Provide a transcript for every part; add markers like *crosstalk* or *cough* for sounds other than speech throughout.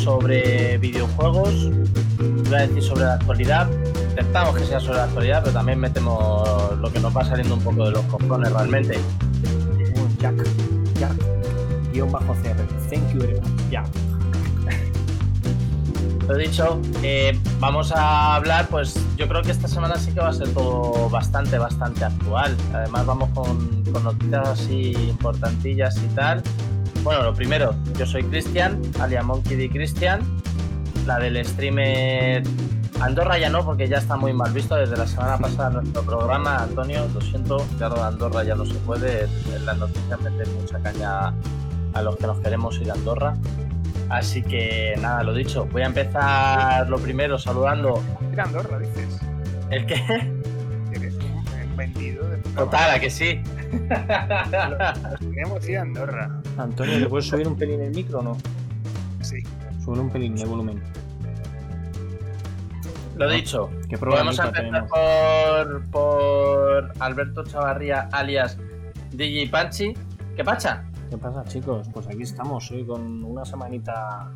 sobre videojuegos. Voy a decir sobre la actualidad. Intentamos que sea sobre la actualidad, pero también metemos lo que nos va saliendo un poco de los cojones realmente. Jack, Jack, guion bajo CR. Thank you very much. Jack. *laughs* Lo dicho, eh, vamos a hablar, pues yo creo que esta semana sí que va a ser todo bastante, bastante actual. Además vamos con, con noticias así importantillas y tal. Bueno, lo primero, yo soy Cristian, alias Monkey D. Cristian. La del streamer Andorra ya no, porque ya está muy mal visto desde la semana pasada nuestro programa. Antonio, lo siento, claro, Andorra ya no se puede. En las noticias meter mucha caña a los que nos queremos ir a Andorra. Así que nada, lo dicho, voy a empezar lo primero saludando. Ir a Andorra, dices. ¿El qué? Eres un vendido de Total, ¿a que sí? Queremos ir a Andorra. Antonio, ¿le puedes subir un pelín el micro o no? Sí. Sube un pelín de volumen. Lo dicho, ¿Qué Podemos empezar tenemos? por, por Alberto Chavarría, alias DJ Panchi. ¿Qué pacha? ¿Qué pasa, chicos? Pues aquí estamos hoy con una semanita.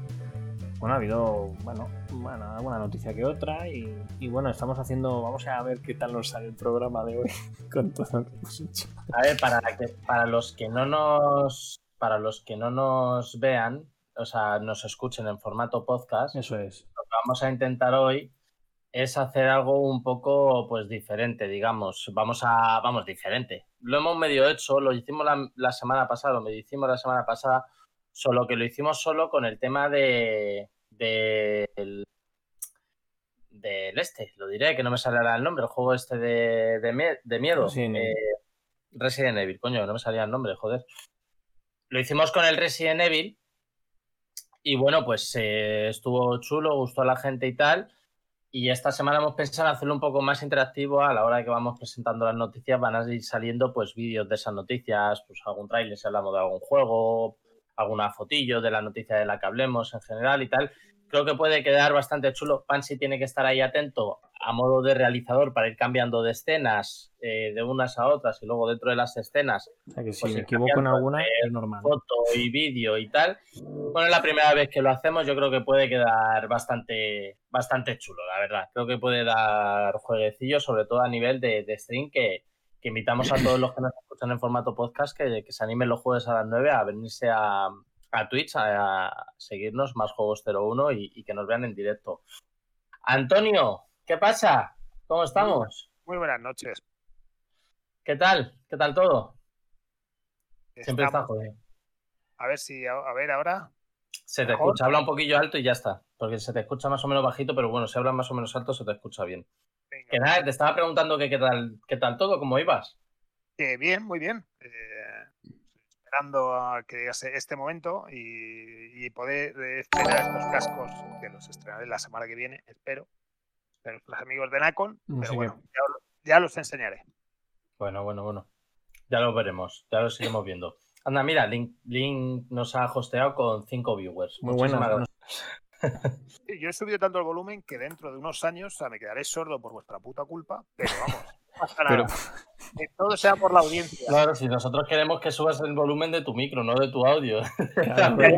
Bueno, ha habido, bueno, bueno, alguna noticia que otra y, y bueno, estamos haciendo, vamos a ver qué tal nos sale el programa de hoy *laughs* con todo lo que hemos hecho. A ver, para, que- para los que no nos para los que no nos vean, o sea, nos escuchen en formato podcast, Eso es. lo que vamos a intentar hoy es hacer algo un poco pues diferente, digamos. Vamos a, vamos, diferente. Lo hemos medio hecho, lo hicimos la, la semana pasada, lo medio hicimos la semana pasada, solo que lo hicimos solo con el tema de, de- del, del este, lo diré, que no me ahora el nombre, el juego este de, de, mie- de miedo. Resident Evil. Eh, Resident Evil, coño, no me salía el nombre, joder. Lo hicimos con el Resident Evil y bueno, pues eh, estuvo chulo, gustó a la gente y tal. Y esta semana hemos pensado en hacerlo un poco más interactivo a la hora que vamos presentando las noticias. Van a ir saliendo pues vídeos de esas noticias, pues algún trailer si hablamos de algún juego, alguna fotillo de la noticia de la que hablemos en general y tal. Creo que puede quedar bastante chulo. Pansy tiene que estar ahí atento a modo de realizador para ir cambiando de escenas eh, de unas a otras y luego dentro de las escenas O sea que si Pues me equivoco en alguna, es normal. foto y vídeo y tal. Bueno, es la primera vez que lo hacemos, yo creo que puede quedar bastante, bastante chulo, la verdad. Creo que puede dar jueguecillo, sobre todo a nivel de, de stream, que, que invitamos a todos los que nos escuchan en formato podcast que, que se animen los jueves a las 9 a venirse a, a Twitch a, a seguirnos, más juegos 01 y, y que nos vean en directo. Antonio, ¿qué pasa? ¿Cómo estamos? Muy buenas noches. ¿Qué tal? ¿Qué tal todo? Siempre está jodido. A ver si, a, a ver ahora. Se te Mejor. escucha, habla un poquillo alto y ya está. Porque se te escucha más o menos bajito, pero bueno, si hablas más o menos alto se te escucha bien. Venga. Que nada, te estaba preguntando que qué tal, qué tal todo, cómo ibas. Eh, bien, muy bien. Eh, esperando a que llegue este momento y, y poder estrenar estos cascos que los estrenaré la semana que viene, espero. Los amigos de Nacon, pero bueno, ya, lo- ya los enseñaré. Bueno, bueno, bueno. Ya lo veremos, ya lo seguimos viendo. Anda, mira, Link, Link nos ha hosteado con cinco viewers. Muy buenas. *laughs* Sí, Yo he subido tanto el volumen que dentro de unos años o sea, me quedaré sordo por vuestra puta culpa, pero vamos, no pasa Pero- nada. Que todo sea por la audiencia. Claro, si nosotros queremos que subas el volumen de tu micro, no de tu audio. *laughs*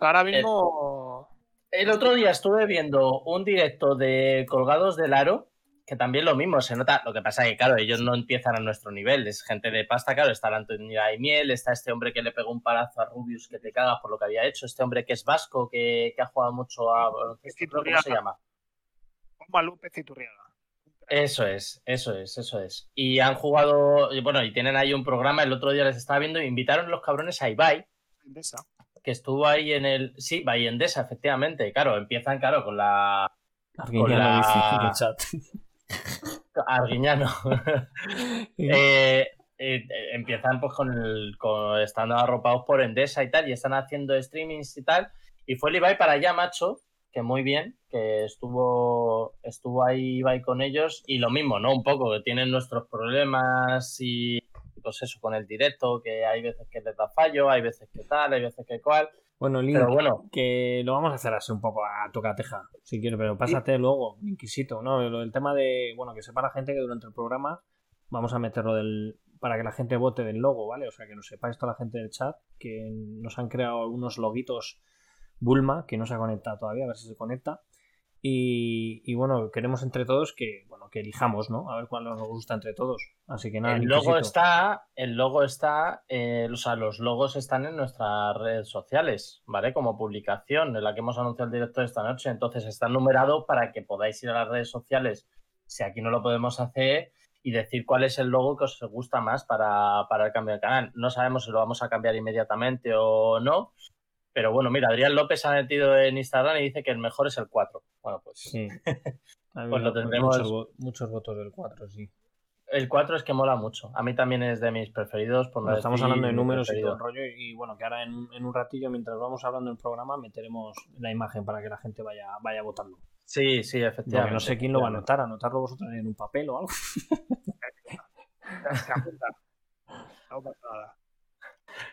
Ahora mismo. El otro día estuve viendo un directo de Colgados del Aro, que también lo mismo, se nota. Lo que pasa es que, claro, ellos no empiezan a nuestro nivel, es gente de pasta, claro. Está la Antonia y Miel, está este hombre que le pegó un palazo a Rubius que te cagas por lo que había hecho, este hombre que es vasco, que, que ha jugado mucho a. ¿Cómo se llama? Juanma López Iturriaga. Eso es, eso es, eso es. Y han jugado, y bueno, y tienen ahí un programa, el otro día les estaba viendo, e invitaron los cabrones a Ibai, Endesa. que estuvo ahí en el. Sí, Bahía Endesa, efectivamente. Claro, empiezan, claro, con la. Con la- lo dice en el chat. *laughs* Arguiñano. *laughs* Eh, eh, empiezan pues con el con estando arropados por Endesa y tal y están haciendo streamings y tal y fue el Ibai para allá macho que muy bien que estuvo estuvo ahí Ibai con ellos y lo mismo no un poco que tienen nuestros problemas y pues eso con el directo que hay veces que les da fallo hay veces que tal hay veces que cual Bueno, Link, pero bueno que lo vamos a hacer así un poco a tocateja, si quieres, pero pásate luego, inquisito, ¿no? Del tema de, bueno, que sepa la gente que durante el programa vamos a meter lo del para que la gente vote del logo, ¿vale? O sea, que lo sepáis toda la gente del chat, que nos han creado algunos loguitos Bulma, que no se ha conectado todavía, a ver si se conecta. Y, bueno, queremos entre todos que, bueno, que elijamos, ¿no? A ver cuál nos gusta entre todos. Así que nada. El logo está, el logo está, eh, o sea, los logos están en nuestras redes sociales, ¿vale? Como publicación, en la que hemos anunciado el directo esta noche. Entonces está numerado para que podáis ir a las redes sociales, si aquí no lo podemos hacer, y decir cuál es el logo que os gusta más para, para el cambio de canal. No sabemos si lo vamos a cambiar inmediatamente o no, pero bueno, mira, Adrián López ha metido en Instagram y dice que el mejor es el 4. Bueno, pues, sí. *laughs* pues lo tendremos. Muchos, votos del 4, sí. El 4 es que mola mucho. A mí también es de mis preferidos. Por estamos hablando de números y todo el rollo. Y bueno, que ahora en, un ratillo, mientras vamos hablando del programa, meteremos la imagen para que la gente vaya, vaya votando. Sí, sí, efectivamente. no sé quién lo va a anotar. Anotarlo vosotros en un papel o algo. *laughs* no pasa nada.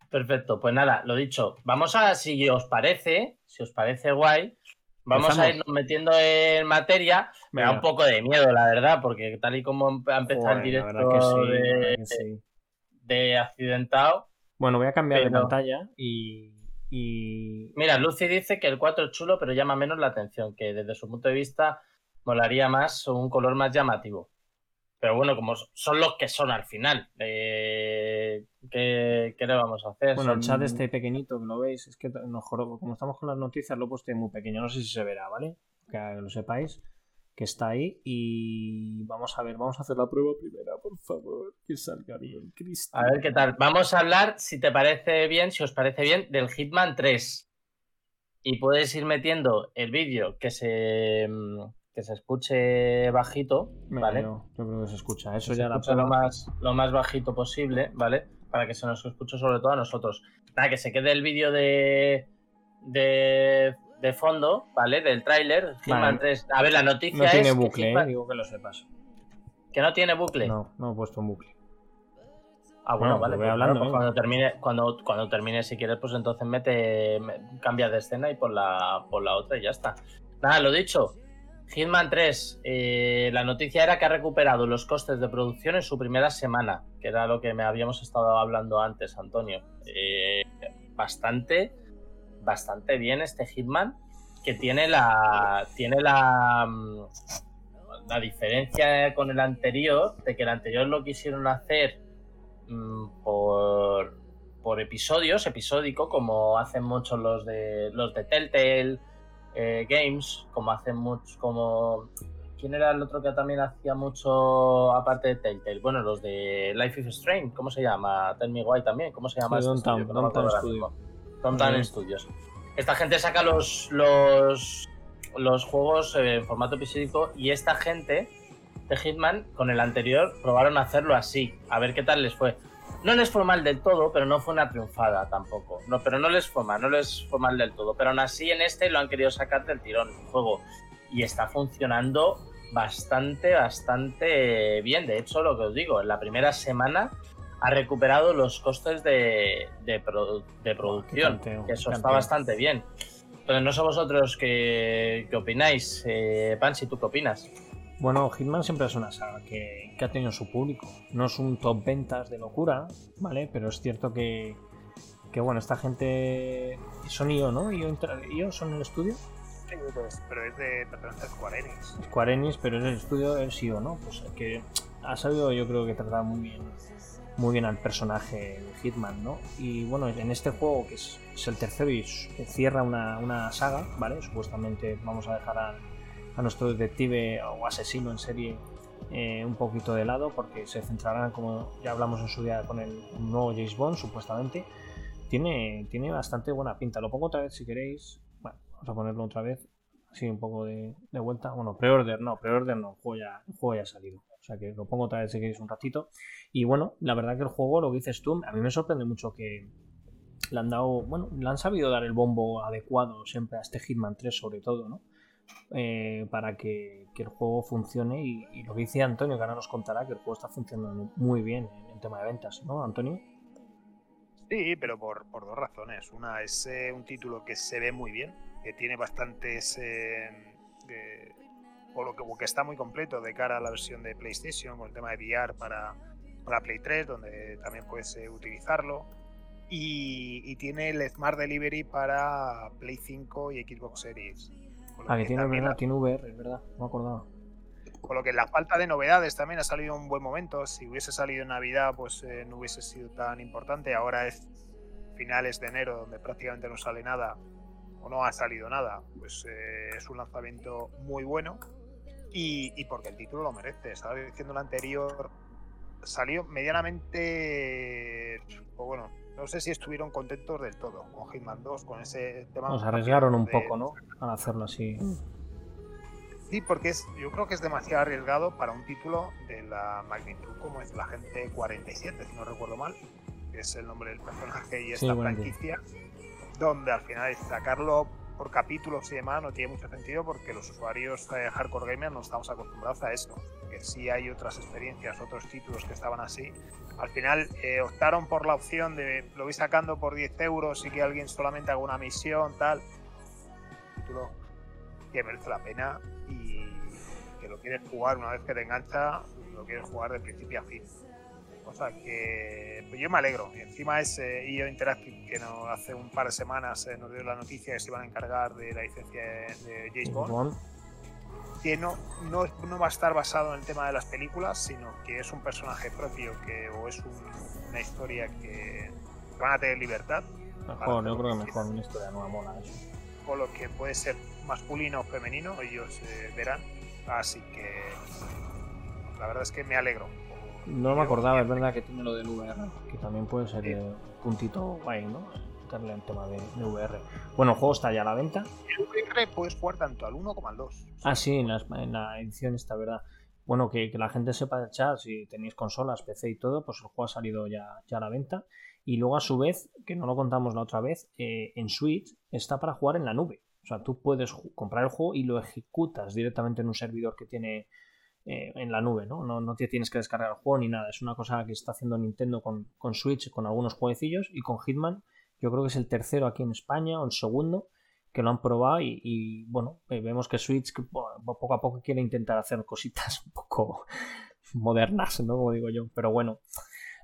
Perfecto, pues nada, lo dicho, vamos a, si os parece, si os parece guay, vamos a irnos metiendo en materia. Me da un poco de miedo, la verdad, porque tal y como ha empezado el directo de, accidentado. Bueno, voy a cambiar de pantalla y, Mira, Lucy dice que el 4 es chulo, pero llama menos la atención, que desde su punto de vista molaría más un color más llamativo. Pero bueno, como son los que son al final, eh, ¿qué, le vamos a hacer? Bueno, el chat este pequeñito que lo veis, es que como estamos con las noticias, lo he puesto muy pequeño, no sé si se verá, ¿vale? Que lo sepáis, que está ahí. Y vamos a ver, vamos a hacer la prueba primera, por favor, que salga bien, Cristo. A ver qué tal. Vamos a hablar, si te parece bien, si os parece bien, del Hitman 3. Y puedes ir metiendo el vídeo que se que se escuche bajito, ¿vale? yo creo que se escucha. Eso ya la lo más, lo más bajito posible, ¿vale? Para que se nos escuche sobre todo a nosotros. Para que se quede el vídeo de, de, de fondo, ¿vale? Del tráiler. A ver, la noticia no tiene bucle, eh, digo que lo sepas. ¿Que no tiene bucle? No, no he puesto un bucle. Ah, bueno, vale. Voy pues hablando, pues cuando termine, cuando, cuando termine, si quieres, pues entonces mete, cambia de escena y por la, por la otra y ya está. Nada, lo dicho, Hitman 3, eh, la noticia era que ha recuperado los costes de producción en su primera semana, que era lo que me habíamos estado hablando antes, Antonio. Eh, bastante, bastante bien este Hitman, que tiene la, tiene la, mm, la diferencia con el anterior, de que el anterior lo quisieron hacer mm, por, por episodios, episódico, como hacen muchos los de los de Telltale eh, games, como hacen muchos, como... ¿Quién era el otro que también hacía mucho, aparte de Telltale? Bueno, los de Life is Strange, ¿cómo se llama? Tell Me Why también, ¿cómo se llama? Sí, este Studios. Studios. Esta gente saca los, los, los juegos en formato episódico y esta gente de Hitman, con el anterior, probaron hacerlo así, a ver qué tal les fue. No les fue mal del todo, pero no fue una triunfada tampoco. No, pero no les fue mal, no les fue mal del todo. Pero aún así en este lo han querido sacar del tirón el juego. Y está funcionando bastante, bastante bien. De hecho, lo que os digo, en la primera semana ha recuperado los costes de, de, producción. que eso está bastante bien. Entonces, no sé vosotros qué, qué opináis. Eh, Pansy, ¿tú qué opinas? Bueno, Hitman siempre es una saga que, ha tenido su público. No es un top ventas de locura, ¿vale? Pero es cierto que, que bueno, esta gente son IO, ¿no? ¿IO, son el estudio? Sí, pues, pero es de Square Enix. Square Enix, pero es el estudio, es IO, ¿no? Pues que ha sabido yo creo que tratar muy bien muy bien al personaje de Hitman, ¿no? Y bueno, en este juego, que es, el tercero y cierra una, una saga, ¿vale? Supuestamente vamos a dejar a a nuestro detective o asesino en serie eh, un poquito de lado porque se centrarán, como ya hablamos en su día, con el nuevo James Bond, supuestamente. Tiene, tiene bastante buena pinta. Lo pongo otra vez si queréis. Bueno, vamos a ponerlo otra vez. Así un poco de, vuelta. Bueno, pre-order no, pre-order no, el juego, ya, el juego ya ha salido. O sea que lo pongo otra vez si queréis un ratito. Y bueno, la verdad que el juego, lo que dices tú, a mí me sorprende mucho que le han dado, bueno, le han sabido dar el bombo adecuado siempre a este Hitman 3 sobre todo, ¿no? Eh, para que, el juego funcione y, lo que dice Antonio, que ahora nos contará que el juego está funcionando muy bien en, tema de ventas, ¿no, Antonio? Sí, pero por, dos razones. Una es eh, un título que se ve muy bien, que tiene bastantes... Eh, o lo que, está muy completo de cara a la versión de PlayStation, con el tema de VR para, la Play 3, donde también puedes utilizarlo. Y, tiene el Smart Delivery para Play 5 y Xbox Series. Ah, que, tiene, verdad, tiene VR, es verdad, no me acordaba. Con lo que la falta de novedades también ha salido un buen momento. Si hubiese salido en Navidad, pues eh, no hubiese sido tan importante. Ahora es finales de enero, donde prácticamente no sale nada o no ha salido nada. Pues eh, es un lanzamiento muy bueno. Y, y, porque el título lo merece. Estaba diciendo el anterior, salió medianamente. Pues bueno, no sé si estuvieron contentos del todo con Hitman 2, con ese tema. Nos arriesgaron un poco, ¿no? Al hacerlo así. Sí, porque es, yo creo que es demasiado arriesgado para un título de la magnitud como es la gente 47, si no recuerdo mal, que es el nombre del personaje y esta franquicia, donde al final sacarlo por capítulos y demás no tiene mucho sentido porque los usuarios de hardcore gamer no estamos acostumbrados a eso. Que sí hay otras experiencias, otros títulos que estaban así. Al final eh, optaron por la opción de lo voy sacando por 10 euros y que alguien solamente haga una misión, tal. Título que merece la pena y que lo quieres jugar una vez que te engancha, lo quieres jugar de principio a fin. O sea que pues yo me alegro. Y encima es IO Interactive que no, hace un par de semanas eh, nos dio la noticia que se iban a encargar de la licencia de, James Bond. Que no, no, no, va a estar basado en el tema de las películas, sino que es un personaje propio que, o es una historia que van a tener libertad. Mejor, yo creo que mejor una historia nueva mola eso. Con lo que puede ser masculino o femenino, ellos eh, verán. Así que la verdad es que me alegro. No me acordaba, es verdad que tiene lo del VR, que también puede ser un puntito guay, ¿no? Darle el tema de, VR. Bueno, el juego está ya a la venta. El VR puedes jugar tanto al 1 como al 2. Ah, sí, en la, edición está, ¿verdad? Bueno, que, la gente sepa del chat, si tenéis consolas, PC y todo, pues el juego ha salido ya, ya a la venta. Y luego, a su vez, que no lo contamos la otra vez, eh, en Switch está para jugar en la nube. O sea, tú puedes comprar el juego y lo ejecutas directamente en un servidor que tiene eh, en la nube, ¿no? ¿no? te tienes que descargar el juego ni nada. Es una cosa que está haciendo Nintendo con, Switch, con algunos jueguecillos y con Hitman. Yo creo que es el tercero aquí en España o el segundo que lo han probado y, bueno, eh, vemos que Switch poco a poco quiere intentar hacer cositas *laughs* un poco modernas, ¿no? Como digo yo. Pero bueno,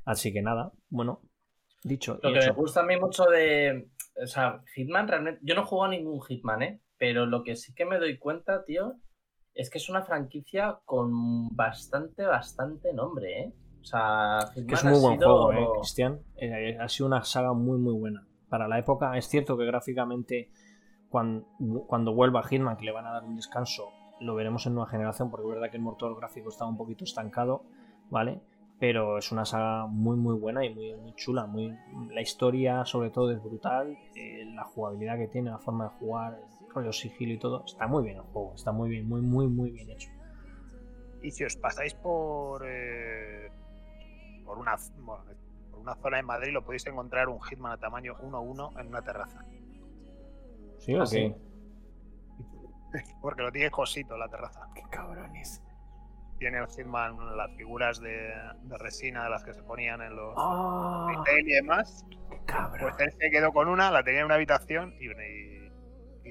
así que nada, bueno, dicho. Lo que me gusta a mí mucho de, o sea, Hitman realmente. Yo no juego a ningún Hitman, ¿eh? Pero lo que sí que me doy cuenta, tío, es que es una franquicia con bastante, bastante nombre, ¿eh? O sea, Hitman es muy buen juego, ¿eh, Cristian? Eh, ha sido una saga muy, muy buena. Para la época, es cierto que gráficamente, cuando, cuando vuelva Hitman, que le van a dar un descanso, lo veremos en nueva generación, porque es verdad que el motor gráfico está un poquito estancado, ¿vale? Pero es una saga muy muy buena y muy, muy chula. Muy, la historia sobre todo es brutal, eh, la jugabilidad que tiene, la forma de jugar, el rollo sigilo y todo, está muy bien el juego, está muy bien, muy muy muy bien hecho. Y si os pasáis por eh, por, una, por una zona en Madrid lo podéis encontrar un Hitman a tamaño 1-1 en una terraza. ¿Sí o qué? *laughs* Porque lo tiene cosito la terraza. Qué cabrones tiene el Hitman las figuras de, resina de las que se ponían en los oh, y demás. Pues él se quedó con una, la tenía en una habitación y,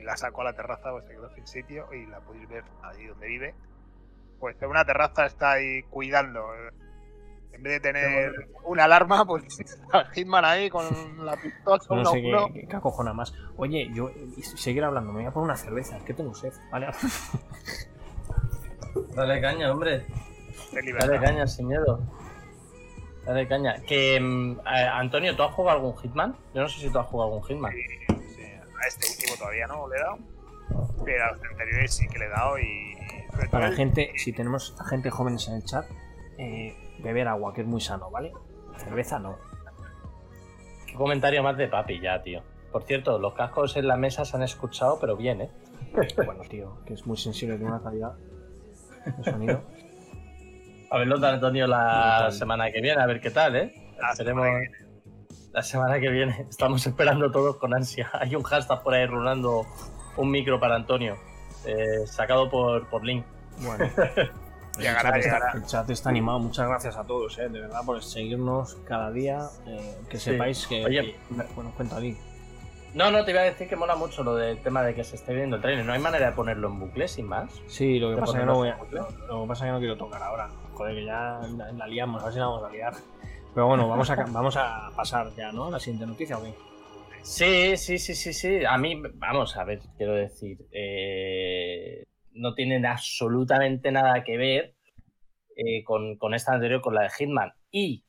la sacó a la terraza, pues se quedó sin sitio y la podéis ver ahí donde vive. Pues en una terraza está ahí cuidando. En vez de tener una alarma, pues *laughs* está Hitman ahí con la pistola. No sé qué, qué, acojona más. Oye, yo seguir hablando, me voy a poner una cerveza, es que tengo sed, ¿vale? *laughs* Dale caña, hombre. Dale caña, sin miedo. Dale caña. Que, mm, Antonio, ¿tú has jugado algún Hitman? Yo no sé si tú has jugado algún Hitman. Sí, sí. A este último todavía no le he dado. Pero a los anteriores sí que le he dado y. Para la gente, si tenemos a gente jóvenes en el chat, eh, beber agua, que es muy sano, ¿vale? Cerveza no. Qué comentario más de papi ya, tío. Por cierto, los cascos en la mesa se han escuchado, pero bien, ¿eh? bueno, tío, que es muy sensible de una calidad sonido. *laughs* A verlo de Antonio la semana que viene, a ver qué tal, ¿eh? La la semana que viene. *laughs* Estamos esperando todos con ansia. *laughs* Hay un hashtag por ahí rulando un micro para Antonio, eh, sacado por, por Link. Bueno. El chat, está, animado. Muchas gracias a todos, ¿eh? de verdad, por seguirnos cada día. Eh, que sepáis que. Oye, bueno, cuenta Link. No, no, te iba a decir que mola mucho lo del tema de que se esté viendo el trailer. No hay manera de ponerlo en bucle sin más. Sí, lo que ¿De pasa que no voy a, lo que pasa es que no quiero tocar ahora. Joder, que ya la, la liamos, a ver si la vamos a liar. Pero bueno, vamos a, *laughs* vamos a pasar ya, ¿no? A la siguiente noticia, ¿o qué? Sí, sí, sí, sí, sí. A mí, vamos a ver, quiero decir, eh, no tienen absolutamente nada que ver eh, con, con esta anterior, con la de Hitman. Y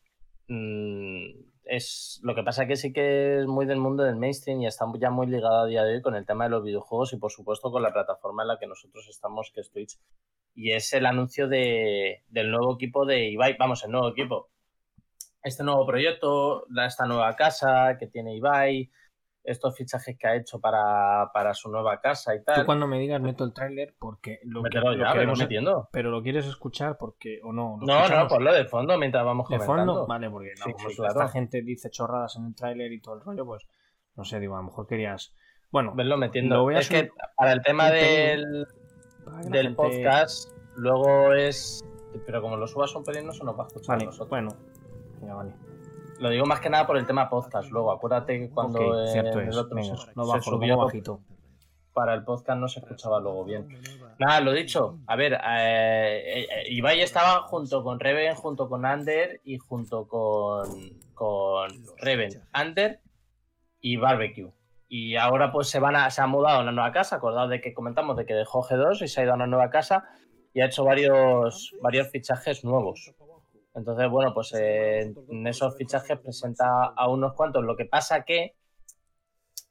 mm, es lo que pasa que sí que es muy del mundo del mainstream y está ya muy ligado a día de hoy con el tema de los videojuegos y por supuesto con la plataforma en la que nosotros estamos, que es Twitch. Y es el anuncio de, del nuevo equipo de Ibai, vamos, el nuevo equipo. Este nuevo proyecto, esta nueva casa que tiene Ibai, estos fichajes que ha hecho para, para su nueva casa y Tú tal. cuando me digas meto el tráiler porque lo, que, lo ya, pero queremos- metiendo. pero lo quieres escuchar porque o no. ¿Lo No, no, escuchamos ponlo de fondo mientras vamos de comentando. fondo, vale, porque no, Sí, como sí, esta claro. gente dice chorradas en el tráiler y todo el rollo, pues no sé, digo, a lo mejor querías. Bueno, Verlo metiendo. Lo voy a es que para el tema del, del gente- podcast, luego es. Pero como lo subas un pelín, no se nos va a escuchar a Vale, nosotros. bueno, ya vale. Lo digo más que nada por el tema podcast. Luego, acuérdate que cuando Ok, en cierto el otro Venga, se, se bajo, lo subió bajito. para el podcast no se escuchaba luego bien. Nada, lo dicho. A ver, eh, eh, Ibai estaba junto con Reven, junto con Ander y junto con, con Reven, Ander y Barbecue. Y ahora pues se van a, se ha mudado a una nueva casa, acordado de que comentamos de que dejó G2 y se ha ido a una nueva casa y ha hecho varios, varios fichajes nuevos. Entonces, bueno, pues eh, en esos fichajes presenta a unos cuantos. Lo que pasa que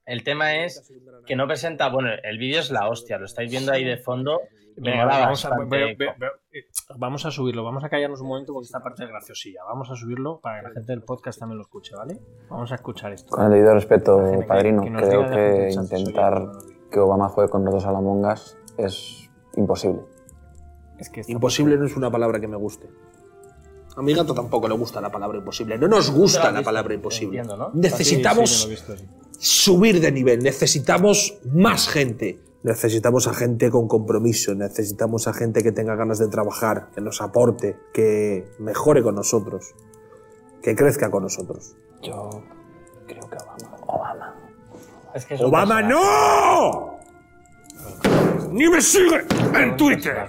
el tema es que no presenta, bueno, el vídeo es la hostia, lo estáis viendo ahí de fondo. Venga, vamos, a, ve- ve- ve- eh, vamos a subirlo, vamos a callarnos un momento porque esta parte es graciosilla. Vamos a subirlo para que la gente del podcast también lo escuche, ¿vale? Vamos a escuchar esto. Con el debido respeto, que- padrino, que nos creo que intentar que Obama juegue con los dos Alamongas es imposible. Es que Imposible no es una palabra que me guste. A mi gato tampoco le gusta la palabra imposible. No nos gusta la visto, palabra imposible. entiendo, ¿no? Necesitamos Sí, sí, subir de nivel, necesitamos más gente. Necesitamos a gente con compromiso, necesitamos a gente que tenga ganas de trabajar, que nos aporte, que mejore con nosotros, que crezca con nosotros. Yo creo que Obama. Obama. Es que es un ¡Obama no! ¡Ni me sigue en Twitter!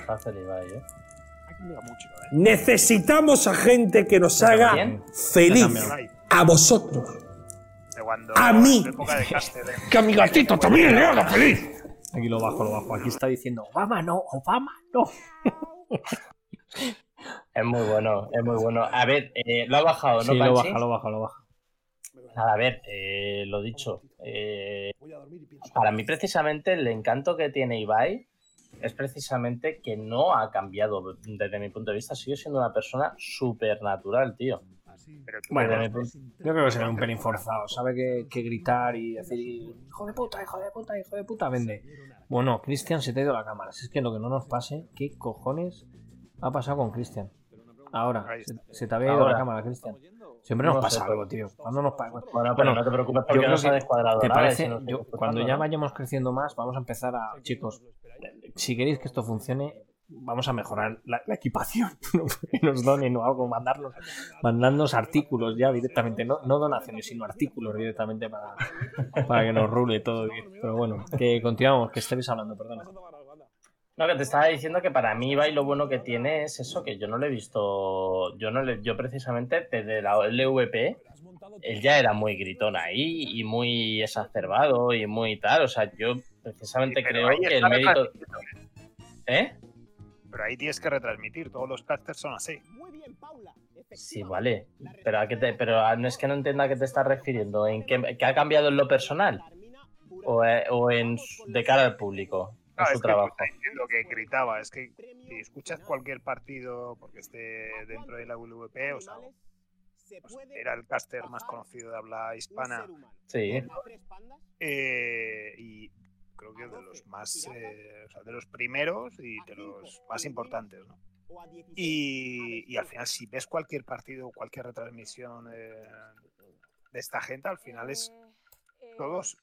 Necesitamos a gente que nos haga feliz. A vosotros. A mí. ¿eh? Que a mi gatito también le haga feliz. Aquí lo bajo, lo bajo. Aquí está diciendo Obama no, Obama no. Es muy bueno, es muy bueno. A ver, eh, lo ha bajado, ¿no, Sí, lo baja, lo baja, lo baja. Nada, a ver, eh, lo dicho. eh, para mí, precisamente, el encanto que tiene Ibai es precisamente que no ha cambiado desde mi punto de vista. Sigue siendo una persona súper natural, tío. Pero tú Bueno, punto- Yo creo que se ve un pelín forzado. Sabe que, que gritar y decir hijo de puta, hijo de puta, hijo de puta, vende. Bueno, Cristian se te ha ido la cámara. Si es que lo que no nos pase, ¿qué cojones ha pasado con Cristian? Ahora, se, te había ido Ahora. la cámara, Cristian. Siempre nos No pasa sé, algo, tío. Cuando nos pasa? Bueno, pero Bueno, no te preocupes yo porque creo no se ha descuadrado ¿Te parece? Yo- cuando ya vayamos creciendo más, vamos a empezar a. Chicos, si queréis que esto funcione, vamos a mejorar la, equipación. *laughs* que nos donen o algo, mandarnos, mandarnos artículos ya directamente. No, donaciones, sino artículos directamente para, para que nos rule todo. bien. Pero bueno, que continuamos, que estéis hablando, perdona. No, que te estaba diciendo que para mí Ibai lo bueno que tiene es eso, que yo no le he visto, yo no le, yo precisamente desde la LVP, él ya era muy gritón ahí y muy exacerbado y muy tal, o sea, yo precisamente Sí, creo que el mérito... ¿Eh? Pero ahí tienes que retransmitir, todos los casters son así. Sí, vale, pero, a qué te, pero a- no es que no entienda a qué te estás refiriendo, ¿en qué, qué ha cambiado en lo personal? ¿O, eh, o en su- de cara al público? En No, su es que trabajo. diciendo que gritaba, es que si escuchas cualquier partido porque esté dentro de la WP, o sea, pues, era el caster más conocido de habla hispana Sí, eh, y creo que de los más, eh, o sea, de los primeros y de los más importantes, ¿no? Y, y al final, si ves cualquier partido o cualquier retransmisión eh, de esta gente, al final es todos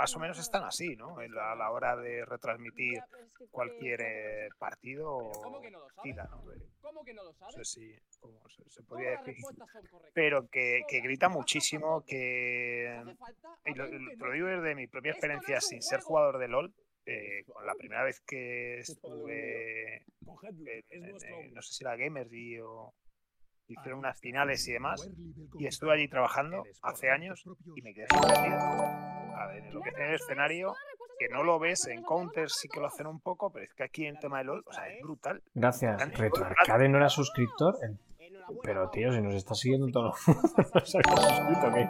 más o menos están así, ¿no? A la hora de retransmitir cualquier eh, partido o tira, ¿no? No sé si se, se podría decir, pero que, que grita muchísimo, que y lo, lo- te lo digo desde mi propia experiencia sin ser jugador de LOL. eh, con la primera vez que estuve en- en- en- no sé si era Gamersby o hicieron unas finales y demás y estuve allí trabajando hace años y me quedé sorprendido a ver, en lo que en el escenario que no lo ves en Counter sí que lo hacen un poco pero es que aquí en tema de LOL o sea es brutal Gracias. Retroarcade no era suscriptor. Pero tío, si nos está siguiendo todo. no se había suscrito, ¿qué?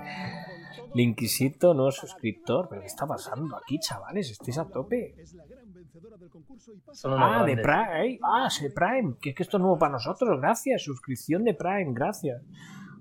Linquisito no es suscriptor. ¿Pero qué está pasando aquí, chavales? ¿Estáis a tope? Ah, de. Prime. Ah, sí, Prime. Que es que esto es nuevo para nosotros. Gracias. Suscripción de Prime. Gracias.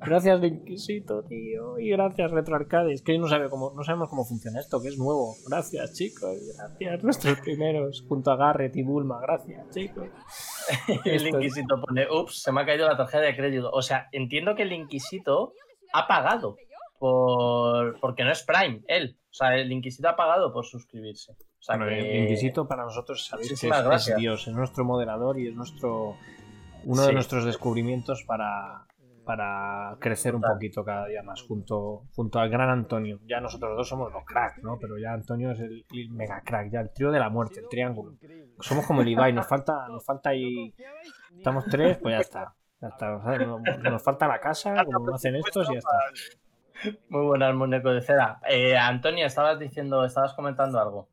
Gracias, Linquisito, tío. Y gracias, Retroarcade. Es que no, sabe cómo, no sabemos cómo funciona esto, que es nuevo. Gracias, chicos. Gracias, nuestros primeros. Junto a Garrett y Bulma. Gracias, chicos. *laughs* El Esto es- Inquisito pone, ups, se me ha caído la tarjeta de crédito. O sea, entiendo que el Inquisito ha pagado por porque no es Prime, él. O sea, el Inquisito ha pagado por suscribirse. O sea, Bueno, que- el Inquisito para nosotros sabéis que es, es. Dios, es nuestro moderador y es nuestro uno de nuestros descubrimientos para, para crecer un poquito cada día más junto, junto al gran Antonio. Ya nosotros dos somos los cracks, ¿no? Pero ya Antonio es el, el mega crack, ya el trío de la muerte, el triángulo. Somos como el Ibai, nos falta, nos falta ahí. Estamos tres, pues ya está. Ya está. o sea, no- Nos falta la casa, como hacen estos y ya está. Muy buena el muñeco de cera. Eh, Antonio, estabas diciendo, estabas comentando algo.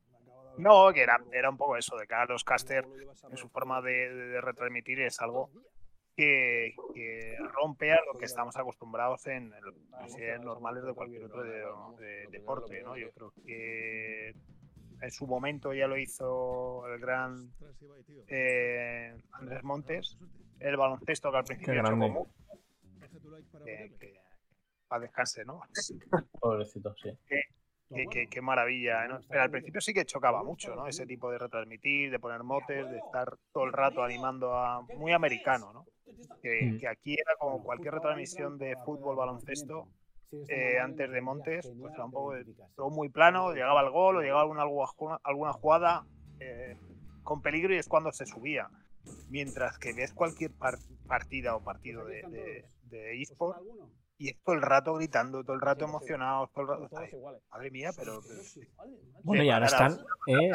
No, que era, era un poco eso, de cara a los caster, en su forma de, de- de retransmitir es algo que, que rompe a lo que estamos acostumbrados en series normales de cualquier otro de- de- deporte, ¿no? Yo creo que en su momento ya lo hizo el gran eh, Andrés Montes, el baloncesto que al principio grande. mucho, que, paz descanse, ¿no? Pobrecito, sí. Qué, qué- qué maravilla, ¿no? Pero al principio sí que chocaba mucho, ¿no? Ese tipo de retransmitir, de poner motes, de estar todo el rato animando a... Muy americano, ¿no? Que, Mm. que aquí era como cualquier retransmisión de fútbol, baloncesto, eh, antes de Montes, pues era un poco de, todo muy plano, llegaba el gol o llegaba alguna, alguna, alguna jugada eh, con peligro y es cuando se subía. Mientras que ves cualquier par- partida o partido de, de, de eSport y es todo el rato gritando, todo el rato emocionado, todo el rato... Ay, madre mía, pero... pero- Bueno, y ahora Qué están. eh.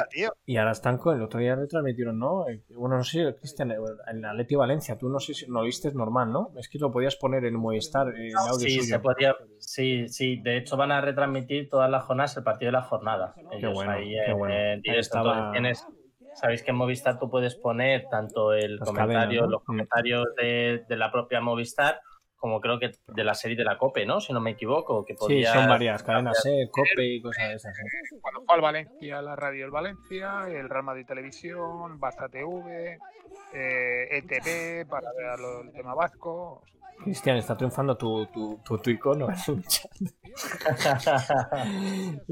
Y ahora están con el otro día retransmitieron, ¿no? Eh, Bueno, no sé, Cristian, eh, el Atleti Valencia, tú no sé si lo viste normal, ¿no? Es que lo podías poner en Movistar, el audio Sí, suyo. se podía, sí, sí. De hecho, van a retransmitir todas las jornadas el partido de la jornada. Ellos bueno, ahí, qué en- bueno. en Ahí estaba- tienes- Sabéis que en Movistar tú puedes poner tanto el Las comentario, cadenas, ¿no? los comentarios de, de la propia Movistar, como creo que de la serie de la COPE, ¿no? Si no me equivoco. Que Sí, podías- son varias, cadenas, eh, Cope y cosas de esas. eh. Cuando fue al Valencia, la radio del Valencia, el Real Madrid Televisión, Barça TV, eh, ETV para ver lo- el tema vasco. Cristian, está triunfando tu, tu, tu, tu icono en un chat. *laughs*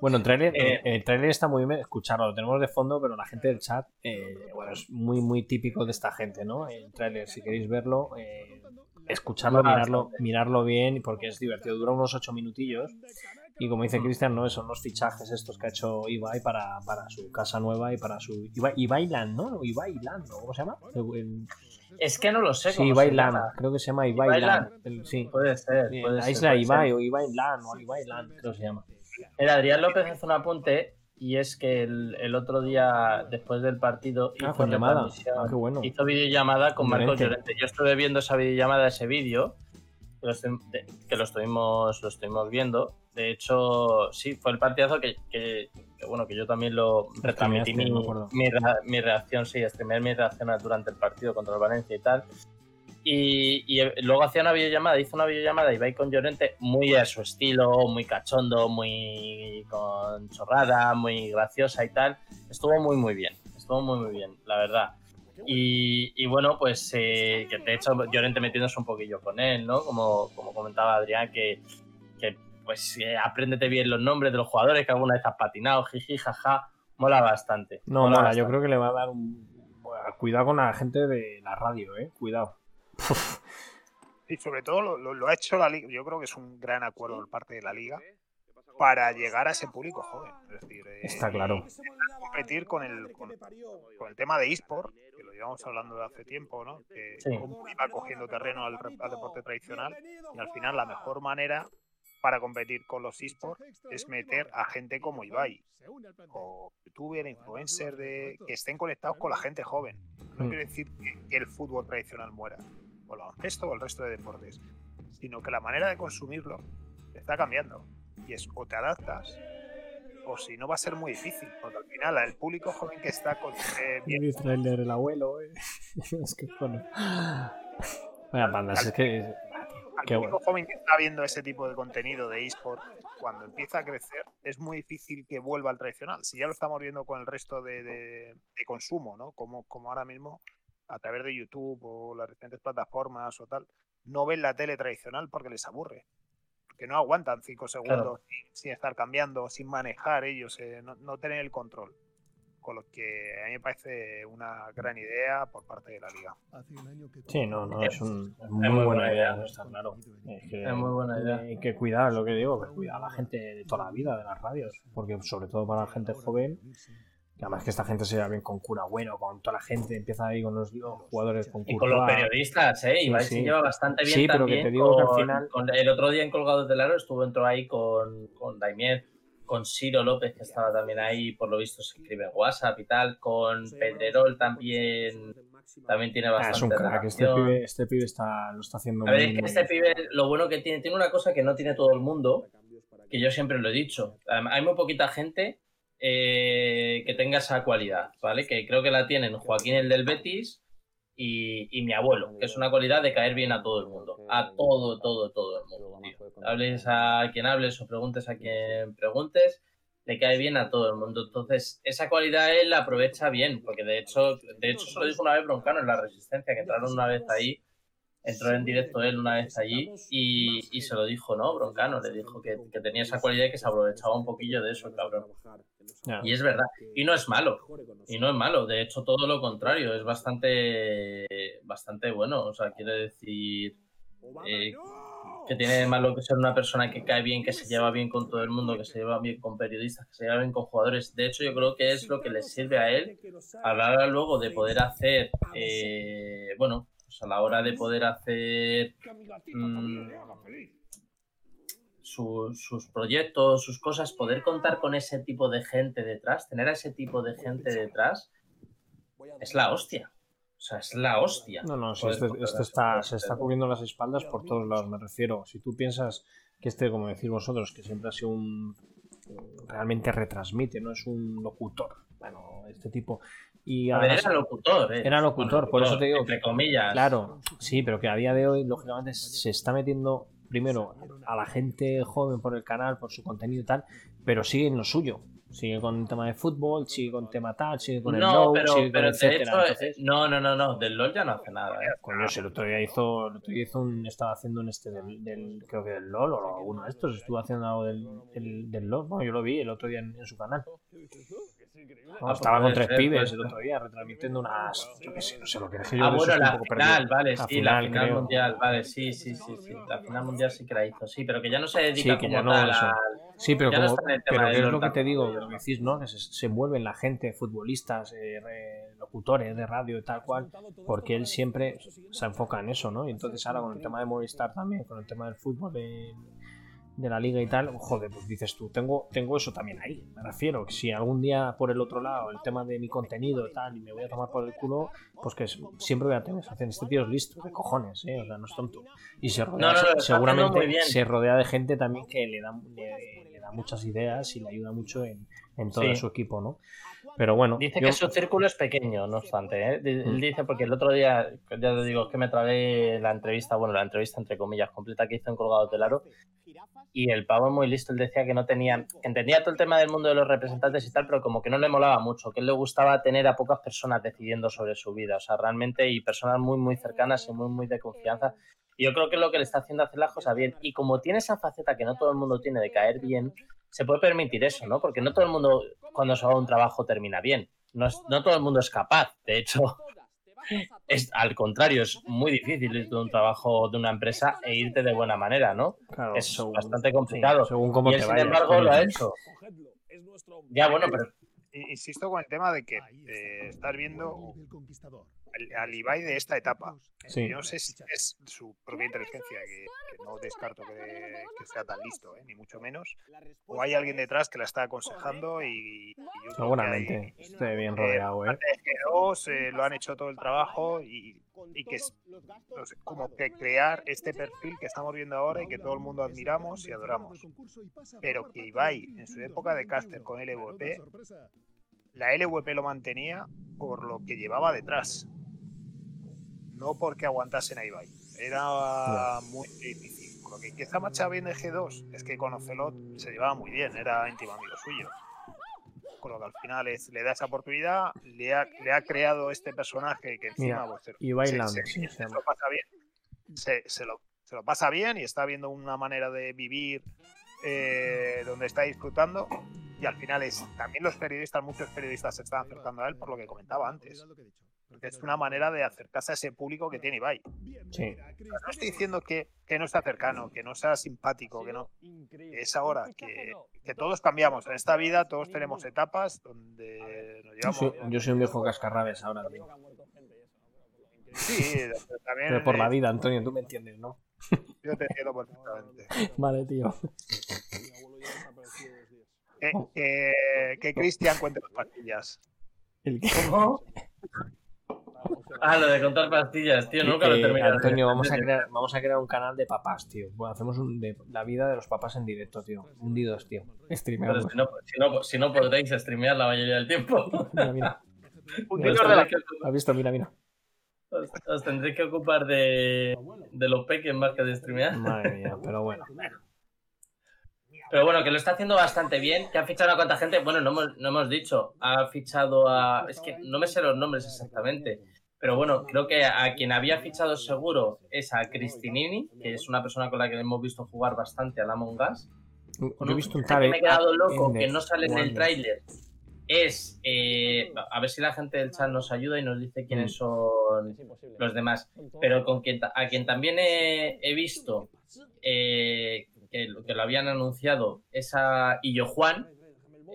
Bueno, el trailer, Eh, el trailer está muy bien escucharlo, lo tenemos de fondo, pero la gente del chat, eh, bueno, es muy, muy típico de esta gente, ¿no? El trailer, si queréis verlo, eh, escucharlo, Bastante. mirarlo, mirarlo bien, porque es divertido, dura unos ocho minutillos. Y como dice Cristian, no, son los fichajes estos que ha hecho Ibai para, para su casa nueva y para su. Ibai, Ibai Land, ¿no? Ibai Land, ¿no? ¿cómo se llama? El- el- Es que no lo sé. Sí, Ibai Land, creo que se llama Ibai Ibai Land. Land. El- sí. Puede ser. Puede la ser, isla Ibai ser. o Ibai Land o Ibai Land, creo que se llama. Mira, Adrián López hace un apunte y es que el, el otro día, después del partido, Ah, hizo llamada. Ah, qué bueno. hizo videollamada con Marcos Llorente. Yo estuve viendo esa videollamada, ese vídeo, que, lo, que estuvimos, lo estuvimos viendo. De hecho, sí, fue el partidazo que, que- que, bueno, que yo también lo retransmití mi, mi, mi reacción, sí, streamear mi reacción durante el partido contra el Valencia y tal. Y, y, eh, luego hacía una videollamada, hizo una videollamada y va con Llorente muy a su estilo, muy cachondo, muy con chorrada, muy graciosa y tal. Estuvo muy muy bien, estuvo muy muy bien, la verdad. Y, y bueno, pues eh, que de hecho Llorente metiéndose un poquillo con él, ¿no? Como, como comentaba Adrián, que, que pues eh, apréndete bien los nombres de los jugadores que alguna vez has patinado, jiji, jaja, mola bastante. No, mola, bastante. yo creo que le va a dar un. bueno, Cuidado con la gente de la radio, eh. Cuidado. Y sobre todo lo, lo- lo ha hecho la liga. Yo creo que es un gran acuerdo por parte de la liga. para llegar a ese público joven. Es decir, eh, Está claro. competir con el, con, con el tema de eSport, que lo llevamos hablando de hace tiempo, ¿no? Que Sí. iba cogiendo terreno al, deporte tradicional y al final la mejor manera para competir con los eSports es meter a gente como Ibai o youtuber, influencer de, que estén conectados con la gente joven. No Mm. quiere decir que, que el fútbol tradicional muera, o el baloncesto o el resto de deportes, sino que la manera de consumirlo está cambiando. Y es o te adaptas o si no va a ser muy difícil, porque al final el público joven que está con, eh, *laughs* El trailer el abuelo, eh. *laughs* es que pone. Vaya pandas, es que. al Qué público bueno. joven que está viendo ese tipo de contenido de eSport, cuando empieza a crecer, es muy difícil que vuelva al tradicional. Si ya lo estamos viendo con el resto de, de- de consumo, ¿no? Como, como ahora mismo, a través de YouTube o las diferentes plataformas o tal, no ven la tele tradicional porque les aburre. Porque no aguantan cinco segundos sin, sin estar cambiando, sin manejar ellos, eh, no, no tener el control. Con lo que a mí me parece una gran idea por parte de la liga. Sí, no, no, es, un, es muy, muy buena buena idea, idea. está claro. Es, que Es muy buena idea. Hay que cuidar lo que digo, que cuidar a la gente de toda la vida de las radios, porque sobre todo para la gente joven, además que esta gente se lleva bien con Cura Bueno, con toda la gente, empieza ahí con los, los jugadores con Y con los periodistas, ¿eh? Sí, Ibai sí. se lleva bastante bien Sí, pero que también te digo que al final- con- el otro día en Colgados del Aro estuvo entró ahí con, con Daimiel, con Ciro López, que estaba también ahí, por lo visto se escribe en WhatsApp y tal, con Pedrerol también, también tiene Ah, bastante es un crack, este relación. pibe, este pibe está, lo está haciendo A ver, muy, es que muy este bien. pibe, lo bueno que tiene, tiene una cosa que no tiene todo el mundo, que yo siempre lo he dicho. Hay muy poquita gente eh, que tenga esa cualidad, ¿vale? Que creo que la tienen Joaquín el del Betis y, mi abuelo, que es una cualidad de caer bien a todo el mundo. A todo, todo, todo el mundo, tío. Hables a quien hables o preguntes a quien preguntes, le cae bien a todo el mundo. Entonces, esa cualidad él la aprovecha bien, porque de hecho, de hecho se lo dijo una vez Broncano en la Resistencia, que entraron una vez ahí, entró en directo él una vez allí y, y se lo dijo, ¿no? Broncano le dijo que, que tenía esa cualidad y que se aprovechaba un poquillo de eso, cabrón. Y es verdad. Y no es malo. Y no es malo. De hecho, todo lo contrario. Es bastante, bastante bueno. O sea, quiere decir eh, que tiene de malo que ser una persona que cae bien, que se lleva bien con todo el mundo, que se lleva bien con periodistas, que se lleva bien con jugadores. De hecho, yo creo que es lo que le sirve a él a la hora luego de poder hacer, eh, bueno, pues a la hora de poder hacer mm, su- sus proyectos, sus cosas, poder contar con ese tipo de gente detrás, tener a ese tipo de gente detrás, es la hostia. O sea, es la hostia. No, no, sí, Poder este, está, se está cubriendo las espaldas por todos lados, me refiero. Si tú piensas que este, como decís vosotros, que siempre ha sido un... realmente retransmite, no es un locutor. Bueno, este tipo... Y A ver, era locutor, ¿eh? Era locutor, por eso te digo Entre comillas. Claro, sí, pero que a día de hoy, lógicamente, se está metiendo primero a la gente joven por el canal, por su contenido y tal, pero sigue en lo suyo. Sigue con el tema de fútbol, sigue con tema tal, sigue con el No, low, pero, sigue pero etcétera. hecho, Entonces, no, no, no, no, del LOL ya no hace nada, ¿eh? coño, si el otro día hizo, el otro día hizo un, estaba haciendo un este del, del- creo que del LOL o alguno de estos, estuvo haciendo algo del, del, del LOL, bueno, yo lo vi el otro día en, en su canal. No, Ah, estaba pues con puede tres ser, pibes el otro día, retransmitiendo unas, yo qué sé, no sé lo que que yo Ah, bueno, la poco final, perdido. vale, La sí, final, la final creo. mundial, vale, sí, sí, sí, sí, la final mundial sí que la hizo, sí, pero que ya no se dedica Sí, que como ya no, tal eso. al- Sí, pero, Ya como, es lo que te digo, lo que decís, ¿no? Que se, se mueven la gente, futbolistas, eh, re- locutores de radio y tal cual, porque él siempre se enfoca en eso, ¿no? Y entonces ahora con el tema de Movistar también, con el tema del fútbol de, de la liga y tal, joder, pues dices tú, tengo, tengo eso también ahí. Me refiero que si algún día por el otro lado el tema de mi contenido y tal, y me voy a tomar por el culo, pues que siempre voy a tener hacen este tío es listo, de cojones, ¿eh? O sea, no es tonto. Y se rodea, No, no, seguramente se rodea de gente también que le da, le, le da muchas ideas y le ayuda mucho en, en todo Sí. su equipo, ¿no? Pero bueno, Dice yo- que su círculo es pequeño, no obstante. ¿eh? Mm. dice, porque el otro día, ya te digo, es que me tragué la entrevista, bueno, la entrevista entre comillas completa que hizo en Colgado Telaro, y el pavo es muy listo, él decía que no tenía, que entendía todo el tema del mundo de los representantes y tal, pero como que no le molaba mucho, que él le gustaba tener a pocas personas decidiendo sobre su vida, o sea, realmente, y personas muy, muy cercanas y muy, muy de confianza. Y yo creo que es lo que le está haciendo hacer las cosas bien. Y como tiene esa faceta que no todo el mundo tiene de caer bien, se puede permitir eso, ¿no? Porque no todo el mundo cuando se va a un trabajo termina bien. No, es- no todo el mundo es capaz, de hecho. es al contrario, es muy difícil irte de un trabajo de una empresa e irte de buena manera, ¿no? Claro, Es según- bastante complicado. sí, según cómo y él, te sin vayas, embargo, lo ha hecho. Ya, bueno, pero Insisto con el tema de que eh, estar viendo al, Ibai de esta etapa. Sí. Yo no sé si es su propia inteligencia, que, que no descarto que, que sea tan listo, ¿eh? ni mucho menos. O hay alguien detrás que la está aconsejando y, y yo hay- Seguramente esté bien rodeado, ¿eh? G2 eh, lo han hecho todo el trabajo y, y que es no sé, como que crear este perfil que estamos viendo ahora y que todo el mundo admiramos y adoramos. Pero que Ibai, en su época de caster con LVP, la LVP lo mantenía por lo que llevaba detrás. No porque aguantasen a Ibai. Era muy difícil. Lo que quizá marchaba bien de G2 es que con Ocelot se llevaba muy bien, era íntimo amigo suyo. Con lo que al final es, le da esa oportunidad, le ha, le ha creado este personaje que encima Mira, pues, se- Ibai se- se- sí, se se llama. lo pasa bien. Se, se lo, se lo pasa bien y está viendo una manera de vivir eh, donde está disfrutando. Y al final es también los periodistas, muchos periodistas se están acercando a él por lo que comentaba antes. Porque es una manera de acercarse a ese público que tiene Ibai. Sí. No estoy diciendo que, que no sea cercano, que no sea simpático, que no. Es ahora que, que todos cambiamos. En esta vida todos tenemos etapas donde nos Yo llevamos. soy, yo soy un viejo cascarrabes ahora, tío. Sí, también. Pero por la eh, vida, Antonio, tú me entiendes, ¿no? Yo te entiendo perfectamente. *laughs* Vale, tío. Que, que, que Cristian cuente las pastillas. El ¿Cómo? Ah, lo de contar pastillas, tío, nunca lo terminado. Antonio, vamos a, crear, vamos a crear un canal de papás, tío. Bueno, hacemos un de la vida de los papás en directo, tío. Hundidos, tío. Streameamos. si no, si, no, si no podréis streamear la mayoría del tiempo. *laughs* Mira, mira. *laughs* Un Os señor de la- que, ¿Has visto? Mira, mira. os- os tendréis que ocupar de, de los peques más que de streamear. Madre mía, pero bueno. *laughs* Pero bueno, que lo está haciendo bastante bien. Que ha fichado a cuánta gente. Bueno, no hemos, no hemos dicho. Ha fichado a. Es que no me sé los nombres exactamente. Pero bueno, creo que a quien había fichado seguro es a Cristinini, que es una persona con la que hemos visto jugar bastante a Among Us. Yo Con he visto un que me he quedado loco, que no sale en el tráiler. Es. eh, a ver si la gente del chat nos ayuda y nos dice quiénes Mm. son los demás. Pero con quien, a quien también he, he visto eh, que, lo- que lo habían anunciado es a Illo Juan,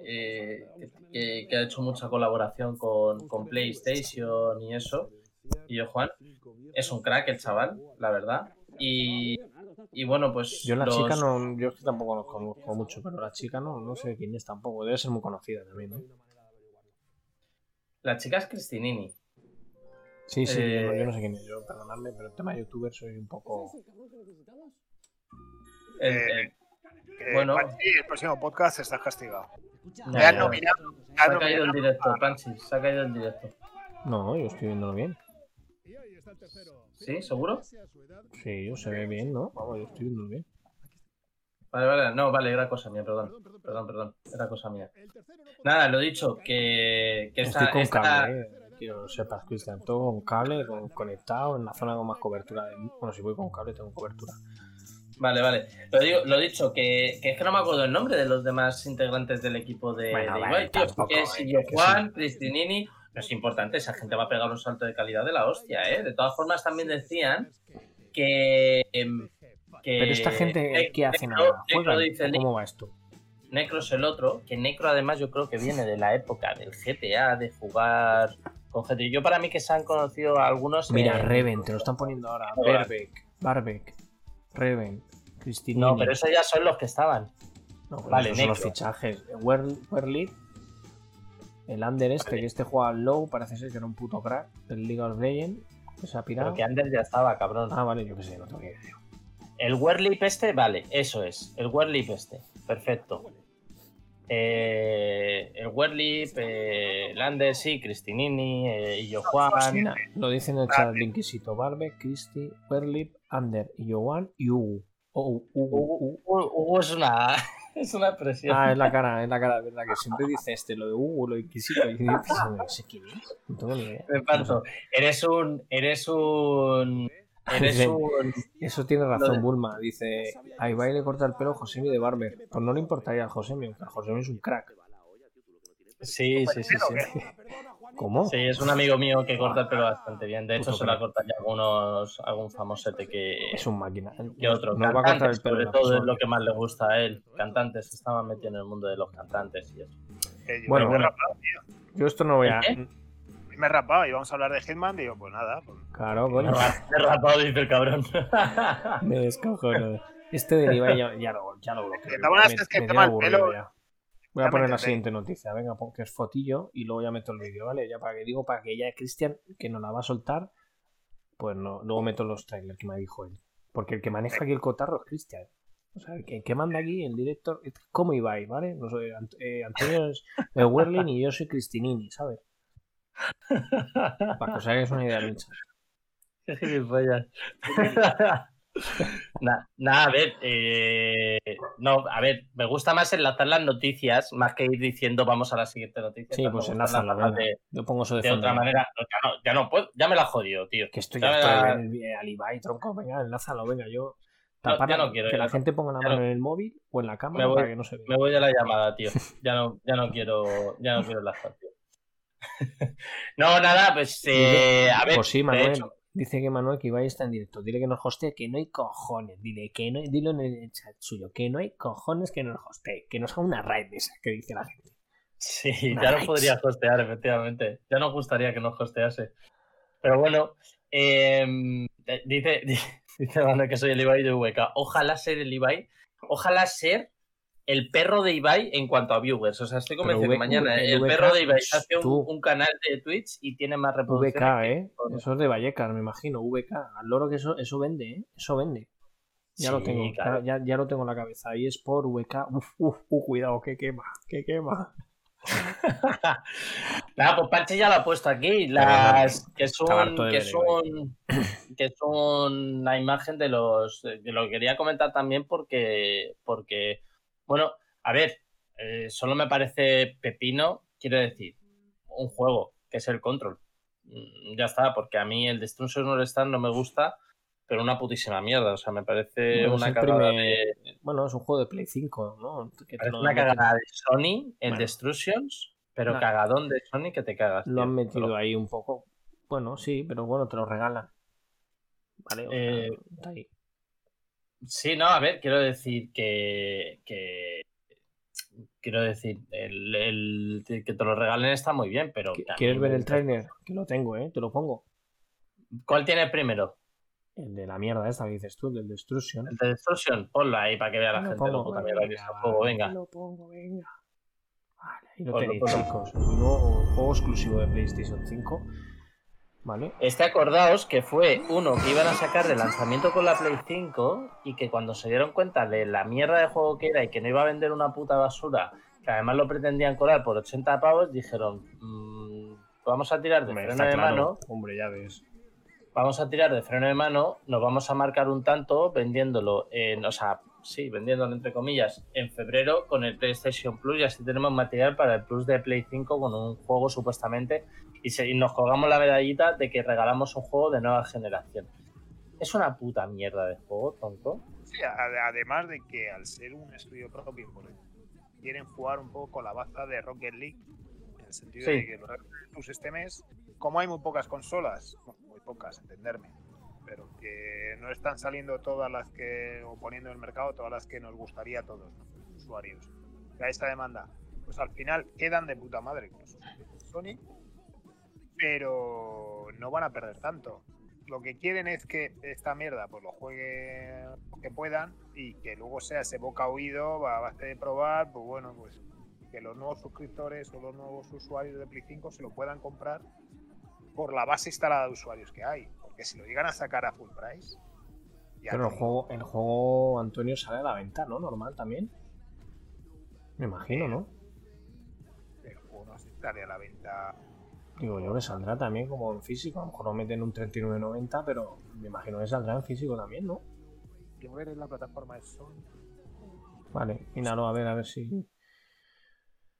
eh, que, que ha hecho mucha colaboración con, con PlayStation y eso. Illo Juan es un crack el chaval, la verdad. Y, y bueno, pues. Yo la los- chica no. Yo tampoco los conozco mucho, pero la chica no, no sé quién es tampoco. Debe ser muy conocida también, ¿no? La chica es Cristinini. Sí, sí, Eh, yo, no, yo no sé quién es. Yo, perdonadme, pero el tema de youtuber soy un poco. El- Eh, el- Bueno. Panchi, el próximo podcast estás castigado. ya, Te han ya. nominado. Se ha caído el directo, Panchi, se ha caído el directo. No, yo estoy viéndolo bien. ¿Sí? ¿Seguro? Sí, yo se ve bien, ¿no? Vamos, yo estoy viéndolo bien. Vale, vale, no, vale, era cosa mía, perdón. Perdón, perdón, era cosa mía. Nada, lo dicho, que, que Estoy esta, con esta- cable, eh. Quiero que sepas, Cristian. Todo con cable, con- conectado, en la zona con más cobertura. de- Bueno, si voy con cable, tengo cobertura. Vale, vale. Lo, digo, lo dicho, que, que es que no me acuerdo el nombre de los demás integrantes del equipo de, Bueno, de vale, Ibai, tío. tampoco, Que es eh, Juan, Cristinini. No es importante, esa gente va a pegar un salto de calidad de la hostia, ¿eh? De todas formas, también decían que. em, que Pero esta gente, Ne- ¿qué hace nada? Necro ¿Juegan? dice ¿O ¿Cómo va esto? Necro es el otro, que Necro además yo creo que viene de la época del GTA, de jugar con gente. Yo para mí que se han conocido a algunos... Mira, en- Reven, te lo están poniendo ahora. Berbeck, Barbeck, Reven, No, pero esos ya son los que estaban. vale, esos son los fichajes. Wer- Werlip, el Under este, que este juega al low, parece ser que era un puto crack del League of Legends, que se ha pirado. Pero que Ander ya estaba, cabrón. Ah, vale, yo qué sé, no tengo idea. El Werlip este, vale, eso es. El Werlip este, perfecto. Eh, el Werlip, eh, el Ander, sí, Cristinini, eh, yo Juan. Lo dice en el chat Linkisito, Barbeck, Christy, Werlip, Under, Yowan y Hugo. Oh. Hugo- Hugo es una, *laughs* es una expresión. Ah, es la cara, es la cara, verdad que siempre dice este, lo de Hugo, lo Inquisito. Y yo digo, no sé quién es, no tengo ni idea. Me parto. Eres un. Eres un. Eres *laughs* un. Eso tiene razón, de- Bulma. Dice, a Ibai le corta el pelo a Josemi de Barber. Pues no le importaría al Josemi, aunque el Josemi es un crack. Sí, sí, sí, sí. *laughs* ¿Cómo? Sí, es un amigo mío que corta el pelo bastante bien. De hecho, Puto se lo ha cortado ya algunos, algún famosete que, Es un máquina. que otro. No va a cortar el pelo. sobre todo, es lo que más le gusta a él. Cantantes, estaba metido en el mundo de los cantantes y eso. Eh, yo Bueno, me he bueno. rapado, tío. Yo esto no voy a. ¿El Me he rapado y vamos a hablar de Hitman. Digo, pues nada. pues- Claro, coño. Me he rapado, dice el cabrón. Me descojono. Este de Ibai ya, ya lo, ya lo bloqueo. Te Me- el pelo. ya. Voy a poner la siguiente noticia. Venga, pon que es fotillo y luego ya meto el vídeo, ¿vale? Ya para que digo, para que ya Cristian, que nos la va a soltar, pues no, luego meto los trailers que me dijo él. Porque el que maneja aquí el cotarro es Cristian. O sea, el que, el que manda aquí, el director, es como Ibai, ¿vale? No soy, Ant- eh, Antonio es eh, Werlin y yo soy Cristinini, ¿sabes? Para que os hagáis una idea, Lucha. Qué gilipollas. Nah, a ver, eh, no, a ver, me gusta más enlazar las noticias más que ir diciendo vamos a la siguiente noticia. Sí, pues enlazarlas venga. de, Yo pongo eso de, de otra manera. No, ya, no, ya no puedo, ya me la jodido, tío. Que estoy Ya de la- al Ibai, tronco. Venga, enlázalo, venga, yo. No, ya la- no quiero, que la gente ponga la mano no. en el móvil o en la cámara voy- para que no se vea. Me voy de la llamada, tío. *laughs* Ya no, ya no quiero, ya no quiero enlazar, tío. *laughs* no, nada, pues eh, a ver, Pues sí, Manuel. hecho, Dice que Manuel que Ibai está en directo. Dile que nos hostee, que no hay cojones. Dile que no, dilo en el chat suyo, que no hay cojones que nos hostee. Que nos haga una raid de esa que dice la gente. Sí, Una ya raid. no podría hostear, efectivamente. Ya nos gustaría que nos hostease. Pero bueno, eh, dice, *laughs* dice Manuel que soy el Ibai de VK. Ojalá ser el Ibai. Ojalá ser el perro de Ibai en cuanto a viewers. O sea, estoy convencido que mañana el VK, perro de Ibai se hace un, canal de Twitch y tiene más reproducciones. VK, que- ¿eh? Eso es de Vallecas, me imagino. VK. Al loro que eso, eso vende, ¿eh? Eso vende. Ya lo tengo, claro. ya, ya lo tengo en la cabeza. Ahí es por VK. Uf, uf, uf, cuidado, que quema, que quema. *laughs* Nada, pues Panche ya lo ha puesto aquí. Las que son, que son, que son la imagen de los. Que lo quería comentar también porque, porque, bueno, a ver, eh, solo me parece pepino, quiero decir, un juego que es el Control. Mm, Ya está, porque a mí el Destruction All Star no me gusta, pero una putísima mierda. O sea, me parece Bueno, una cagada primer- de. Bueno, es un juego de Play 5, ¿no? Que te Parece lo una cagada de Sony, el Bueno. Destructions, pero Nah. cagadón de Sony que te cagas. Lo han metido ahí un poco. Bueno, sí, pero bueno, te lo regalan. Vale, o sea, Eh, está ahí. Sí, no, a ver, quiero decir que. que- quiero decir, el, el- que te lo regalen está muy bien, pero. ¿Qui- que a mí ¿Quieres ver el tráiler? Que lo tengo, ¿eh? Te lo pongo. ¿Cuál tiene primero? El de la mierda esta que dices tú, el del Destruction. El de Destruction. Ponlo ahí para que vea la Lo gente lo puta venga, mierda que es el va, juego, venga. Lo pongo, venga. Vale, ahí lo Ponlo, tenéis, ponlo. chicos. Un nuevo juego exclusivo de PlayStation 5. ¿Vale? Este acordaos que fue uno que iban a sacar de lanzamiento con la Play 5 y que cuando se dieron cuenta de la mierda de juego que era y que no iba a vender una puta basura, que además lo pretendían colar por 80 pavos, dijeron, "Mm, vamos a tirar de Hombre, freno de claro. mano Hombre, ya ves. vamos a tirar de freno de mano, nos vamos a marcar un tanto vendiéndolo en, o sea, sí, vendiéndolo entre comillas en febrero con el PlayStation Plus y así tenemos material para el Plus de Play 5 con un juego supuestamente y, se- y nos colgamos la medallita de que regalamos un juego de nueva generación. Es una puta mierda de juego, tonto. Sí, además de que al ser un estudio propio, quieren jugar un poco con la baza de Rocket League, en el sentido Sí. de que los Plus este mes, como hay muy pocas consolas, muy pocas, entenderme, pero que no están saliendo todas las que, o poniendo en el mercado todas las que nos gustaría a todos, usuarios. A esta demanda, pues al final quedan de puta madre con Sony, pero no van a perder tanto. Lo que quieren es que esta mierda pues lo juegue que puedan y que luego sea ese boca oído a base de probar, pues bueno, pues que los nuevos suscriptores o los nuevos usuarios de Play 5 se lo puedan comprar por la base instalada de usuarios que hay, porque si lo llegan a sacar a full price, ya Pero el juego, el juego, Antonio, sale a la venta, ¿no? Normal también. Me imagino, ¿no? el juego no sale a la venta. Digo yo que saldrá también como en físico. A lo mejor lo meten un 39.90, pero me imagino que saldrá en físico también, ¿no? Quiero ver en la plataforma de Sony. Vale, míralo a ver, a ver si.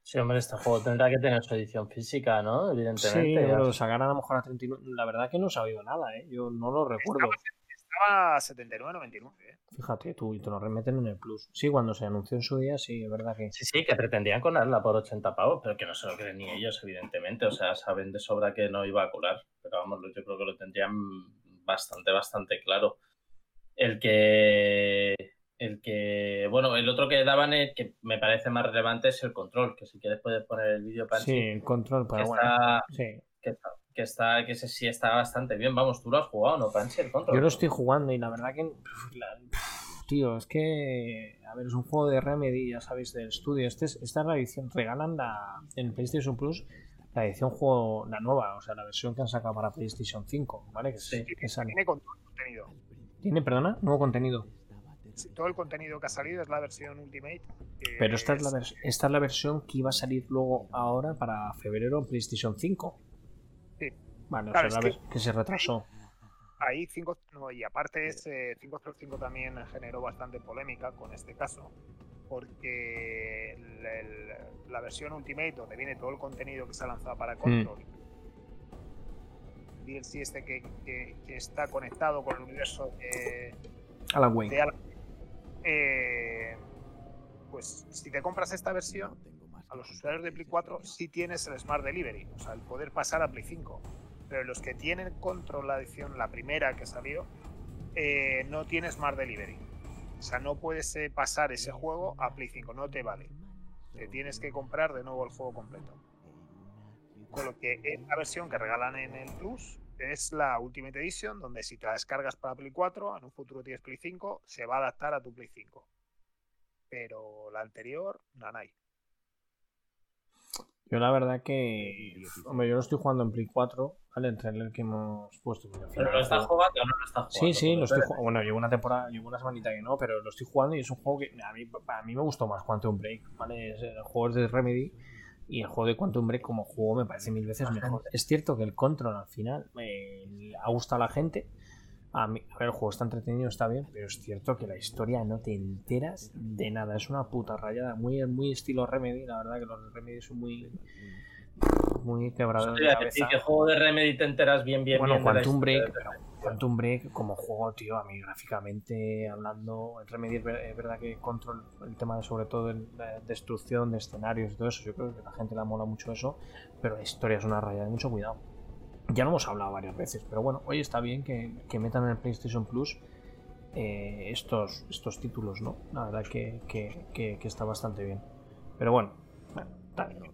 Sí, hombre, este juego tendrá que tener su edición física, ¿no? Evidentemente. Sí, pero lo sacarán a lo mejor a 39. La verdad que no he sabido nada, ¿eh? Yo no lo recuerdo. Estaba, estaba a 79.99. ¿eh? Fíjate tú, y te lo remeten en el Plus. Sí, cuando se anunció en su día, sí, es verdad que. Sí, sí, que pretendían colarla por 80 pavos, pero que no se lo creen ni ellos, evidentemente. O sea, saben de sobra que no iba a colar. Pero vamos, yo creo que lo tendrían bastante, bastante claro. El que. El que. Bueno, el otro que daban, el que me parece más relevante, es el control. Que si quieres puedes poner el vídeo para Sí, el control, que pero bueno. está, Sí. que está, que está, que ese sí está bastante bien. Vamos, tú lo has jugado, ¿no, Pansy? El control. Yo lo estoy jugando y la verdad que. tío, es que. A ver, es un juego de Remedy, ya sabéis, del estudio. Este es- esta es la edición. Regalan la, en PlayStation Plus la edición juego, la nueva, o sea, la versión que han sacado para PlayStation 5, ¿vale? Que, es- Sí. que sale. Tiene contenido. ¿Tiene, perdona? Nuevo contenido. Todo el contenido que ha salido es la versión Ultimate. Pero esta es, la esta es la versión que iba a salir luego ahora para febrero en PlayStation 5. Sí. Vale, Claro, o sea, es la que- se retrasó. Ahí 5, no, y aparte es, eh, 505 también generó bastante polémica con este caso, porque el- el- la versión Ultimate, donde viene todo el contenido que se ha lanzado para Hmm. Control, DLC este que, que- que está conectado con el universo de, Alan Wake. de Alan, eh, pues si te compras esta versión, a los usuarios de Play 4 sí tienes el Smart Delivery, o sea, el poder pasar a Play 5. Pero los que tienen Control la edición, la primera que salió, eh, no tiene Smart Delivery. O sea, no puedes eh, pasar ese juego a Play 5, no te vale. Te tienes que comprar de nuevo el juego completo. Con lo que esta versión que regalan en el Plus es la Ultimate Edition, donde si te la descargas para Play 4, en un futuro tienes Play 5, se va a adaptar a tu Play 5. Pero la anterior, nanay. Yo la verdad que... Hombre, yo lo estoy jugando en Play 4, ¿vale? Entre el que hemos puesto. ¿Pero final lo estás jugando o no lo estás jugando? Sí, sí, lo estoy jugando. Bueno, llevo una temporada, llevo una semanita que no, pero lo estoy jugando y es un juego que a mí, a mí me gustó más Quantum Break, ¿vale? Es, el juego es de Remedy y el juego de Quantum Break como juego me parece mil veces mejor. Es cierto que el control al final eh, ha gustado a la gente. A, mí, a ver, el juego está entretenido, está bien, pero es cierto que la historia no te enteras de nada. Es una puta rayada, muy, muy estilo Remedy. La verdad que los Remedy son muy, muy quebrados Te de cabeza. que juego de Remedy te enteras bien, bien, Bueno, bien Quantum Break, de- pero Quantum Break como juego, tío, a mí gráficamente hablando, el Remedy es ver- es verdad que control el tema de sobre todo la destrucción de escenarios y todo eso, yo creo que la gente le mola mucho eso, pero la historia es una raya de mucho cuidado. Ya lo hemos hablado varias veces, pero bueno, hoy está bien que, que metan en el PlayStation Plus eh, estos, estos títulos, ¿no? La verdad que, que- está bastante bien. Pero bueno.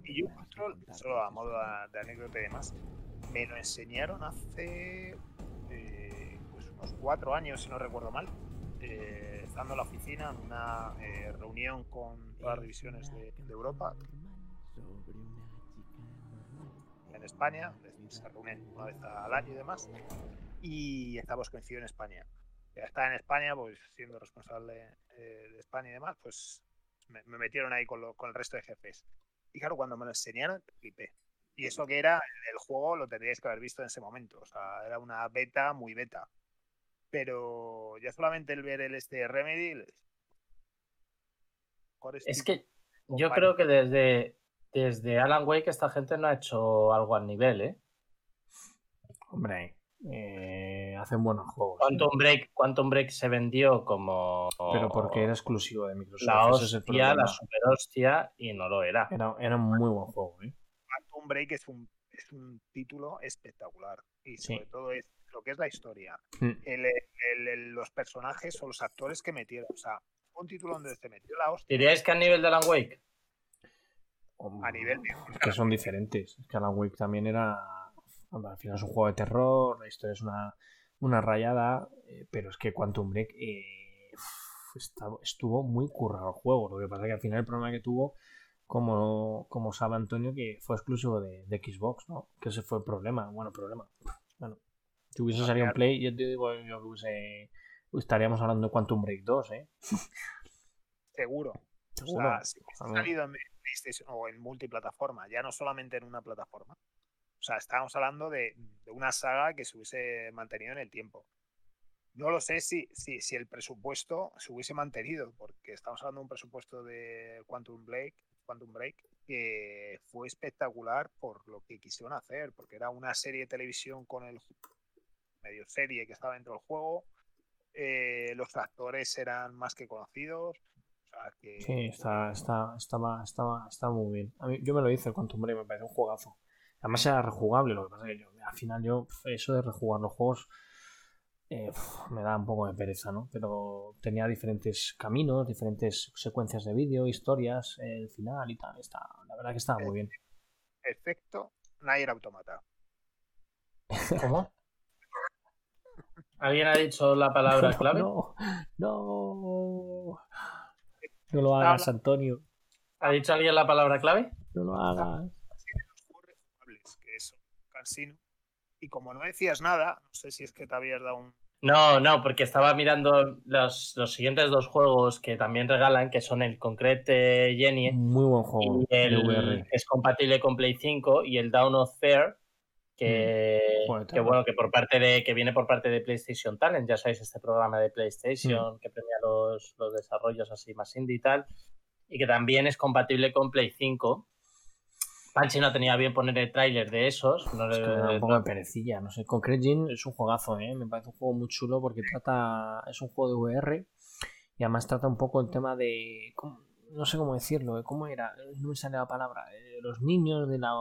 Y yo Control, solo a modo de anécdota y demás, me lo enseñaron hace unos cuatro años, si no recuerdo mal, eh, estando en la oficina en una eh, reunión con todas las divisiones de, de Europa en España, se reúnen una vez al año y demás, y estábamos coincidiendo en España. Estaba en España, pues siendo responsable eh, de España y demás, pues me, me metieron ahí con, lo- con el resto de jefes. Y claro, cuando me lo enseñaron, flipé. Y eso que era el juego, lo tendríais que haber visto en ese momento. O sea, era una beta muy beta. Pero ya solamente el ver el este Remedy. Es tipo- que yo creo que desde, desde Alan Wake esta gente no ha hecho algo al nivel, ¿eh? Hombre, eh, hacen buenos juegos. Quantum Break, Quantum Break se vendió como Pero porque era exclusivo de Microsoft. la es hostia, la super hostia, y no lo era. Era, era un muy buen juego, ¿eh? Quantum Break es un, es un título espectacular. Y Sí. sobre todo es lo que es la historia. Mm. El- el- el- los personajes o los actores que metieron. O sea, un título donde se metió la hostia ¿Diríais que a nivel de Alan Wake? a nivel de. Es que son diferentes. Es que Alan Wake también era. hombre, al final es un juego de terror, la historia es una, una rayada, eh, pero es que Quantum Break eh, estaba- estuvo muy currado el juego. Lo que pasa es que al final el problema que tuvo, como, como sabe Antonio, que fue exclusivo de, de Xbox, ¿no? Que ese fue el problema. Bueno, problema. Si hubiese salido en Play, yo te digo yo que hubiese- estaríamos hablando de Quantum Break 2, ¿eh? Seguro. Seguro. O sea, si hubiese Vamos. salido en PlayStation o en multiplataforma, ya no solamente en una plataforma. O sea, estábamos hablando de, de una saga que se hubiese mantenido en el tiempo. No lo sé si, si, si el presupuesto se hubiese mantenido, porque estamos hablando de un presupuesto de Quantum Break, Quantum Break que fue espectacular por lo que quisieron hacer, porque era una serie de televisión con el medio serie que estaba dentro del juego, eh, los actores eran más que conocidos. O sea, que... Sí, está, está, estaba, estaba, estaba muy bien. A mí, yo me lo hice el Quantum Break, me parece un juegazo. Además era rejugable, lo que pasa es que yo, al final yo, eso de rejugar los juegos eh, me da un poco de pereza, ¿no? Pero tenía diferentes caminos, diferentes secuencias de vídeo, historias, el final y tal. Está, la verdad que estaba muy bien. Efecto, Nier Automata. *laughs* ¿Cómo? ¿Alguien ha dicho la palabra *laughs* clave? No, no. No lo hagas, Antonio. ¿Ha dicho alguien la palabra clave? No lo hagas. Que es un. Y como no decías nada, no sé si es que te habías dado un. No, no, porque estaba mirando los, los siguientes dos juegos que también regalan, que son el Concrete Genie. Muy buen juego. Y el, que es compatible con Play 5 y el Down of Fair, que, Joder, que bueno, que por parte de, que viene por parte de PlayStation Talent, ya sabéis, este programa de PlayStation que premia los, los desarrollos así más indie y tal, y que también es compatible con Play 5. Panchi no tenía bien poner el tráiler de esos. No Es le- que me da un poco de perecilla, no sé. Concrete es un juegazo, ¿eh? Me parece un juego muy chulo porque trata. Es un juego de VR y además trata un poco el tema de. ¿cómo? No sé cómo decirlo, ¿eh? ¿cómo era? No me sale la palabra. Eh, Los niños de la,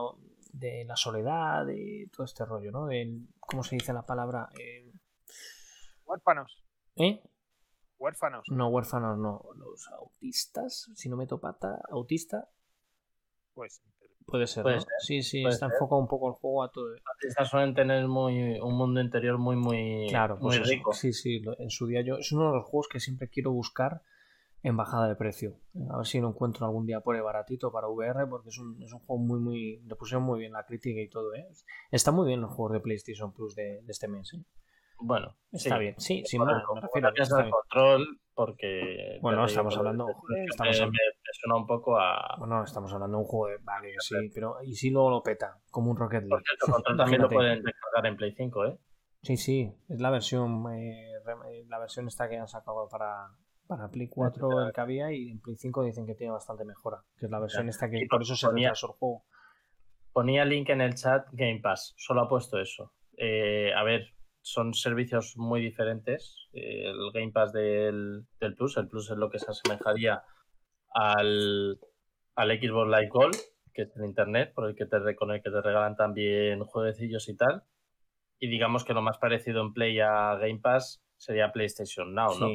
de la soledad, de todo este rollo, ¿no? Del- ¿Cómo se dice la palabra? Eh, Huérfanos. ¿Eh? Huérfanos. No, huérfanos, no. Los autistas, si no meto pata, autista, Pues puede ser, Puede ¿no? ser, Sí, sí, está enfocado un poco el juego a todo. artistas suelen tener muy, un mundo interior muy, muy, Claro, pues muy eso. rico. Sí, sí, en su día yo. Es uno de los juegos que siempre quiero buscar en bajada de precio. A ver si lo encuentro algún día por ahí baratito para VR, porque es un, es un juego muy, muy. Le pusieron muy bien la crítica y todo, ¿eh? Está muy bien los juegos de PlayStation Plus de, de este mes, ¿eh? Bueno, Está sí. bien, sí, Por más, me por refiero. bien. control, porque. Bueno, estamos hablando, me- me- estamos me- me suena un poco a. Bueno, estamos hablando de un juego de. Vale, sí, pero. Y si luego lo peta, como un Rocket Por League. cierto, control *laughs* también lo pueden descargar en Play 5, ¿eh? Sí, sí, es la versión eh, re- la versión esta que han sacado para, para Play 4 el que había y en Play 5 dicen que tiene bastante mejora, que es la versión esta que Sí, por eso se ponía- el juego. Ponía link en el chat Game Pass, solo ha puesto eso. Eh, a ver, son servicios muy diferentes. Eh, el Game Pass del, del Plus, el Plus es lo que se asemejaría al, al Xbox Live Gold, que es el Internet, por el que te, con el que te regalan también jueguecillos y tal. Y digamos que lo más parecido en Play a Game Pass sería PlayStation Now, ¿no?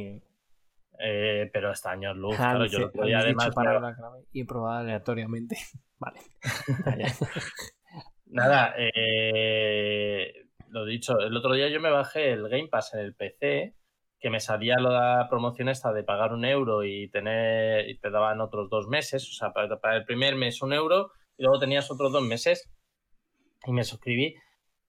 Eh, pero está años luz, Ah, claro, yo lo otro día habéis dicho además palabra clave y he probado aleatoriamente. *laughs* vale. *laughs* Nada, eh, lo dicho, el otro día yo me bajé el Game Pass en el PC, que me salía la promoción esta de pagar un euro y tener y te daban otros dos meses, o sea, para, para el primer mes un euro y luego tenías otros dos meses y me suscribí.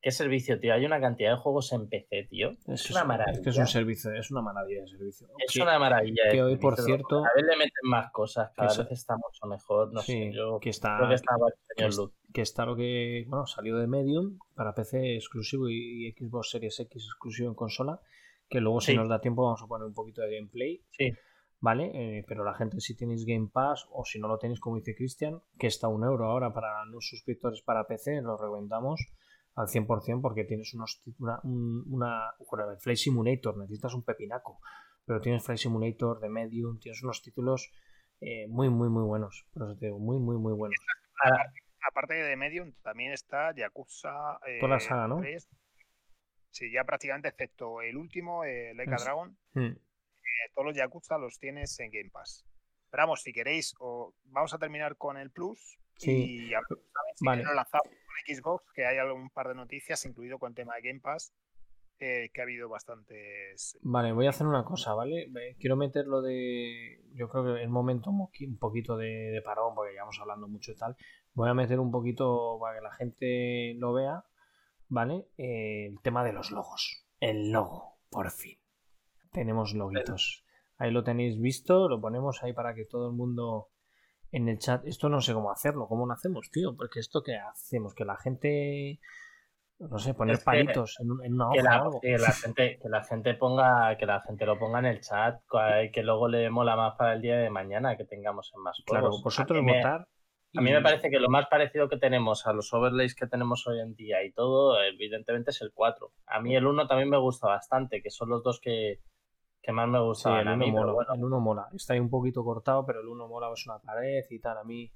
¿Qué servicio, tío? Hay una cantidad de juegos en PC, tío. Es, una es maravilla. que es un servicio, es una maravilla de servicio. Es Que- una maravilla. que hoy, por cierto- Cada vez le meten más cosas, cada que vez eso- está mucho mejor. No sí, sé, yo que está, creo que estaba que es- que está lo que bueno salió de Medium para PC exclusivo y, y Xbox Series X exclusivo en consola que luego si nos da tiempo vamos a poner un poquito de gameplay Sí, vale Eh, pero la gente si tenéis Game Pass o si no lo tenéis como dice Cristian que está a un euro ahora para los suscriptores para PC lo reventamos al 100% porque tienes unos una, un- una Flight Simulator necesitas un pepinaco pero tienes Flight Simulator de Medium tienes unos títulos eh, muy muy muy buenos por eso te digo muy muy muy buenos aparte de Medium, también está Yakuza. eh, Toda la saga, ¿no? 3. Sí, ya prácticamente, excepto el último, eh, Leica Es- Dragon, Mm. eh, todos los Yakuza los tienes en Game Pass. Pero vamos, si queréis, o vamos a terminar con el Plus. Sí. Y a ver, también si Vale. queréis lo lanzamos Xbox, que hay algún par de noticias, incluido con el tema de Game Pass, eh, que ha habido bastantes. Vale, voy a hacer una cosa, ¿vale? Quiero meter lo de. Yo creo que es momento mo- un poquito de, de parón, porque ya vamos hablando mucho y tal. Voy a meter un poquito para que la gente lo vea, ¿vale? Eh, el tema de los logos. El logo, por fin. Tenemos loguitos. Ahí lo tenéis visto, lo ponemos ahí para que todo el mundo en el chat. Esto no sé cómo hacerlo, ¿cómo lo hacemos, tío? Porque esto que hacemos, que la gente. No sé, poner Es que- palitos en, un- en una que hoja la, o algo. que la gente que la gente ponga que la gente lo ponga en el chat que luego le mola más para el día de mañana que tengamos en más Claro, juegos. vosotros mí, me, votar. a mí me parece que lo más parecido que tenemos a los overlays que tenemos hoy en día y todo evidentemente es el 4 a mí el 1 también me gusta bastante que son los dos que, que más me Sí, gustaban el a 1 mí, pero mola. bueno. El 1 mola. Está ahí un poquito cortado, pero el 1 mola, es una pared y tal. A mí,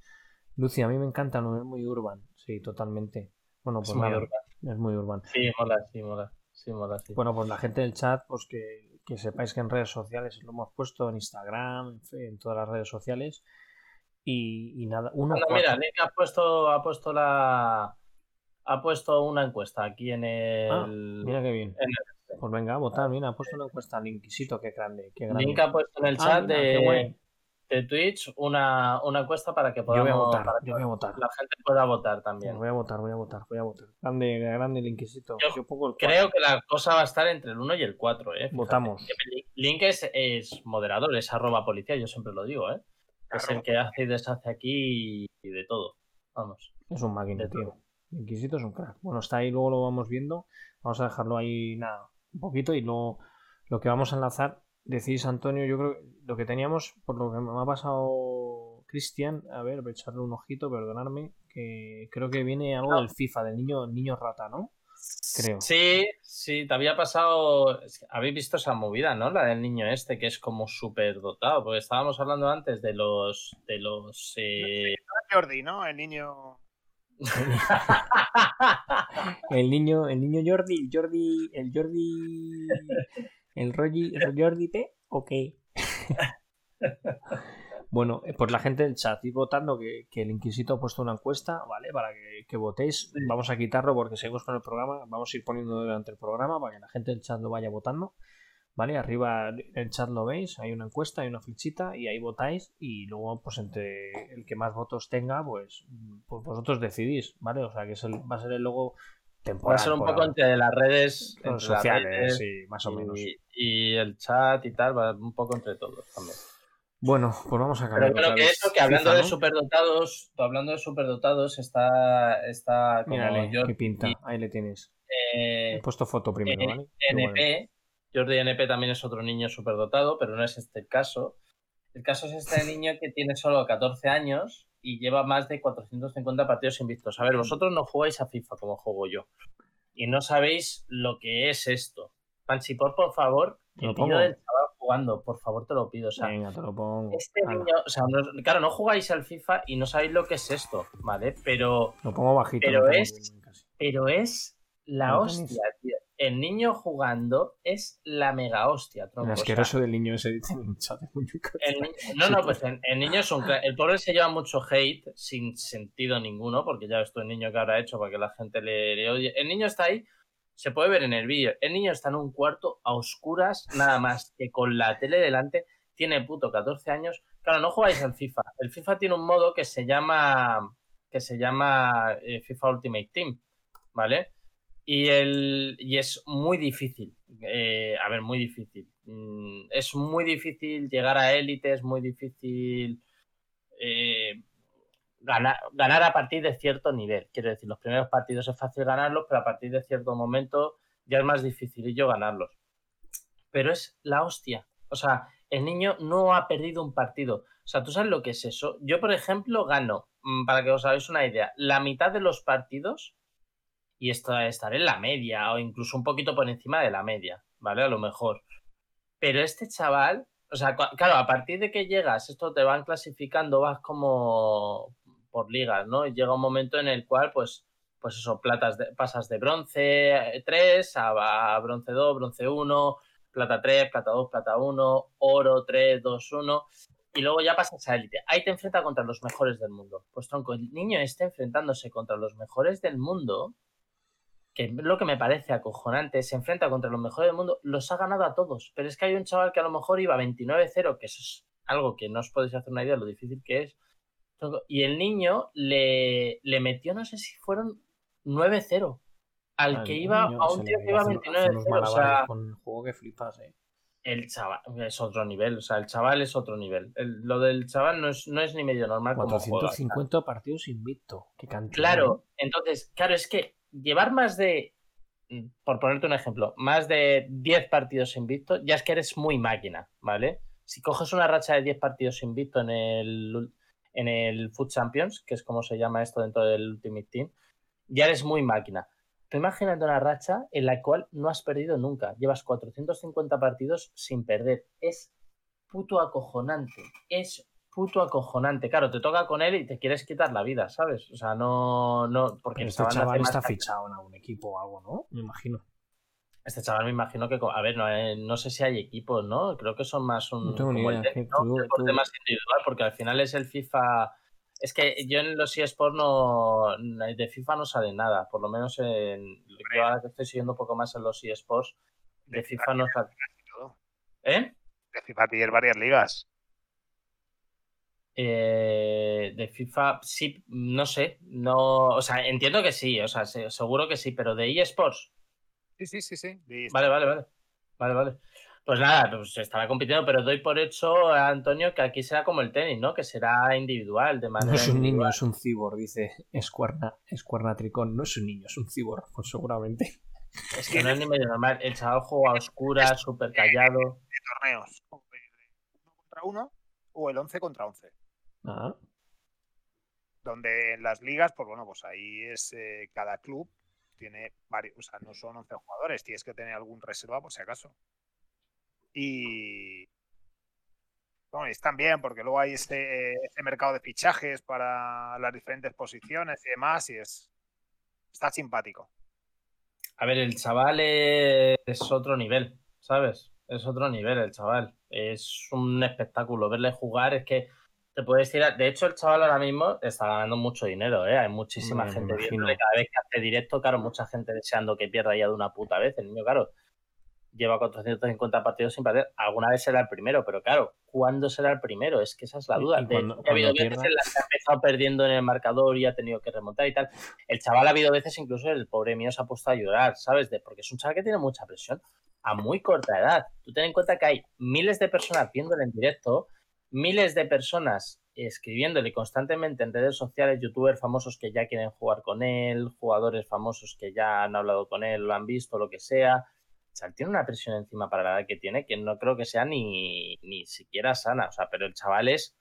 Lucy, a mí me encanta, no es muy urban. Sí, totalmente. Bueno, Es pues muy nada, urban. es muy urban. Sí, mola, sí, mola. Sí, mola, sí. Bueno, pues la gente del chat, pues que, que sepáis que en redes sociales lo hemos puesto en Instagram, en, fe- en todas las redes sociales. Y, y nada, uno Anda, mira, Nick ha puesto, ha puesto la. Ha puesto una encuesta aquí en el. Ah, mira qué bien. en Pues venga, a votar, mira, ha puesto una encuesta al Inquisito, qué grande, qué grande. Link ha puesto en el Ah, chat mira, de, Twitch una, una encuesta para que Yo voy a podamos. votar, para yo que voy a votar. la gente pueda votar también. Voy a votar, voy a votar, voy a votar. Grande, grande el Inquisito. Yo Yo pongo el. Creo que la cosa va a estar entre el 1 y el 4, ¿eh? Fíjate. Votamos. Link es, es moderador, es arroba policía, yo siempre lo digo, ¿eh? Es el que hace y deshace aquí y de todo. Vamos. Es un máquina, tío. Inquisito es un crack. Bueno, está ahí, luego lo vamos viendo. Vamos a dejarlo ahí, nada, un poquito y luego lo que vamos a enlazar. Decís, Antonio, yo creo que lo que teníamos, por lo que me ha pasado Cristian, a ver, voy a echarle un ojito, perdonadme, que creo que viene algo del FIFA, del niño, niño rata, ¿no? Creo. Sí, sí, te había pasado. Habéis visto esa movida, ¿no? La del niño este, que es como súper dotado. Porque estábamos hablando antes de los. de los. eh, Jordi, ¿no? El niño. *laughs* El niño, el niño Jordi, Jordi, el Jordi, el Rogi, el Jordi P, ok. *laughs* Bueno, eh, pues la gente del chat, ir votando que, que el Inquisito ha puesto una encuesta, ¿vale? Para que, que votéis. Vamos a quitarlo porque seguimos con el programa. Vamos a ir poniendo durante el programa para que la gente del chat lo vaya votando. ¿Vale? Arriba el chat lo veis, hay una encuesta, hay una flechita y ahí votáis y luego pues entre el que más votos tenga, pues, pues vosotros decidís, ¿vale? O sea que es el- va a ser el logo temporal. va a ser un poco ahora. entre las redes. Entre las sociales, redes sí, más o y- menos. Y el chat y tal, va un poco entre todos también. Bueno, pues vamos a Pero cambiar. bueno, otra que eso, que hablando FIFA, de ¿no? superdotados, hablando de superdotados, está, está como Mírale, qué pinta. Ahí le tienes. eh, He puesto foto primero, eh, ¿vale? NP. Jordi NP también es otro niño superdotado, pero no es este el caso. El caso es este niño que tiene solo 14 años y lleva más de 450 partidos invictos. A ver, vosotros no jugáis a FIFA como juego yo. Y no sabéis lo que es esto. Panchi, por, por favor, Te lo pongo. del chaval jugando, por favor, te lo pido. O sea, Venga, te lo pongo. este Ala, niño, o sea, no- claro, no jugáis al FIFA y no sabéis lo que es esto, ¿vale? Pero, Lo pongo bajito. pero es- pero es la hostia, tío. El niño jugando es la mega hostia, tronco. El o sea, asqueroso del niño ese dice el no, no, pues el, el niño es un. El pobre se lleva mucho hate sin sentido ninguno, porque ya ves tú el niño que habrá hecho para que la gente le, le odie. El niño está ahí, se puede ver en el vídeo. El niño está en un cuarto a oscuras, nada más que con la tele delante. Tiene puto 14 años. Claro, no jugáis al FIFA. El FIFA tiene un modo que se llama que se llama eh, FIFA Ultimate Team, ¿vale? Y, el, y es muy difícil. Eh, a ver, muy difícil. Mm, es muy difícil llegar a élite, es muy difícil eh, ganar, ganar a partir de cierto nivel. Quiero decir, los primeros partidos es fácil ganarlos, pero a partir de cierto momento ya es más difícil yo ganarlos. Pero es la hostia. O sea, el niño no ha perdido un partido. O sea, ¿tú sabes lo que es eso? Yo, por ejemplo, gano, mm, para que os hagáis una idea, la mitad de los partidos y esto estaré en la media o incluso un poquito por encima de la media, ¿vale? A lo mejor. Pero este chaval, o sea, claro, a partir de que llegas, esto te van clasificando, vas como por ligas, ¿no? Y llega un momento en el cual, pues, pues eso, platas de- pasas de bronce 3 a, a bronce 2, bronce 1, plata 3, plata 2, plata 1, oro 3, 2, 1. Y luego ya pasas a élite. Ahí te enfrenta contra los mejores del mundo. Pues tronco, el niño está enfrentándose contra los mejores del mundo que lo que me parece acojonante, se enfrenta contra los mejores del mundo, los ha ganado a todos. Pero es que hay un chaval que a lo mejor iba 29-0, que eso es algo que no os podéis hacer una idea de lo difícil que es. Y el niño le, le metió, no sé si fueron 9-0 al que iba niño a un tío que iba hace- hace unos 29-0. O sea, con el juego que flipas, eh. el chaval es otro nivel. O sea, el chaval es otro nivel. El- lo del chaval no es, no es ni medio normal como juega. 450 partidos invicto. Qué cantidad. Claro, entonces, claro, es que llevar más de, mm, por ponerte un ejemplo, más de 10 partidos invicto, ya es que eres muy máquina, ¿vale? Si coges una racha de 10 partidos invicto en el, en el Food Champions, que es como se llama esto dentro del Ultimate Team, ya eres muy máquina. tú imagínate una racha en la cual no has perdido nunca. Llevas 450 partidos sin perder. Es puto acojonante. Es puto acojonante. Claro, te toca con él y te quieres quitar la vida, ¿sabes? O sea, no. no porque Pero este chaval está fichado en algún equipo o algo, ¿no? Me imagino. Este chaval me imagino que. A ver, no, eh, no sé si hay equipos, ¿no? Creo que son más un. No tengo ni como individual, porque al final es el FIFA. Es que yo en los eSports no. De FIFA no sale nada. Por lo menos en. Yo ahora que estoy siguiendo un poco más en los eSports, de FIFA no sale. ¿Eh? De FIFA tienes varias ligas. Eh, de FIFA, sí, no sé. No, o sea, entiendo que sí, o sea, se- seguro que sí, pero de eSports. Sí, sí, sí, sí. Vale, vale, vale. Vale, vale. Pues nada, pues estará compitiendo, pero doy por hecho, Antonio, que aquí será como el tenis, ¿no? Que será individual, de No manera es un niño, es un cibor, dice Escuerna, Escuerna Tricón. No es un niño, es un cibor, pues seguramente. Es que no es ni medio normal. El chaval juega a oscuras, súper callado. de torneos. Uno contra uno o el 11 contra 11. Ah, Donde en las ligas, pues bueno, pues ahí es eh, cada club tiene varios, o sea, no son 11 jugadores, tienes que tener algún reserva por si acaso. Y bueno, están bien porque luego hay este, este mercado de fichajes para las diferentes posiciones y demás y es está simpático. A ver, el chaval es otro nivel, ¿sabes? Es otro nivel el chaval. Es un espectáculo. Verle jugar es que te puedes tirar. De hecho, el chaval ahora mismo está ganando mucho dinero, ¿eh? Hay muchísima me gente viéndole cada vez que hace directo. Claro, mucha gente deseando que pierda ya de una puta vez. El niño, claro, lleva 450 partidos sin perder. Alguna vez será el primero, pero claro, ¿cuándo será el primero? Es que esa es la duda. De cuando- ha habido veces pierda- en las que ha empezado perdiendo en el marcador y ha tenido que remontar y tal. El chaval ha habido veces, incluso el pobre mío se ha puesto a llorar, ¿sabes? De, porque es un chaval que tiene mucha presión a muy corta edad. Tú ten en cuenta que hay miles de personas viéndole en directo, miles de personas escribiéndole constantemente en redes sociales, youtubers famosos que ya quieren jugar con él, jugadores famosos que ya han hablado con él, lo han visto, lo que sea. O sea, tiene una presión encima para la edad que tiene que no creo que sea ni, ni siquiera sana. O sea, pero el chaval es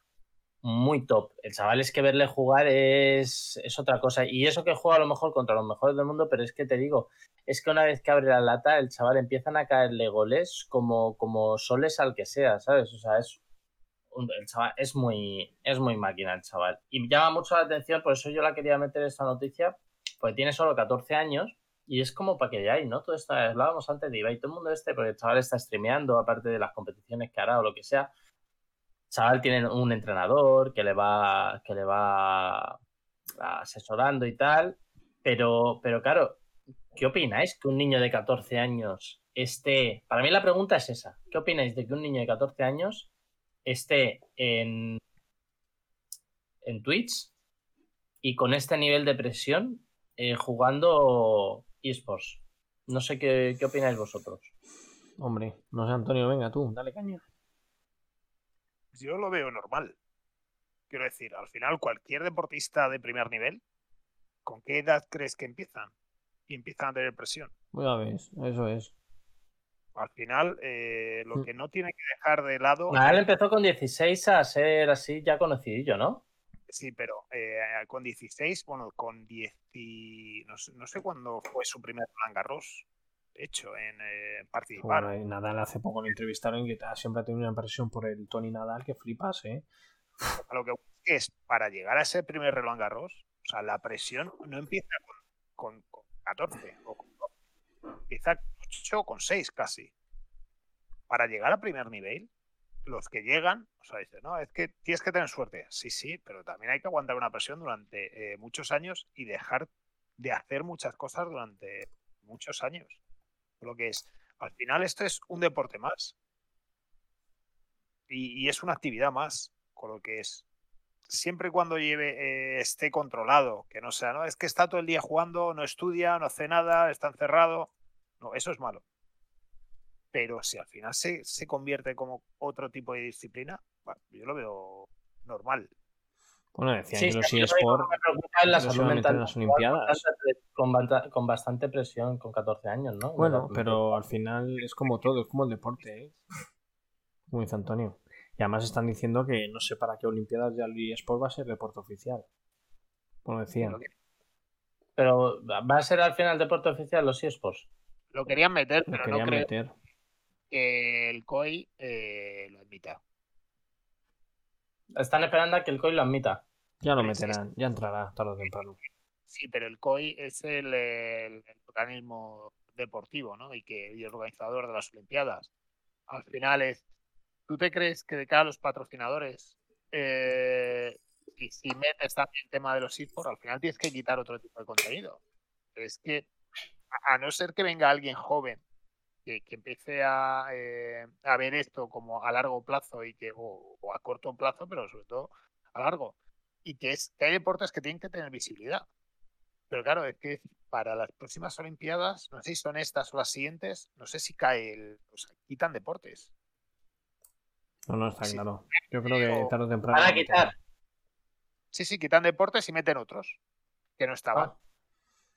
muy top. El chaval es que verle jugar es, es otra cosa. Y eso que juega a lo mejor contra los mejores del mundo, pero es que te digo, es que una vez que abre la lata, el chaval empiezan a caerle goles como, como soles al que sea, ¿sabes? O sea, es el chaval es muy, es muy máquina el chaval. Y llama mucho la atención, por eso yo la quería meter esta noticia, porque tiene solo 14 años y es como para que veáis, ¿no? Todo esto, hablábamos antes de Ibai, todo el mundo este, porque el chaval está streameando, aparte de las competiciones que hará o lo que sea. El chaval tiene un entrenador que le va, que le va asesorando y tal, pero, pero claro, ¿qué opináis que un niño de 14 años esté... Para mí la pregunta es esa. ¿Qué opináis de que un niño de 14 años esté en, en Twitch y con este nivel de presión eh, jugando esports? No sé qué, qué opináis vosotros. hombre, no sé, Antonio, venga tú, dale caña. Yo lo veo normal. Quiero decir, al final cualquier deportista de primer nivel, ¿con qué edad crees que empiezan? Y empiezan a tener presión. Ya ves, eso es. Al final, eh, lo Mm. que no tiene que dejar de lado, Nada, él empezó con 16 a ser así ya conocidillo, ¿no? sí, pero eh, con 16, bueno, con 10 y no sé, no sé cuándo fue su primer Roland Garros, de hecho, en eh, participar. Bueno, Nadal hace poco lo entrevistaron y siempre ha tenido una presión por el Tony Nadal que flipas, ¿eh? A lo que es, para llegar a ese primer Roland Garros, o sea, la presión no empieza con, con- con 14 o con 12, empieza con 8 o con 6 casi. Para llegar a primer nivel, los que llegan, o sea, dicen, no, es que tienes que tener suerte. Sí, sí, pero también hay que aguantar una presión durante eh, muchos años y dejar de hacer muchas cosas durante muchos años. Lo que es, al final esto es un deporte más. Y, y es una actividad más, con lo que es siempre y cuando lleve, eh, esté controlado, que no sea, no, es que está todo el día jugando, no estudia, no hace nada, está encerrado. No, eso es malo. Pero si al final se, se convierte como otro tipo de disciplina, bueno, yo lo veo normal. Bueno, decían Sí, que los eSports la salud mental. en las Olimpiadas. Con, banta- con bastante presión con 14 años, ¿no? Bueno, pero al final es como todo, es como el deporte, ¿eh? Como dice Antonio. Y además están diciendo que no sé para qué Olimpiadas ya el eSport va a ser deporte oficial. Como decían. Pero ¿va a ser al final deporte oficial los eSports? Lo querían meter, pero no querían creo meter. que el COI eh, lo admita. Están esperando a que el COI lo admita. Ya lo meterán, ya entrará tarde o temprano. Sí, pero el COI es el, el- el organismo deportivo, ¿no? Y que y el organizador de las Olimpiadas. Al final es, ¿tú te crees que de cara a los patrocinadores, eh, y si metes también el tema de los esports, al final tienes que quitar otro tipo de contenido? Es que, a no ser que venga alguien joven que, que empiece a, eh, a ver esto como a largo plazo y que, o, o a corto plazo, pero sobre todo a largo, y que, es, que hay deportes que tienen que tener visibilidad. Pero claro, es que para las próximas Olimpiadas, no sé si son estas o las siguientes, no sé si cae el. O sea, quitan deportes. No, no, está Sí. claro. Yo creo que tarde o temprano. Van a quitar. Sí, sí, quitan deportes y meten otros que no estaban. Ah,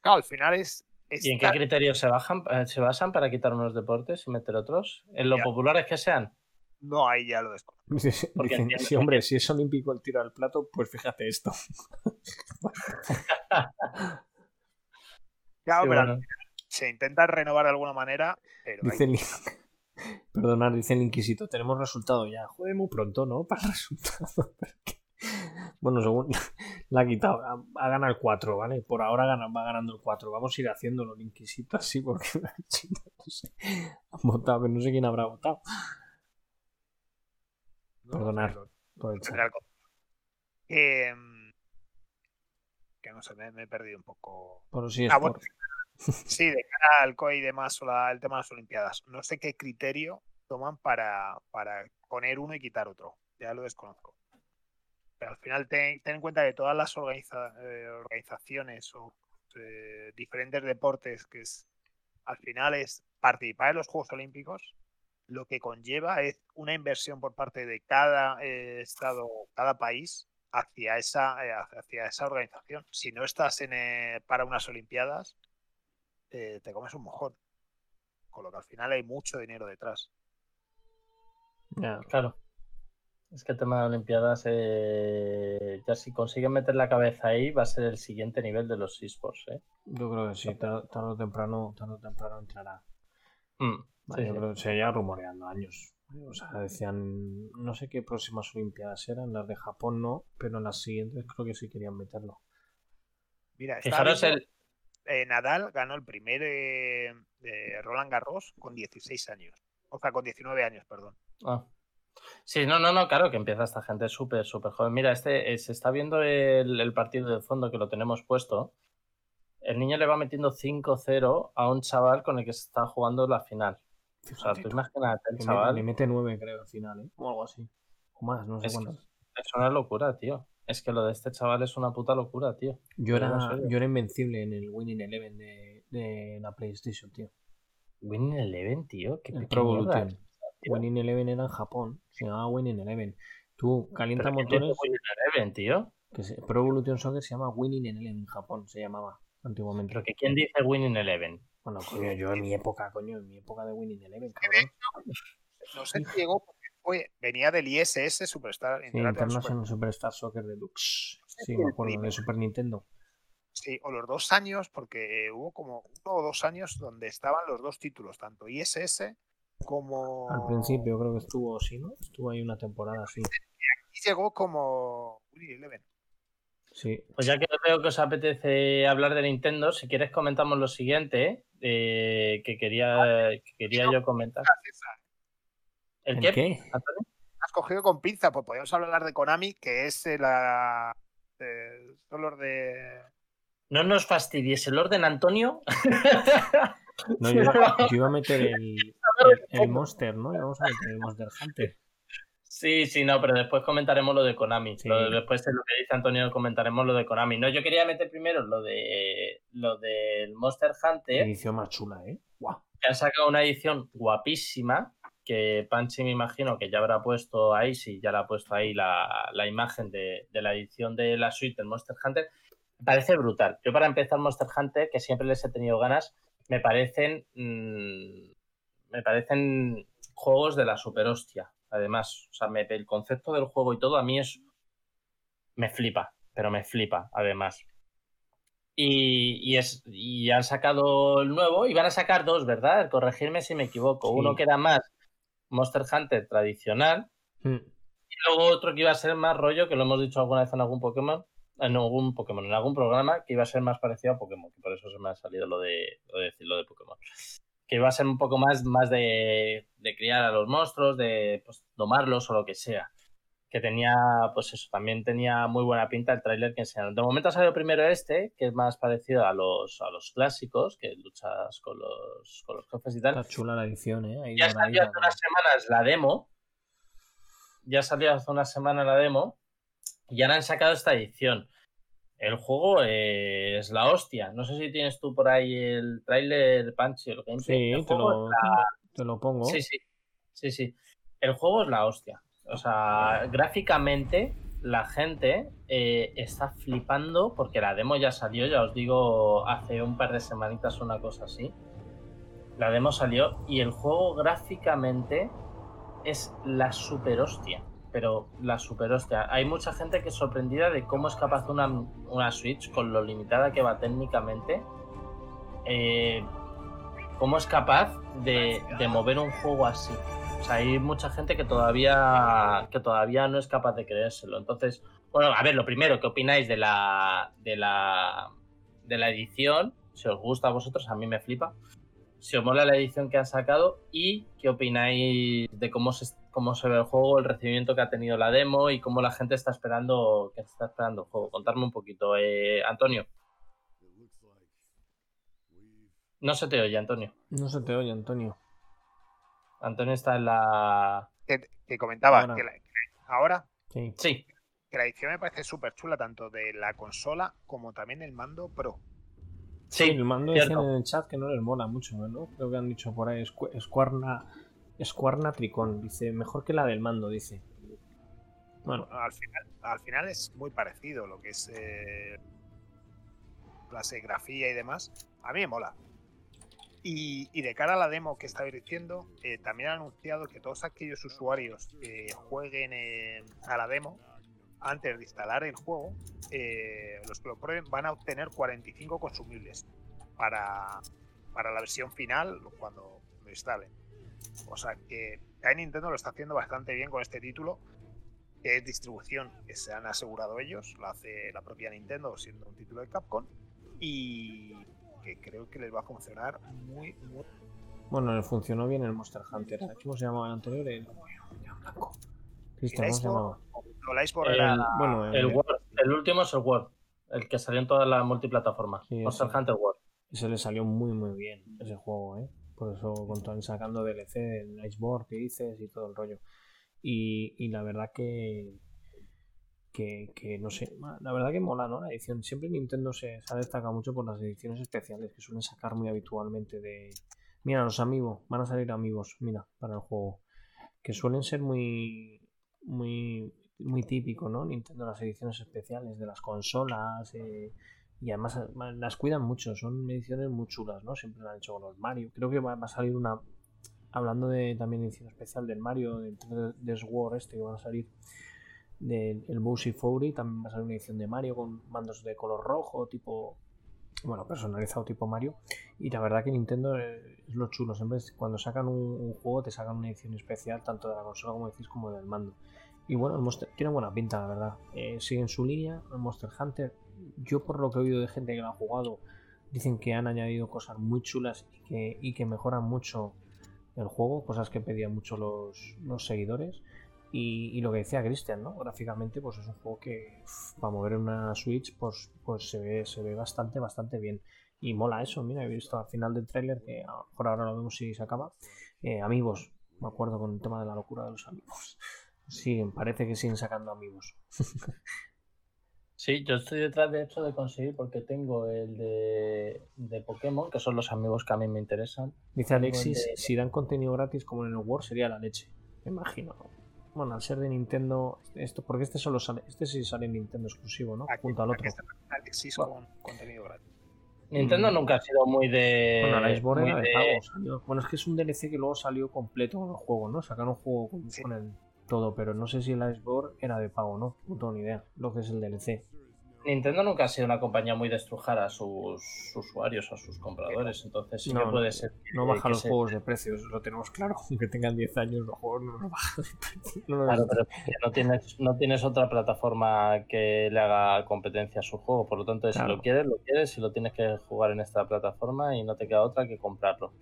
Claro, al final es. ¿Y en qué criterios se, bajan, eh, se basan para quitar unos deportes y meter otros? ¿En lo Ya. populares que sean? No, ahí ya lo desconozco. *laughs* Dicen, dicen, sí, hombre, si es olímpico el tiro al plato, pues fíjate esto. *laughs* Claro, Sí, pero bueno. se intenta renovar de alguna manera, pero hay- Dice el... Perdonad, dice el Inquisito, tenemos resultado ya. Joder, muy pronto, ¿no? *laughs* Para el resultado. Bueno, según *laughs* la ha quitado, ha, ganado el 4, ¿vale? Por ahora gana- va ganando el 4. Vamos a ir haciéndolo el Inquisito así porque *laughs* no sé. Han votado, pero no sé quién habrá votado. no, Perdonar no, por el chat. Eh, que no sé, me, me he perdido un poco. Pero sí es Ah, bueno, *laughs* Sí, de cara al COI y demás, o la- el tema de las Olimpiadas. No sé qué criterio toman para, para poner uno y quitar otro. Ya lo desconozco. Pero al final ten, ten en cuenta que todas las organiza- eh, organizaciones o eh, diferentes deportes que es al final es participar en los Juegos Olímpicos, lo que conlleva es una inversión por parte de cada eh, estado, cada país hacia esa, eh, hacia esa organización. Si no estás en, para unas Olimpiadas, te comes un mojón. Con lo que al final hay mucho dinero detrás. Claro. Es que el tema de Olimpiadas, eh, ya si consiguen meter la cabeza ahí, va a ser el siguiente nivel de los esports. ¿eh? Yo creo que sí, tarde, tarde o temprano, tarde o temprano entrará. Mm, Vale, sí, yo sí. creo que se lleva rumoreando años. O sea, decían, no sé qué próximas Olimpiadas eran, las de Japón no, pero en las siguientes creo que sí querían meterlo. Mira, Fijaros el. eh, Nadal ganó el primer eh, de Roland Garros con 16 años. O sea, con 19 años, perdón. ah. Sí, no, no, no, claro que empieza esta gente súper, súper joven. Mira, este eh, se está viendo el, el partido de fondo que lo tenemos puesto. El niño le va metiendo 5-0 a un chaval con el que se está jugando la final. O sea, tú imagínate el chaval. le mete nueve, creo, al final, ¿eh? O algo así. O más, no sé Es, cuántas. es una locura, tío. Es que lo de este chaval es una puta locura, tío. Yo no era, yo era invencible en el Winning Eleven de, de la PlayStation, tío. Winning Eleven, tío. Qué, El Pro Evolution. Winning Eleven era en Japón, se llamaba Winning Eleven. Tú calienta ¿Pero quién dice motores. Winning Eleven, tío? Que se- Pro Evolution Soccer se llama Winning Eleven en Japón, se llamaba antiguamente. ¿Pero que quién dice Winning Eleven? Bueno, coño, yo en mi época, coño, en mi época de Winning Eleven, cabrón. No sé si llegó porque fue, venía del ISS Superstar Sí, International Super- International Superstar Soccer Deluxe. Sí, me acuerdo, de. Super Nintendo. Sí, o los dos años, porque hubo como uno o dos años donde estaban los dos títulos, tanto ISS como. Al principio creo que estuvo, sí, ¿no? Estuvo ahí una temporada, sí. Y llegó como Winning Eleven. Sí. Pues ya que veo que os apetece hablar de Nintendo, si quieres comentamos lo siguiente eh, que quería, que quería yo comentar. ¿El ¿El qué? Antonio? Has cogido con pinza, pues podríamos hablar de Konami, que es eh, la. eh, son los de. No nos fastidies el orden, Antonio. *laughs* No, yo, *laughs* yo iba a meter el, el, el Monster, ¿no? Íbamos a meter el Monster Hunter. Sí, sí, no, pero después comentaremos lo de Konami. Sí. Lo- después de lo que dice Antonio comentaremos lo de Konami. No, yo quería meter primero lo de lo del Monster Hunter. Edición más chula, ¿eh? Guau. que han sacado una edición guapísima que Panchi me imagino que ya habrá puesto ahí, sí, ya la ha puesto ahí la, la imagen de, de la edición de la suite del Monster Hunter. Me parece brutal. Yo para empezar Monster Hunter, que siempre les he tenido ganas, me parecen mm, me parecen juegos de la super hostia. Además, o sea, me- el concepto del juego y todo a mí es me flipa, pero me flipa, además. Y, y es, y han sacado el nuevo y van a sacar dos, ¿verdad? Corregirme si me equivoco. Sí. Uno que era más Monster Hunter tradicional Mm. y luego otro que iba a ser más rollo, que lo hemos dicho alguna vez en algún Pokémon, en algún Pokémon, en algún programa, que iba a ser más parecido a Pokémon, que por eso se me ha salido lo de, lo de decir lo de Pokémon. Que iba a ser un poco más, más de, de criar a los monstruos, de pues, domarlos o lo que sea. Que tenía, pues eso, también tenía muy buena pinta el tráiler que enseñaron. De momento ha salido primero este, que es más parecido a los, a los clásicos, que luchas con los, con los jefes y tal. Está chula la edición, ¿eh? Ahí Ya salió hace unas semanas la demo. Ya salió hace una semana la demo. Y ahora han sacado esta edición. El juego eh, es la hostia. No sé si tienes tú por ahí el tráiler Panchi o lo que Sí, El te lo, la- te lo pongo. Sí, sí. Sí, sí. El juego es la hostia. O sea, gráficamente la gente eh, está flipando porque la demo ya salió, ya os digo, hace un par de semanitas una cosa así. La demo salió y el juego gráficamente es la super hostia. Pero la super hostia. Hay mucha gente que es sorprendida de cómo es capaz una, una Switch con lo limitada que va técnicamente. eh, cómo es capaz de, de mover un juego así. O sea, hay mucha gente que todavía, que todavía no es capaz de creérselo. Entonces, bueno, a ver, lo primero, ¿qué opináis de la, de la, de la edición? Si os gusta a vosotros, a mí me flipa. Si os mola la edición que han sacado y qué opináis de cómo se, cómo se ve el juego, el recibimiento que ha tenido la demo y cómo la gente está esperando, que está esperando el juego. Contarme un poquito, eh, Antonio. No se te oye, Antonio. No se te oye, Antonio. Antonio está en la. Que, que comentaba Ahora. que la- ahora Sí. Sí, que la edición me parece súper chula, tanto de la consola como también el mando Pro. Sí, sí. el mando decían en el chat que no les mola mucho, ¿no? Creo que han dicho por ahí, Squ- Squarna, Tricón, dice, mejor que la del mando, dice. Bueno, Al final, al final es muy parecido lo que es eh, la serigrafía y demás. A mí me mola. Y, de cara a la demo que estabais diciendo, eh, también han anunciado que todos aquellos usuarios que jueguen en- a la demo, antes de instalar el juego, eh, los que lo prueben van a obtener 45 consumibles para, para la versión final cuando lo instalen. O sea que ahí Nintendo lo está haciendo bastante bien con este título, que es distribución que se han asegurado ellos, lo hace la propia Nintendo siendo un título de Capcom, y que creo que les va a funcionar muy, muy bueno, le funcionó bien el Monster Hunter. ¿sabes ¿Cómo se llamaba el anterior? El, ya, blanco. Cristian, El ¿cómo se llamaba? O la Iceborne El- era- Bueno, el, World, el último es el World, el que salió en todas las multiplataformas. Sí, Monster ese. Hunter World. ese le salió muy, muy bien, ese juego, ¿eh? Por eso con sacando DLC, el Iceborne que dices y todo el rollo. Y, y la verdad que, que, que, no sé, la verdad que mola, ¿no? La edición. Siempre Nintendo se, se ha destacado mucho por las ediciones especiales que suelen sacar muy habitualmente de... Mira, los amigos, van a salir amigos, mira, para el juego. Que suelen ser muy, muy, muy típico, ¿no? Nintendo, las ediciones especiales de las consolas. eh, y además eh, las cuidan mucho, son ediciones muy chulas, ¿no? Siempre lo han hecho con los Mario. Creo que va, a salir una. Hablando de también edición especial del Mario, del 3D Sword este que va a salir del el Bowser Fury, también va a salir una edición de Mario con mandos de color rojo, tipo. Bueno, personalizado tipo Mario. Y la verdad que Nintendo eh, es lo chulo. Siempre cuando sacan un, juego te sacan una edición especial, tanto de la consola como decís, como del mando. Y bueno, el Monster tiene buena pinta, la verdad. Eh, siguen su línea, el Monster Hunter. Yo por lo que he oído de gente que lo ha jugado, dicen que han añadido cosas muy chulas y que, y que mejoran mucho el juego, cosas que pedían mucho los, los seguidores. Y, y lo que decía Cristian, ¿no? Gráficamente, pues es un juego que para mover una Switch, pues, pues se ve, se ve bastante, bastante bien. Y mola eso, mira, he visto al final del tráiler, que a lo mejor ahora lo vemos si se acaba. eh, amigos, me acuerdo con el tema de la locura de los amigos. *laughs* Sí, parece que siguen sacando amigos. *laughs* Sí, yo estoy detrás de hecho de conseguir porque tengo el de, de Pokémon, que son los amigos que a mí me interesan. Dice Alexis, de- si dan contenido gratis como en el Word sería la leche. Me imagino. Bueno, al ser de Nintendo, esto, porque este solo sale, este sí sale en Nintendo exclusivo, ¿no? Aquí- Junto al otro. está Alexis con contenido gratis. Nintendo Mm. nunca ha sido muy de. Bueno, la Iceborne era de de- pago. salió- Bueno, es que es un DLC que luego salió completo con el juego, ¿no? Sacaron un juego con, Sí. con el todo, pero no sé si el Iceborne era de pago, ¿no? No tengo ni idea. Lo que es el DLC. Nintendo nunca ha sido una compañía muy de estrujar a sus usuarios, a sus compradores, entonces sí No, que no, puede ser. No que- baja los se- juegos de precios, lo tenemos claro. *laughs* Aunque tengan 10 años, los juegos no nos bajan de precio. No Claro, pero no tienes, no tienes otra plataforma que le haga competencia a su juego, por lo tanto, Claro. si lo quieres, lo quieres, y lo tienes que jugar en esta plataforma y no te queda otra que comprarlo.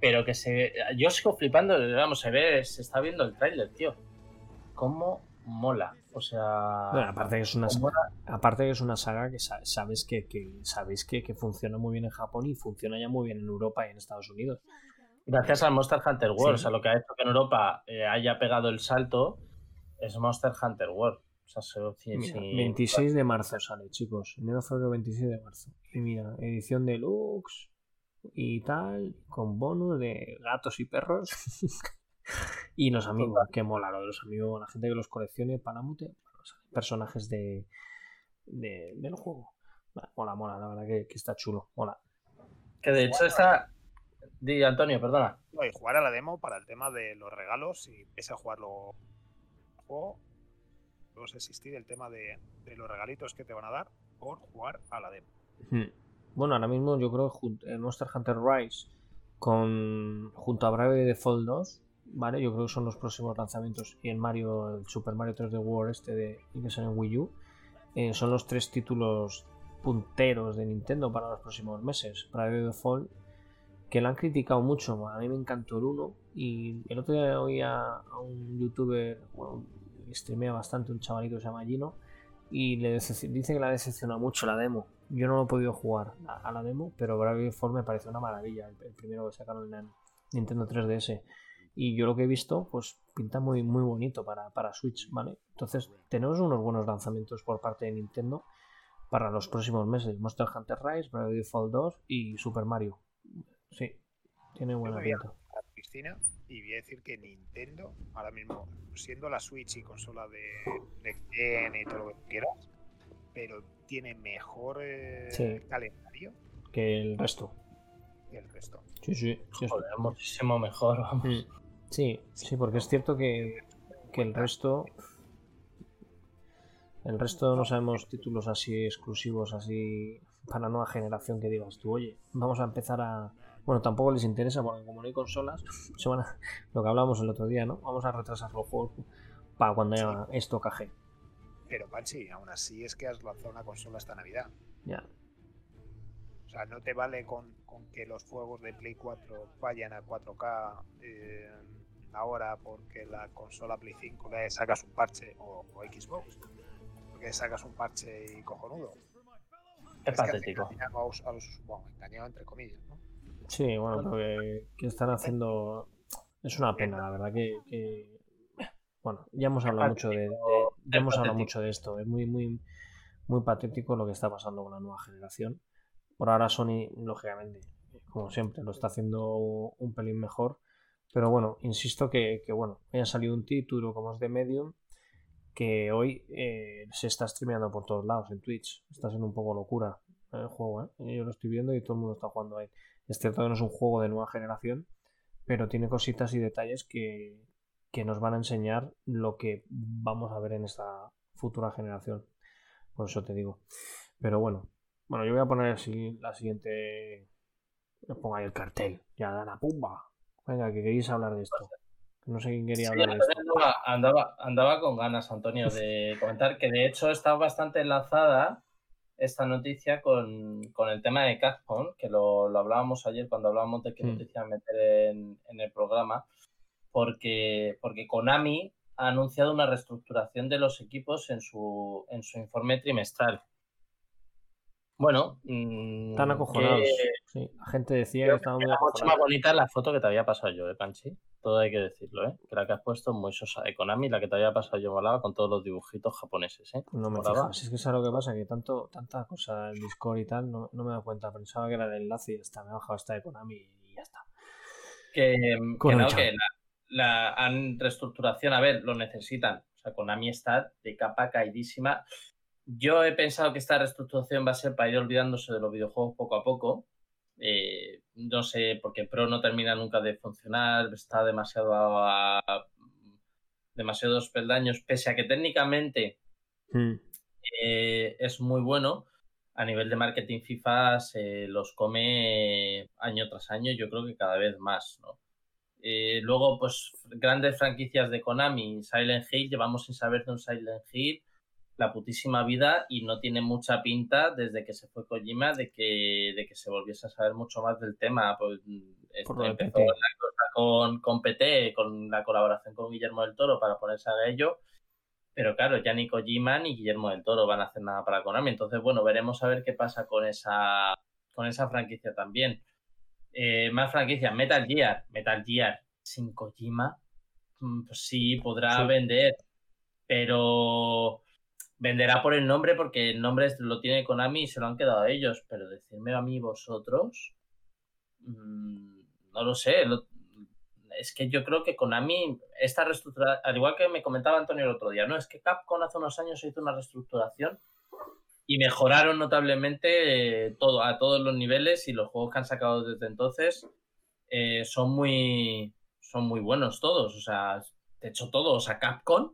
Pero que se. Yo sigo flipando, vamos, se ve, se está viendo el tráiler, tío. ¿Cómo mola? O sea. Bueno, aparte que es una, mola. aparte que es una saga que sa- sabes que, que sabéis que, que funciona muy bien en Japón y funciona ya muy bien en Europa y en Estados Unidos. Gracias al Monster Hunter World, Sí. o sea, lo que ha hecho que en Europa eh, haya pegado el salto es Monster Hunter World. O sea, se- sí, Mira, sí. 26 de marzo sale, chicos. Enero, febrero, 26 de marzo. Y mira, edición deluxe y tal, con bonus de gatos y perros. *laughs* y los amigos, que mola lo de los amigos, la gente que los coleccione, Palamute, bueno, salen personajes de, de- del juego. Mola, mola, la verdad que, que está chulo, mola. Que de hecho está. Di, Antonio, perdona. No, y jugar a la demo para el tema de los regalos y pese a jugarlo juego, luego existir el tema de, de los regalitos que te van a dar por jugar a la demo. Hmm. Bueno, ahora mismo yo creo que el Monster Hunter Rise con junto a Brave Default 2, ¿vale? Yo creo que son los próximos lanzamientos. Y el Mario, el Super Mario 3D World este de que en Wii U, eh, son los tres títulos punteros de Nintendo para los próximos meses. Brave Default, que lo han criticado mucho, a mí me encantó el 1 y el otro día oía a un youtuber, bueno, streamea bastante, un chavalito que se llama Gino, y le dice que le ha decepcionado mucho la demo. Yo no lo he podido jugar a, la demo, pero Bravely Default me pareció una maravilla, el, primero que sacaron en Nintendo 3DS. Y yo lo que he visto, pues pinta muy, muy bonito para, para Switch, ¿vale? Entonces, tenemos unos buenos lanzamientos por parte de Nintendo para los próximos meses. Monster Hunter Rise, Bravely Default 2 y Super Mario. Sí, tiene buena me voy a pinta. a Cristina y voy a decir que Nintendo, ahora mismo, siendo la Switch y consola de Next Gen y todo lo que quieras, pero tiene mejor eh, Sí. calendario Que el resto. que el resto. Sí, sí. sí, Joder, muchísimo mejor. vamos. Sí, sí, porque es cierto que, que el resto. El resto no sabemos títulos así exclusivos, así para nueva generación que digas tú, oye, vamos a empezar a. Bueno, tampoco les interesa porque como no hay consolas, se van a- lo que hablábamos el otro día, ¿no? Vamos a retrasar los juegos para cuando haya esto caje. Pero Panchi, aún así es que has lanzado una consola esta Navidad. Ya. O sea, no te vale con, con que los juegos de Play 4 vayan a 4K eh, ahora porque la consola Play 5 le sacas un parche o, o Xbox. Porque sacas un parche y cojonudo. Es patético. engañado a los- a los- bueno, engañado entre comillas, ¿no? Sí, bueno, pero que, que están haciendo. Es una pena, la verdad que. que- Bueno, ya hemos hablado mucho de, de- ya hemos hablado mucho de esto. Es muy, muy, muy patético lo que está pasando con la nueva generación. Por ahora Sony, lógicamente, como siempre, lo está haciendo un pelín mejor. Pero bueno, insisto que, que bueno, haya salido un título como es de Medium que hoy eh, se está streameando por todos lados en Twitch. Está siendo un poco locura el juego, ¿eh? Yo lo estoy viendo y todo el mundo está jugando ahí. Es cierto que no es un juego de nueva generación, pero tiene cositas y detalles que, que nos van a enseñar lo que vamos a ver en esta futura generación. Por eso te digo. Pero bueno, bueno, yo voy a poner la siguiente. Pongo ahí el cartel. Ya da la pumba. Venga, que queréis hablar de esto. No sé quién quería Sí, hablar de esto. andaba, andaba, andaba con ganas, Antonio, de *laughs* comentar que de hecho está bastante enlazada esta noticia con, con el tema de Capcom, que lo, lo hablábamos ayer cuando hablábamos de qué Mm. noticia meter en, en el programa, porque, porque Konami ha anunciado una reestructuración de los equipos en su, en su informe trimestral. Bueno, mm, Están acojonados. que- Sí, la gente decía que Creo estaban que muy más acojonados. bonita la foto que te había pasado yo, ¿eh, Panchi? Todo hay que decirlo, ¿eh? Que la que has puesto muy sosa de Konami, la que te había pasado yo molaba con todos los dibujitos japoneses, ¿eh? No me fijas, es que sabes lo que pasa, que tanto, tanta cosa, el Discord y tal, no, no me he dado cuenta. Pensaba que era el enlace y ya está, me he bajado esta de Konami y ya está. Que, que no, que la, la han reestructuración, a ver, lo necesitan. O sea, Konami está de capa caidísima. Yo he pensado que esta reestructuración va a ser para ir olvidándose de los videojuegos poco a poco. Eh, no sé, porque Pro no termina nunca de funcionar, está demasiado a, demasiados peldaños, pese a que técnicamente Mm. eh, es muy bueno. A nivel de marketing FIFA se los come año tras año, yo creo que cada vez más, ¿no? Eh, luego, pues, grandes franquicias de Konami, Silent Hill, llevamos sin saber de un Silent Hill la putísima vida y no tiene mucha pinta desde que se fue Kojima de que, de que se volviese a saber mucho más del tema. Pues, esto empezó la cosa con, con PT, con la colaboración con Guillermo del Toro para ponerse a ello. Pero claro, ya ni Kojima ni Guillermo del Toro van a hacer nada para Konami. Entonces, bueno, veremos a ver qué pasa con esa, con esa franquicia también. Eh, más franquicias, Metal Gear. Metal Gear sin Kojima, mm, pues sí, podrá vender, pero venderá por el nombre porque el nombre lo tiene Konami y se lo han quedado a ellos. Pero decirme a mí vosotros, mm, no lo sé. es que yo creo que Konami, esta reestructuración, al igual que me comentaba Antonio el otro día, no es que Capcom hace unos años hizo una reestructuración y mejoraron notablemente eh, todo, a todos los niveles y los juegos que han sacado desde entonces eh, son muy son muy buenos todos. O sea, de hecho todo. O Capcom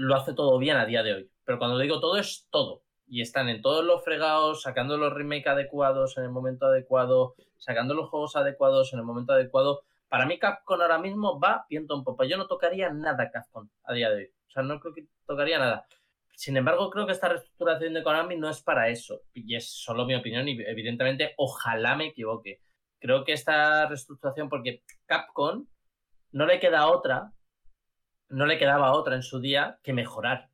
lo hace todo bien a día de hoy. Pero cuando digo todo es todo. Y están en todos los fregados, sacando los remakes adecuados en el momento adecuado, sacando los juegos adecuados en el momento adecuado. Para mí Capcom ahora mismo va viento en popa. Yo no tocaría nada Capcom a día de hoy. O sea, no creo que tocaría nada. Sin embargo, creo que esta reestructuración de Konami no es para eso. Y es solo mi opinión y evidentemente ojalá me equivoque. Creo que esta reestructuración, porque Capcom no le queda otra, no le quedaba otra en su día que mejorar.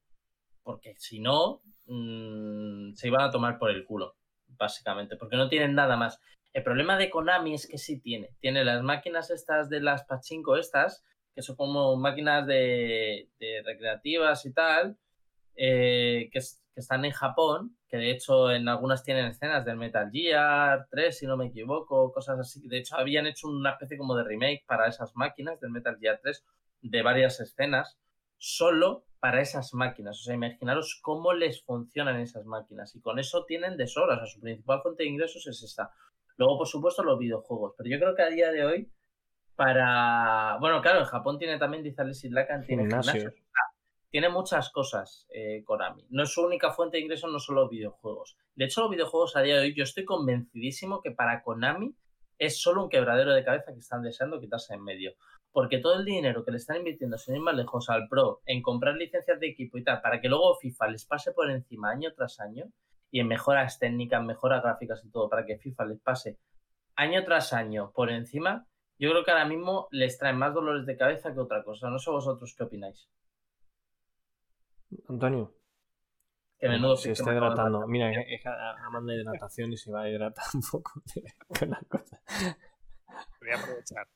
Porque si no, mmm, se iban a tomar por el culo, básicamente, porque no tienen nada más. El problema de Konami es que sí tiene. Tiene las máquinas estas de las Pachinko estas, que son como máquinas de, recreativas y tal, eh, que, están en Japón, que de hecho en algunas tienen escenas del Metal Gear 3, si no me equivoco, cosas así. De hecho, habían hecho una especie como de remake para esas máquinas del Metal Gear 3, de varias escenas, solo para esas máquinas. O sea, imaginaros cómo les funcionan esas máquinas. Y con eso tienen de sobra. O sea, su principal fuente de ingresos es esta. Luego, por supuesto, los videojuegos. Pero yo creo que a día de hoy, para. Bueno, claro, en Japón tiene también, dice Alexis Lacan, tiene gimnasios tiene muchas cosas eh, Konami. No es su única fuente de ingresos, no son los videojuegos. De hecho, los videojuegos a día de hoy, yo estoy convencidísimo que para Konami es solo un quebradero de cabeza que están deseando quitarse en medio. Porque todo el dinero que le están invirtiendo, sin ir más lejos, al Pro, en comprar licencias de equipo y tal, para que luego FIFA les pase por encima año tras año, y en mejoras técnicas, mejoras gráficas y todo, para que FIFA les pase año tras año por encima, yo creo que ahora mismo les traen más dolores de cabeza que otra cosa. No sé vosotros qué opináis. Antonio. Que menudo se está hidratando. Mira, es que manda de natación y se va a hidratar *laughs* un poco *laughs* con la cosa. Voy a aprovechar.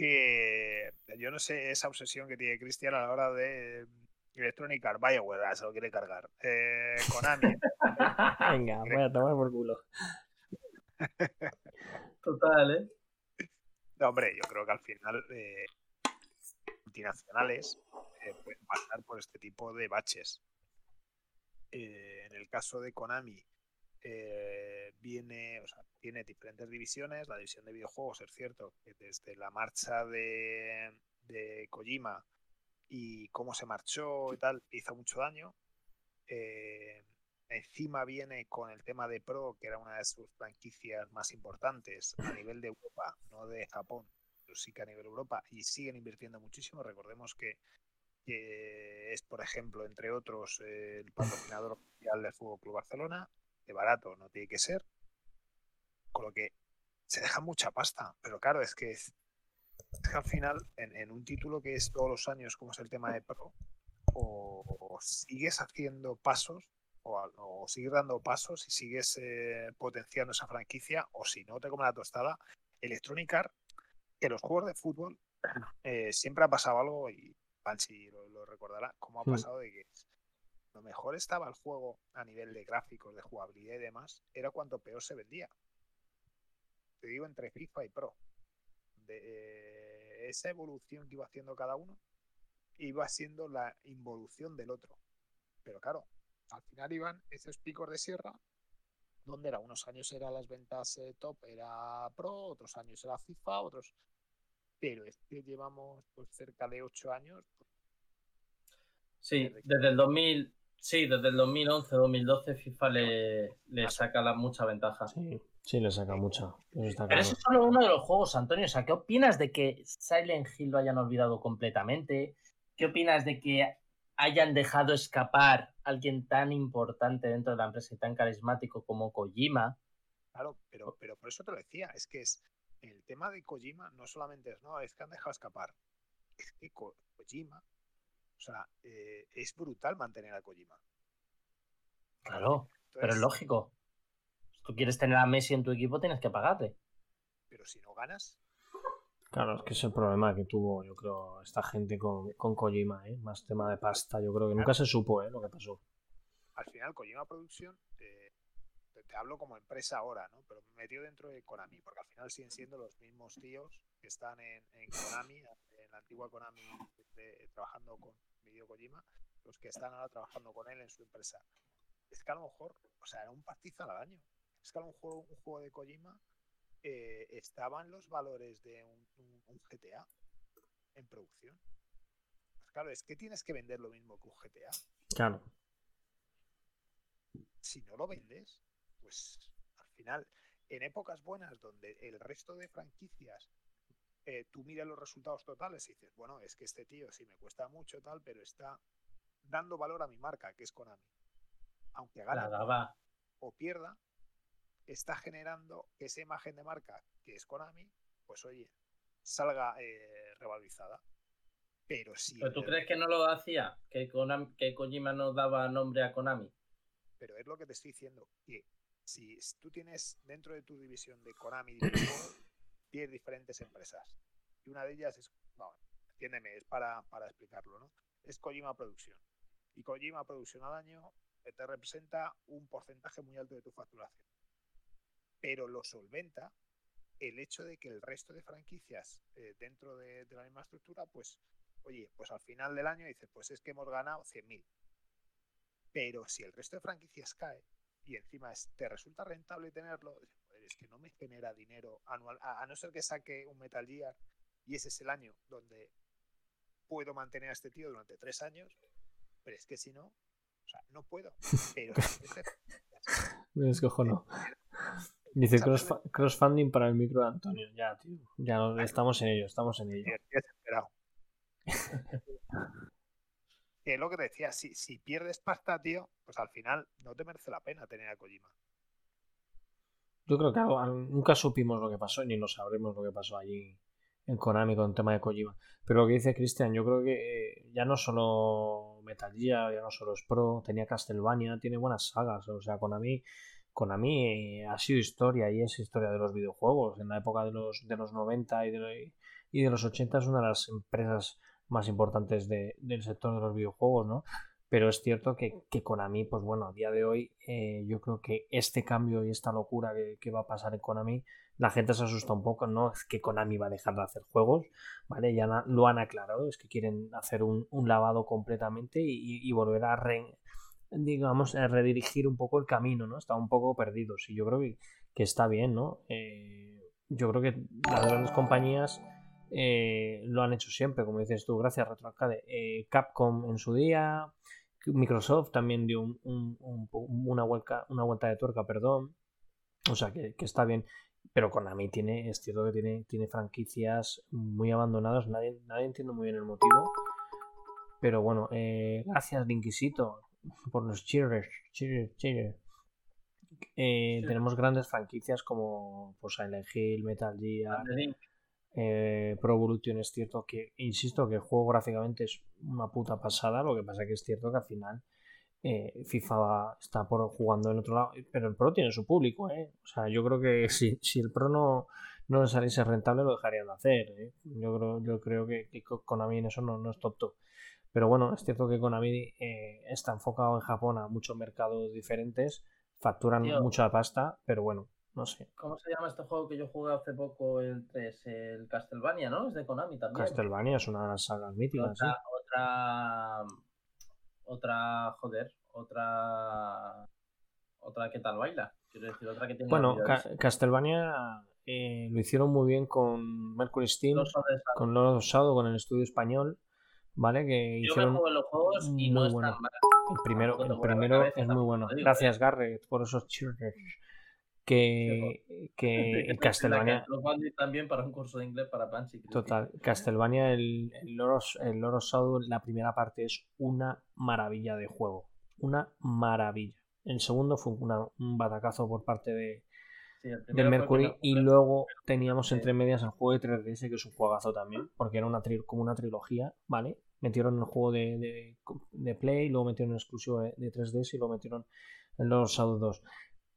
Que yo no sé esa obsesión que tiene Cristian a la hora de Electronic Arts. Vaya hueá, se lo quiere cargar. Eh, Konami. *laughs* Venga, voy a tomar por culo. *laughs* Total, ¿eh? No, hombre, yo creo que al final eh, multinacionales eh, pueden pasar por este tipo de baches. Eh, en el caso de Konami, eh, viene, o sea, tiene diferentes divisiones. La división de videojuegos, es cierto, que desde la marcha de, de Kojima y cómo se marchó y tal, hizo mucho daño. encima viene con el tema de Pro, que era una de sus franquicias más importantes a nivel de Europa, no de Japón, pero sí que a nivel Europa, y siguen invirtiendo muchísimo. Recordemos que que es, por ejemplo, entre otros, el patrocinador oficial del Fútbol Club Barcelona, que barato no tiene que ser, con lo que se deja mucha pasta, pero claro, es que, es, que al final, en, un título que es todos los años, como es el tema de Pro, o, sigues haciendo pasos, o, sigues dando pasos y sigues eh, potenciando esa franquicia, o si no te come la tostada, Electronic Arts, que los juegos de fútbol eh, siempre ha pasado algo y Panchi lo, recordará, cómo ha hmm. pasado de que lo mejor estaba el juego a nivel de gráficos, de jugabilidad y demás, era cuanto peor se vendía. Te digo, entre FIFA y Pro. De, eh, esa evolución que iba haciendo cada uno iba siendo la involución del otro. Pero claro, al final iban esos picos de sierra, donde era unos años era las ventas eh, top, era Pro, otros años era FIFA, otros pero es que llevamos pues, cerca de ocho años. Sí, desde el 2000, Sí, desde el 2011-2012 FIFA le, le saca la, mucha ventaja. Sí, sí, le saca mucha. Eso Pero claro. eso es solo uno de los juegos, Antonio. O sea, ¿qué opinas de que Silent Hill lo hayan olvidado completamente? ¿Qué opinas de que hayan dejado escapar a alguien tan importante dentro de la empresa y tan carismático como Kojima? Claro, pero, pero por eso te lo decía, es que es el tema de Kojima no solamente es, no, es que han dejado escapar, es que Ko- Kojima, o sea, eh, es brutal mantener a Kojima. Claro, pero es lógico. Si tú quieres tener a Messi en tu equipo, tienes que pagarle. Pero si no ganas, Claro, es que es el problema que tuvo, yo creo, esta gente con, con Kojima, ¿eh? Más tema de pasta, yo creo que nunca se supo, ¿eh? Lo que pasó. al final Kojima Production, eh, te, hablo como empresa ahora, ¿no? Pero me metió dentro de Konami, porque al final siguen siendo los mismos tíos que están en, en Konami, en la antigua Konami, de- trabajando con Hideo Kojima, los que están ahora trabajando con él en su empresa. Es que a lo mejor, o sea, era un pastizal al año. Es que a lo mejor un juego de Kojima eh, estaban los valores de un, un- un GTA en producción. Pues claro, es que tienes que vender lo mismo que un GTA Claro. si no lo vendes, pues al final, en épocas buenas donde el resto de franquicias, eh, tú miras los resultados totales y dices, bueno, es que este tío sí me cuesta mucho tal, pero está dando valor a mi marca, que es Konami. Aunque gane o pierda, está generando que esa imagen de marca, que es Konami, pues oye, salga eh, revalorizada. Pero si ¿Pero tú crees que no lo hacía? ¿Que, Konami- que Kojima no daba nombre a Konami? pero es lo que te estoy diciendo, que si tú tienes dentro de tu división de Konami videojuegos, tienes diferentes empresas. Y una de ellas es, no, entiéndeme, es para, para explicarlo, ¿no? Es Kojima Producción. Y Kojima Producción al año eh, te representa un porcentaje muy alto de tu facturación. Pero lo solventa el hecho de que el resto de franquicias eh, dentro de, de la misma estructura, pues, oye, pues al final del año dices, pues es que hemos ganado 100.000. Pero si el resto de franquicias cae y encima es- te resulta rentable tenerlo, dices, "Joder, es que no me genera dinero anual, a, a no ser que saque un Metal Gear y ese es el año donde puedo mantener a este tío durante tres años, pero es que si no, o sea, no puedo. Pero *laughs* Me descojono. *laughs* Dice crossfa- crossfunding para el micro de Antonio. Ya, tío. Ya estamos en ello, estamos en ello. *laughs* Es lo que te decía, si, si pierdes pasta, tío, pues al final no te merece la pena tener a Kojima. Yo creo que nunca supimos lo que pasó ni lo sabremos lo que pasó allí en Konami con el tema de Kojima. Pero lo que dice Cristian, yo creo que eh, ya no solo Metal Gear, ya no solo es Pro, tenía Castlevania, tiene buenas sagas. O sea, Konami, Konami eh, ha sido historia y es historia de los videojuegos. En la época de los, de los 90 y de, y de los 80 es una de las empresas más importantes de- del sector de los videojuegos, ¿no? Pero es cierto que, que Konami, pues bueno, a día de hoy, eh, yo creo que este cambio y esta locura que, que va a pasar en Konami, la gente se asusta un poco, no es que Konami va a dejar de hacer juegos, ¿vale? Ya na- lo han aclarado, es que quieren hacer un, un lavado completamente y, y- volver a, re- digamos, a redirigir un poco el camino, ¿no? Está un poco perdidos y yo creo que, que está bien, ¿no? Eh, yo creo que las grandes compañías eh, lo han hecho siempre, como dices tú, gracias Retro Arcade. Eh, Capcom en su día, Microsoft también dio un- un- un- una, vuelta, una vuelta de tuerca, perdón. O sea que, que está bien. Pero Konami tiene, es cierto que tiene, tiene franquicias muy abandonadas. Nadie, nadie entiende muy bien el motivo. Pero bueno, eh, gracias Linkisito por los cheers. cheers, cheers. Eh, Sí. Tenemos grandes franquicias como pues, Silent Hill, Metal Gear. Eh, Pro Evolution es cierto que, insisto, que el juego gráficamente es una puta pasada, lo que pasa que es cierto que al final eh, FIFA va- está por jugando en otro lado, pero el Pro tiene su público, ¿eh? O sea, yo creo que si, si el Pro no, no le saliese rentable lo dejarían de hacer, ¿eh? Yo creo, yo creo que, que Konami en eso no, no es tonto. Pero bueno, es cierto que Konami está enfocado en Japón a muchos mercados diferentes, facturan Tío. mucha pasta, pero bueno, no sé. ¿Cómo se llama este juego que yo jugué hace poco, el 3? El Castlevania, ¿no? Es de Konami también. Castlevania es una de las sagas míticas, ¿sí? otra, otra, otra, joder, otra, otra que tal baila. Quiero decir, otra que tiene Bueno. Ca- Castlevania eh, lo hicieron muy bien con Mercury Steam, Los con Lord of Shadow, con el estudio español, ¿vale? Que Yo me hicieron juego en los juegos y muy no es bueno. tan mal. el primero, el primero cabeza, es muy bueno. digo, Gracias, Garrett, por esos chirres. Que, que el *laughs* Castlevania, también para un curso de inglés para. Cristi. total, Castlevania, el, el Lord, of- el Shadow, la primera parte es una maravilla de juego. Una maravilla. El segundo fue una- un batacazo por parte de, Sí, el del Mercury y luego teníamos Sí. entre medias el juego de 3DS que es un juegazo también porque era una tri- como una trilogía vale metieron el juego de, de, de Play luego metieron el exclusivo de, de 3DS y luego metieron el Lord Shadow 2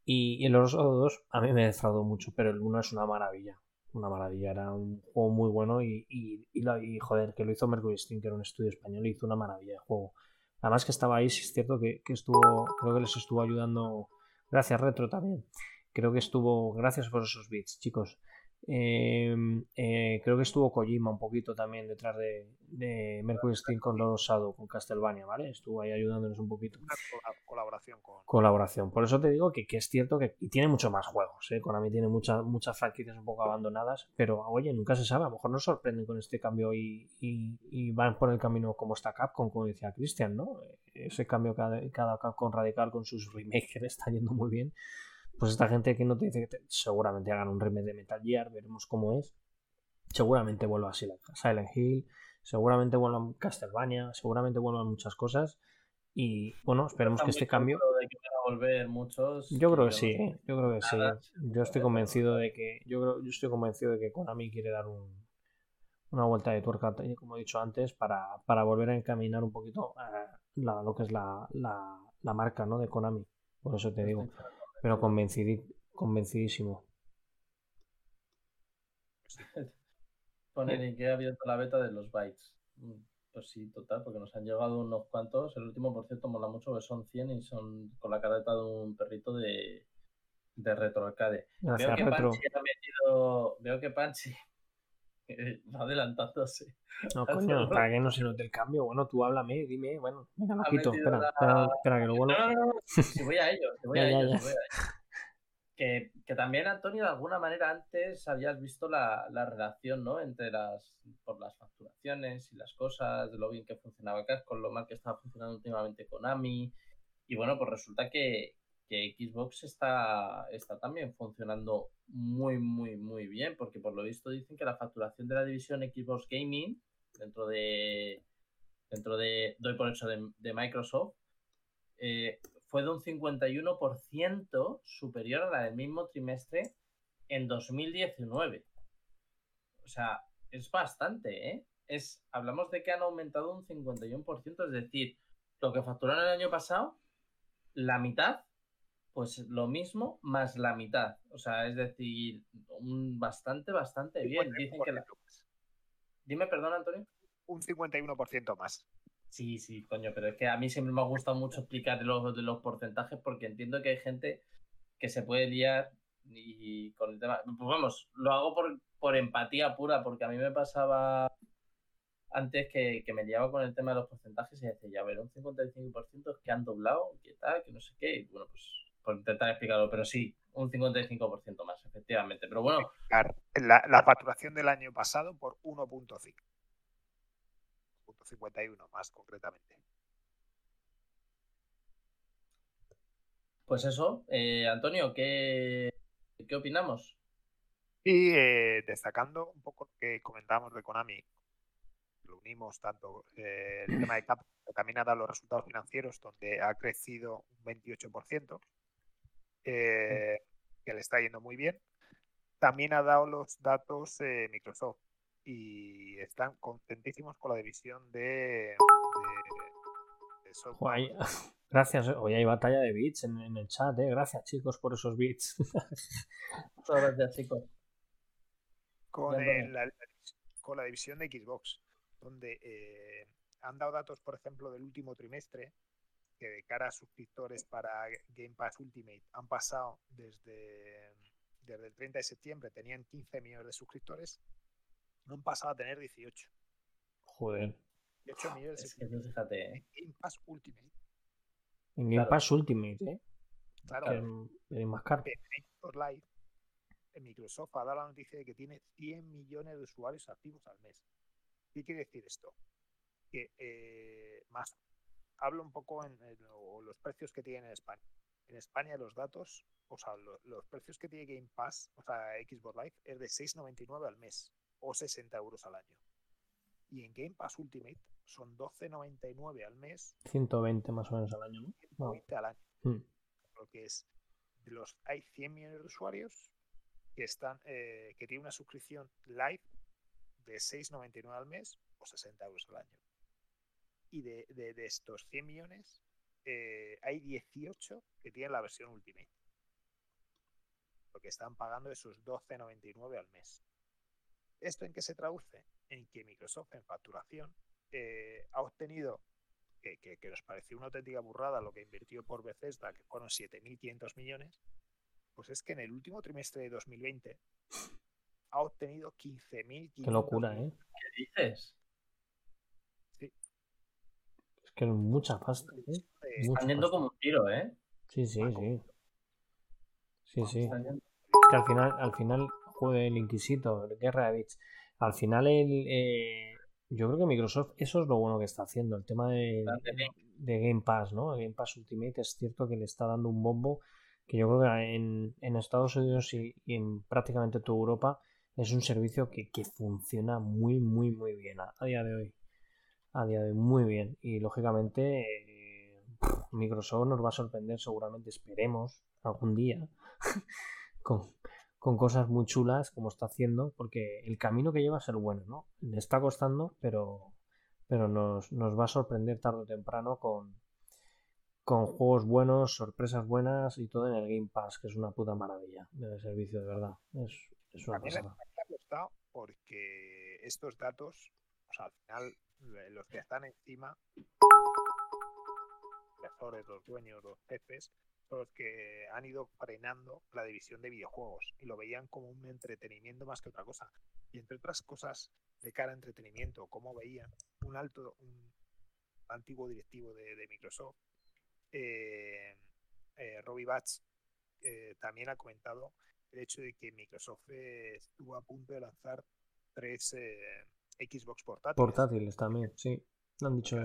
y, el Shadow 2 a mí me defraudó mucho pero el 1 es una maravilla una maravilla era un juego muy bueno y, y, y, joder que lo hizo Mercury Steam que era un estudio español hizo una maravilla de juego además que estaba ahí sí es cierto que, que estuvo creo que les estuvo ayudando gracias Retro también creo que estuvo. Gracias por esos bits, chicos. Eh, eh, creo que estuvo Kojima un poquito también detrás de, de Mercury Steam con of Shadow, con Castlevania, ¿vale? Estuvo ahí ayudándonos un poquito. Una cola- colaboración con. Colaboración. Por eso te digo que, que es cierto que y tiene mucho más juegos. ¿eh? Konami tiene muchas muchas franquicias un poco abandonadas, pero oye, nunca se sabe. A lo mejor nos sorprenden con este cambio y, y- y van por el camino como está Capcom, como decía Christian, ¿no? Ese cambio cada, cada Capcom radical con sus remakes está yendo muy bien pues esta gente que no te dice que te- seguramente hagan un remake de Metal Gear, veremos cómo es. Seguramente vuelva a Silent Hill, seguramente vuelvan Castlevania, seguramente vuelvan muchas cosas. Y bueno, esperemos que este cambio. seguro de que van a volver muchos. Yo creo que sí. ¿eh? yo creo que sí. Yo estoy convencido de que. Yo creo, yo estoy convencido de que Konami quiere dar un, una vuelta de tuerca, como he dicho antes, para, para volver a encaminar un poquito eh, la- lo que es la, la, la marca ¿no? de Konami. Por eso te digo. Pero convencidi- convencidísimo. *laughs* Ponen que ha abierto la beta de los bytes. Mm, Pues sí, total, porque nos han llegado unos cuantos. El último, por cierto, mola mucho, que son 100 y son con la careta de un perrito de, de retro arcade. Veo que Retro. Panchi ha metido. Veo que Panchi va adelantándose. No, coño, para que no se note el cambio. Bueno, tú háblame, dime. Bueno, venga, lo quito. Espera, la- espera, espera, que lo vuelvo. *laughs* No, no, no, no, Si voy a ello, si voy Ya, a ya, ello, ya. si voy a ello. Que, que también, Antonio, de alguna manera antes habías visto la, la relación, ¿no? Entre las, por las facturaciones y las cosas, de lo bien que funcionaba Capcom, lo mal que estaba funcionando últimamente Konami. Y bueno, pues resulta que, que Xbox está, está también funcionando muy, muy, muy bien, porque por lo visto dicen que la facturación de la división Xbox Gaming, dentro de, dentro de, doy por hecho, de, Microsoft, eh, fue de un 51% superior a la del mismo trimestre en 2019. O sea, es bastante, ¿eh? Es, hablamos de que han aumentado un 51%, es decir, lo que facturaron el año pasado, la mitad, pues lo mismo más la mitad. O sea, es decir, un bastante, bastante bien. Dicen que la... 51% más. Dime, perdón, Antonio. Un 51% más. Sí, sí, coño, pero es que a mí siempre me ha gustado mucho explicar los, los porcentajes porque entiendo que hay gente que se puede liar y con el tema. Pues vamos, lo hago por, por empatía pura, porque a mí me pasaba antes que, que me liaba con el tema de los porcentajes y decía, ya ver, un 55% es que han doblado, que tal, que no sé qué. Y bueno, pues por intentar explicarlo, pero sí, un 55% más, efectivamente. Pero bueno, La, la facturación del año pasado por 1.5. 1.51 más concretamente. pues eso, eh, Antonio, ¿qué, ¿qué opinamos? Y eh, destacando un poco lo que comentábamos de Konami, lo unimos tanto eh, el tema de que también ha dado los resultados financieros, donde ha crecido un 28%, eh, que le está yendo muy bien. También ha dado los datos eh, Microsoft y están contentísimos con la división de, de, de software. Guay. *laughs* Gracias. Hoy hay batalla de bits en, en el chat, ¿eh? Gracias, chicos, por esos bits. *laughs* Muchas gracias, chicos. con, eh, la, con la división de Xbox, donde eh, han dado datos, por ejemplo, del último trimestre, que de cara a suscriptores para Game Pass Ultimate han pasado desde, desde el 30 de septiembre, tenían 15 millones de suscriptores, han pasado a tener 18. Joder. 18 millones de Es que suscriptores fíjate, ¿eh? en Game Pass Ultimate. En Game Claro. Pass Ultimate, ¿eh? Claro, Que es- es más caro. en Live, en Microsoft ha dado la noticia de que tiene 100 millones de usuarios activos al mes. ¿Qué quiere decir esto? Que eh, más hablo un poco en, en lo- los precios que tiene en España. En España los datos, o sea, lo- los precios que tiene Game Pass, o sea, Xbox Live, es de 6,99 al mes o 60 euros al año. Y en Game Pass Ultimate son 12,99 al mes 120 más o menos al año, ¿no? y No. 20 al año. Mm. Lo que es, de los, hay 100 millones de usuarios que, están, eh, que tienen una suscripción live de 6,99 al mes o 60 euros al año. Y de, de- de estos 100 millones, eh, hay 18 que tienen la versión Ultimate. Lo que están pagando esos 12,99 al mes. ¿Esto en qué se traduce? En que Microsoft en facturación eh, ha obtenido, que, que- que nos pareció una auténtica burrada lo que invirtió por Bethesda, que fueron 7.500 millones, pues es que en el último trimestre de 2020 ha obtenido 15.500 Qué locura, ¿eh? ¿Qué dices? Es que es mucha pasta, ¿eh? Mucha Están yendo pasta. como un tiro, ¿eh? Sí, sí, sí. Sí, sí. Están yendo- Es que al final, al final, joder, el Inquisitor, Guerra de Bits. Al final, el, eh, yo creo que Microsoft, eso es lo bueno que está haciendo. El tema de, de Game Pass, ¿no? El Game Pass Ultimate es cierto que le está dando un bombo que yo creo que en, en Estados Unidos y, y en prácticamente toda Europa es un servicio que, que funciona muy, muy, muy bien a, a día de hoy. A día de hoy, muy bien. Y lógicamente, eh, Microsoft nos va a sorprender, seguramente, esperemos, algún día, *laughs* con, con cosas muy chulas como está haciendo, porque el camino que lleva es el bueno, ¿no? Le está costando, pero, pero nos, nos va a sorprender tarde o temprano con, con juegos buenos, sorpresas buenas y todo en el Game Pass, que es una puta maravilla de servicio, de verdad. Es, es una pasada. me ha costado porque estos datos, o sea, al final, los que están encima, los los dueños, los jefes, son los que han ido frenando la división de videojuegos y lo veían como un entretenimiento más que otra cosa. Y entre otras cosas, de cara a entretenimiento, como veían un alto, un antiguo directivo de, de Microsoft, eh, eh, Robbie Batch, eh, también ha comentado el hecho de que Microsoft eh, estuvo a punto de lanzar tres eh, Xbox portátiles. Portátiles también, sí. Lo han dicho.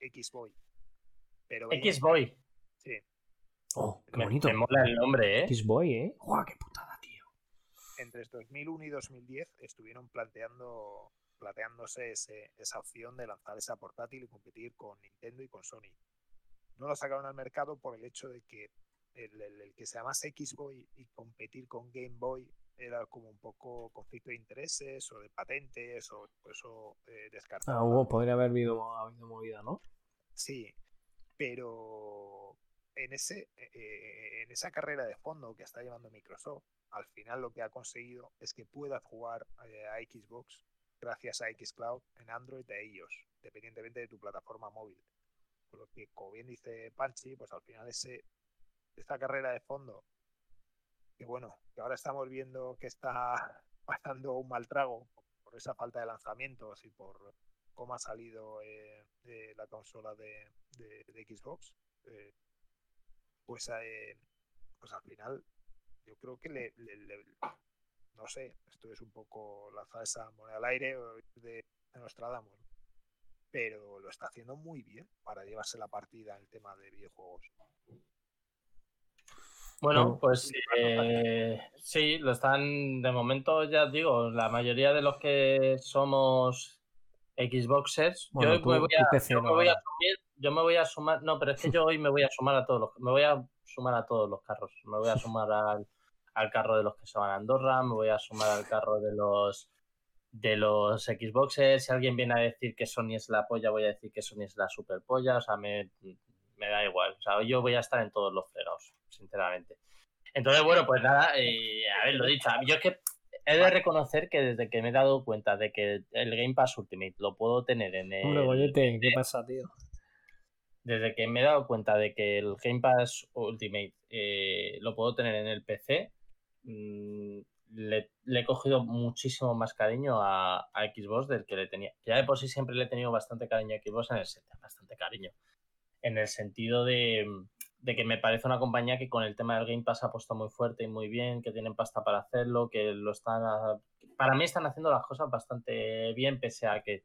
Xboy. Pero X-Boy. sí, Oh, qué Me, bonito. me mola el nombre, ¿eh? X-Boy, ¿eh? ¡Guau, qué putada, tío! entre 2001 y 2010 estuvieron planteando planteándose ese- esa opción de lanzar esa portátil y competir con Nintendo y con Sony. No lo sacaron al mercado por el hecho de que el, el- el que se llamase Xboy y competir con Game Boy era como un poco conflicto de intereses o de patentes o eso eh, Ah, descartaron. hubo, podría haber habido, habido movida, ¿no? Sí, pero en, ese, eh, en esa carrera de fondo que está llevando Microsoft, al final lo que ha conseguido es que puedas jugar eh, a Xbox gracias a Xcloud en Android e iOS, dependientemente de tu plataforma móvil. Por lo que, como bien dice Panchi, pues al final ese, esta carrera de fondo, que bueno, que ahora estamos viendo que está *laughs* pasando un mal trago por esa falta de lanzamientos y por cómo ha salido eh, eh, la consola de, Xbox, eh, pues, pues al final yo creo que le, no sé, esto es un poco lanzar esa moneda al aire de, de Nostradamus, pero lo está haciendo muy bien para llevarse la partida en el tema de videojuegos. Bueno, pues eh, sí, lo están, de momento ya digo, la mayoría de los que somos Xboxers, Bueno, yo, tú- me voy a, PC yo me no, voy a ahora. sumir- yo me voy a sumar, no, pero es que yo hoy me voy a sumar a todos los, me voy a sumar a todos los carros, me voy a *laughs* sumar al, al carro de los que se van a Andorra, me voy a sumar al carro de los de los Xboxers, si alguien viene a decir que Sony es la polla, voy a decir que Sony es la super polla, o sea, me, me da igual, o sea, yo voy a estar en todos los fregados, sinceramente. Entonces, bueno, pues nada, eh, a ver, lo dicho, yo es que he de reconocer que desde que me he dado cuenta de que el Game Pass Ultimate lo puedo tener en el... Hombre, Goyete, ¿qué pasa, tío? Desde que me he dado cuenta de que el Game Pass Ultimate eh, lo puedo tener en el PC, mm, le, le he cogido muchísimo más cariño a, a Xbox del que le tenía. Ya de por sí siempre le he tenido bastante cariño a Xbox en el bastante cariño. En el sentido de, de que me parece una compañía que con el tema del Game Pass ha puesto muy fuerte y muy bien, que tienen pasta para hacerlo, que lo están para mí están haciendo las cosas bastante bien, pese a que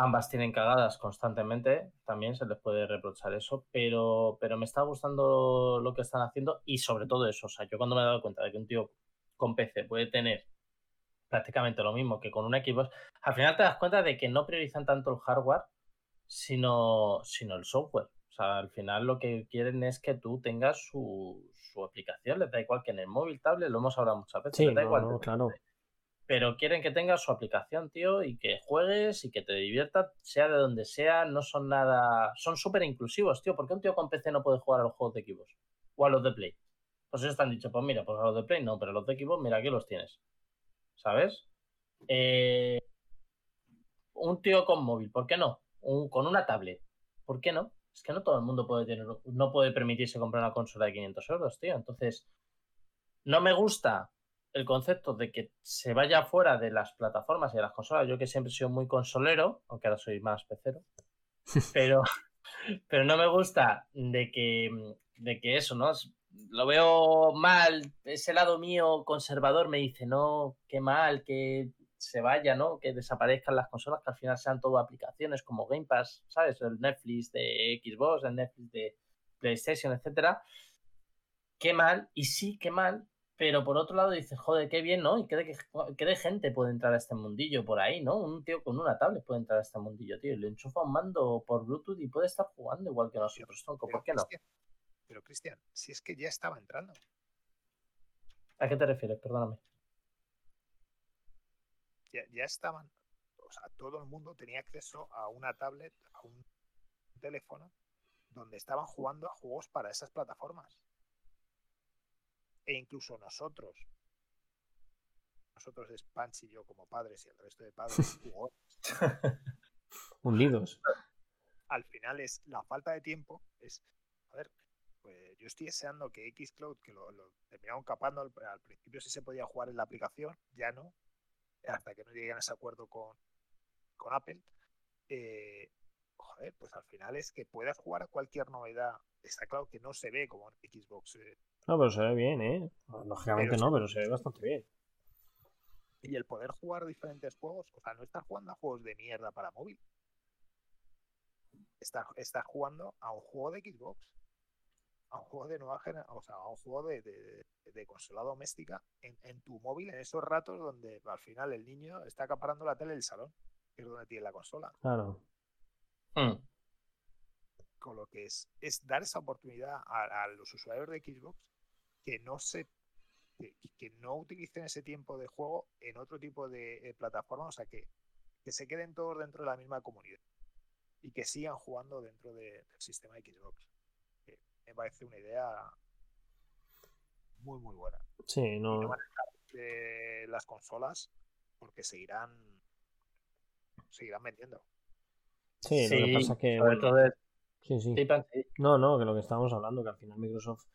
Ambas tienen cagadas constantemente, también se les puede reprochar eso, pero, pero me está gustando lo que están haciendo y sobre todo eso. O sea, yo cuando me he dado cuenta de que un tío con PC puede tener prácticamente lo mismo que con un Xbox, al final te das cuenta de que no priorizan tanto el hardware, sino, sino el software. O sea, al final lo que quieren es que tú tengas su, su aplicación, les da igual que en el móvil, tablet, lo hemos hablado muchas veces, Sí, les da no, igual. no, claro. Pero quieren que tengas su aplicación, tío, y que juegues y que te diviertas, sea de donde sea, no son nada. Son súper inclusivos, tío. ¿Por qué un tío con PC no puede jugar a los juegos de Xbox? O a los de Play. Pues ellos te han dicho, pues mira, pues a los de Play no, pero a los de Xbox, mira, aquí los tienes. ¿Sabes? Eh, un tío con móvil, ¿por qué no? Un- con una tablet, ¿por qué no? Es que no todo el mundo puede tener, no puede permitirse comprar una consola de 500 euros, tío. Entonces, no me gusta el concepto de que se vaya fuera de las plataformas y de las consolas. Yo que siempre he sido muy consolero, aunque ahora soy más pecero, *laughs* pero, pero no me gusta de que, de que eso, ¿no? Es- Lo veo mal, ese lado mío conservador me dice, no, qué mal, que se vaya, ¿no? Que desaparezcan las consolas, que al final sean todo aplicaciones como Game Pass, ¿sabes? El Netflix de Xbox, el Netflix de PlayStation, etcétera. Qué mal, y sí, qué mal, pero por otro lado dices, joder, qué bien, ¿no? Y qué de, qué de gente puede entrar a este mundillo por ahí, ¿no? Un tío con una tablet puede entrar a este mundillo, tío. y Le enchufa un mando por Bluetooth y puede estar jugando igual que nosotros, tronco. Pero, ¿Por qué no? Pero Cristian, si es que ya estaba entrando. ¿A qué te refieres? Perdóname. Ya, ya estaban, o sea, todo el mundo tenía acceso a una tablet, a un teléfono, donde estaban jugando a juegos para esas plataformas. E incluso nosotros, nosotros es Panchi y yo como padres y el resto de padres *laughs* jugadores, Hundidos. *laughs* al final es la falta de tiempo, es, a ver, pues yo estoy deseando que Xcloud, que lo, lo terminaron capando, al, al principio sí se podía jugar en la aplicación, ya no, hasta que no lleguen a ese acuerdo con, con Apple, eh, joder, pues al final es que puedas jugar a cualquier novedad, está claro que no se ve como en Xbox, eh, No, pero se ve bien, ¿eh? Lógicamente Pero no, pero se ve bastante bien. y el poder jugar diferentes juegos, o sea, no estar jugando a juegos de mierda para móvil. Estás, estás jugando a un juego de Xbox, a un juego de nueva generación, o sea, a un juego de, de- de consola doméstica en, en tu móvil en esos ratos donde al final el niño está acaparando la tele del salón, que es donde tiene la consola. Claro. Hmm. Con lo que es, es dar esa oportunidad a, a los usuarios de Xbox que no se que, que no utilicen ese tiempo de juego en otro tipo de eh, plataforma, o sea que, que se queden todos dentro de la misma comunidad y que sigan jugando dentro de- del sistema Xbox. Me parece una idea muy muy buena. Sí, no no. van a dejar de las consolas porque seguirán seguirán vendiendo. Sí, lo que pasa es que. sobre bueno, todo es- sí, sí. sí, Pan, sí. No, no, que lo que estábamos hablando, que al final Microsoft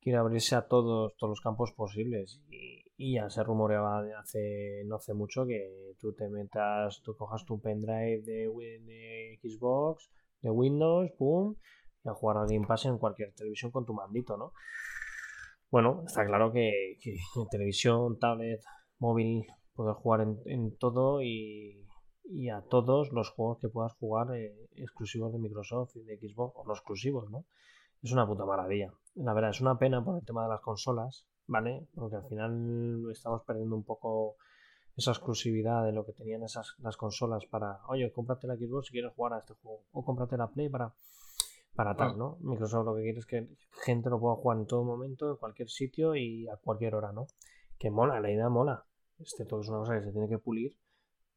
quiere abrirse a todos, todos los campos posibles. Y, y ya se rumoreaba de hace, no hace mucho que tú te metas, tú cojas tu pendrive de, de Xbox, de Windows, pum, a jugar al Game Pass en cualquier televisión con tu mandito, ¿no? Bueno, está claro que, en televisión, tablet, móvil, puedes jugar en, todo y, y a todos los juegos que puedas jugar eh, exclusivos de Microsoft y de Xbox, o no exclusivos, ¿no? Es una puta maravilla. La verdad, es una pena por el tema de las consolas, ¿vale? Porque al final estamos perdiendo un poco esa exclusividad de lo que tenían esas las consolas para, oye, cómprate la Xbox si quieres jugar a este juego, o cómprate la Play para para tal, ¿no? Microsoft lo que quiere es que gente lo pueda jugar en todo momento, en cualquier sitio y a cualquier hora, ¿no? Que mola, la idea mola. Este todo es una cosa que se tiene que pulir,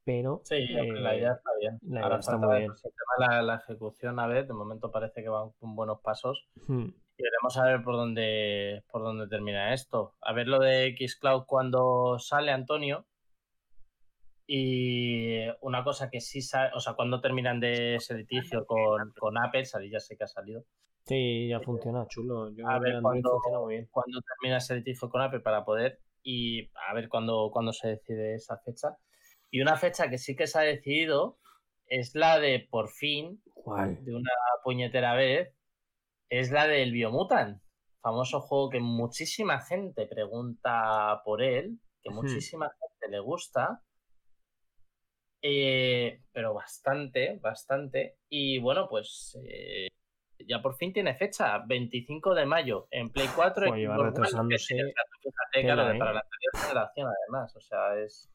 pero Sí, eh, la idea está bien. la Ahora idea está falta muy bien. el tema de la, la ejecución, a ver, de momento parece que van con buenos pasos. hmm, Y veremos a ver por dónde, por dónde termina esto. A ver lo de Xcloud cuando sale Antonio. Y una cosa que sí sabe, o sea, cuando terminan de ese litigio con, con Apple, ya sé que ha salido. Sí, ya funciona, chulo. Yo A ver cuándo, funciona muy bien. cuándo termina ese litigio con Apple para poder y a ver cuándo, cuándo se decide esa fecha. Y una fecha que sí que se ha decidido es la de por fin, ¿Cuál? de una puñetera vez, es la del Biomutant, famoso juego que muchísima gente pregunta por él, que muchísima gente le gusta. Eh, pero bastante, bastante. Y bueno, pues eh, ya por fin tiene fecha, 25 de mayo, en Play 4. Joder, lleva Xbox One, retrasándose que- claro, ¿eh? para la anterior generación además, o sea, es